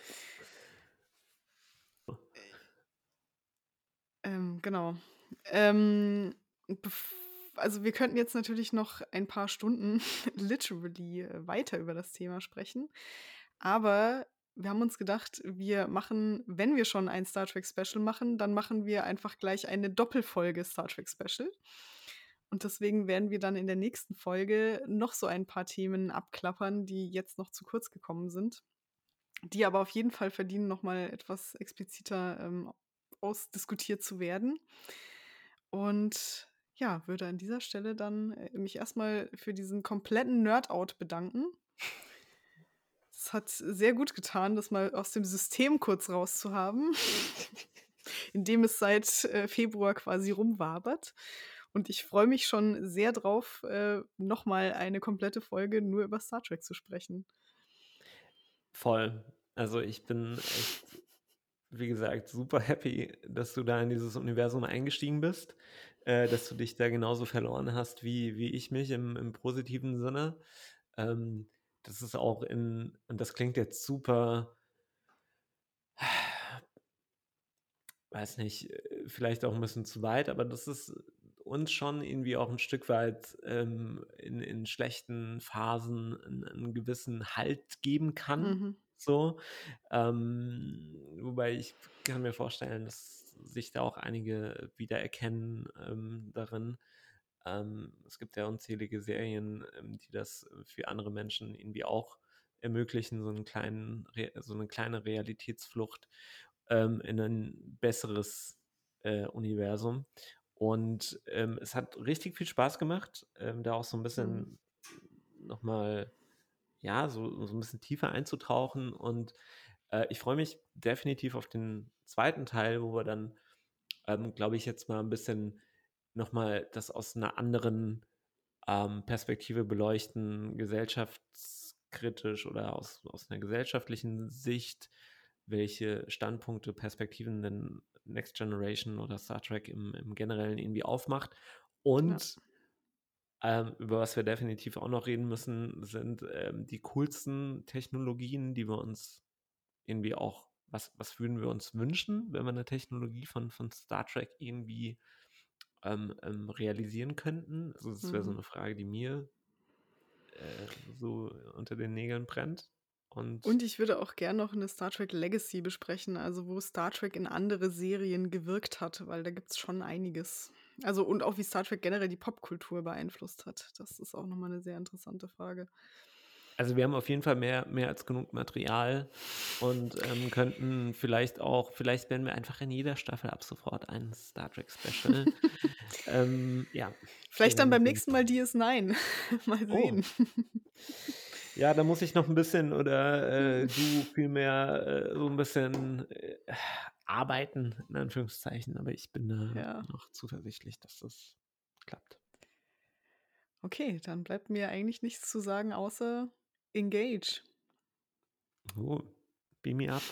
Ähm, genau. Ähm, also, wir könnten jetzt natürlich noch ein paar Stunden literally, äh, weiter über das Thema sprechen. Aber wir haben uns gedacht, wir machen wenn wir schon ein Star Trek Special machen, dann machen wir einfach gleich eine Doppelfolge Star Trek Special. Und deswegen werden wir dann in der nächsten Folge noch so ein paar Themen abklappern, die jetzt noch zu kurz gekommen sind, die aber auf jeden Fall verdienen, noch mal etwas expliziter, ähm, ausdiskutiert zu werden. Und ja, würde an dieser Stelle dann, äh, mich erst mal für diesen kompletten Nerd-Out bedanken. Es hat sehr gut getan, das mal aus dem System kurz rauszuhaben, in dem es seit, äh, Februar quasi rumwabert. Und ich freue mich schon sehr drauf, äh, noch mal eine komplette Folge nur über Star Trek zu sprechen. Voll. Also, ich bin echt, wie gesagt, super happy, dass du da in dieses Universum eingestiegen bist, äh, dass du dich da genauso verloren hast wie wie ich mich im im positiven Sinne. Ähm, das ist auch in und das klingt jetzt super weiß nicht, äh, vielleicht auch 'n bisschen zu weit, aber das ist uns schon irgendwie auch 'n Stück weit, ähm, in in schlechten Phasen 'n 'n gewissen Halt geben kann, Mhm. so. Ähm, wobei ich kann mir vorstellen, dass sich da auch einige wiedererkennen, ähm, darin. Ähm, es gibt ja unzählige Serien, ähm, die das für andere Menschen irgendwie auch ermöglichen, so 'n kleinen so 'ne kleine Realitätsflucht, ähm, in ein besseres, äh, Universum. Und, ähm, es hat richtig viel Spaß gemacht, ähm, da auch so 'n Mhm. bisschen noch mal, ja, so so 'n bisschen tiefer einzutauchen. Und, äh, ich freue mich definitiv auf den zweiten Teil, wo wir dann, ähm, glaube ich, jetzt mal 'n bisschen noch mal das aus 'ner anderen ähm, Perspektive beleuchten, gesellschaftskritisch oder aus, aus einer gesellschaftlichen Sicht, welche Standpunkte, Perspektiven denn Next Generation oder Star Trek im, im Generellen irgendwie aufmacht. Und ja. ähm, über was wir definitiv auch noch reden müssen, sind ähm, die coolsten Technologien, die wir uns irgendwie auch, was, was würden wir uns wünschen, wenn wir eine Technologie von, von Star Trek irgendwie ähm, ähm, realisieren könnten? Also das wäre so mhm. eine Frage, die mir äh, so unter den Nägeln brennt. Und, Und ich würde auch gerne noch eine Star Trek Legacy besprechen, also wo Star Trek in andere Serien gewirkt hat, weil da gibt es schon einiges. Also und auch wie Star Trek generell die Popkultur beeinflusst hat. Das ist auch nochmal eine sehr interessante Frage. Also wir haben auf jeden Fall mehr, mehr als genug Material und ähm, könnten vielleicht auch, vielleicht werden wir einfach in jeder Staffel ab sofort ein Star Trek Special. ähm, ja. Vielleicht dann beim nächsten Mal DS9. Mal oh. sehen. Oh. Ja, da muss ich noch ein bisschen oder äh, du vielmehr äh, so ein bisschen äh, arbeiten, in Anführungszeichen. Aber ich bin da ja. noch zuversichtlich, dass das klappt. Okay, dann bleibt mir eigentlich nichts zu sagen, außer engage. Oh, beam me up.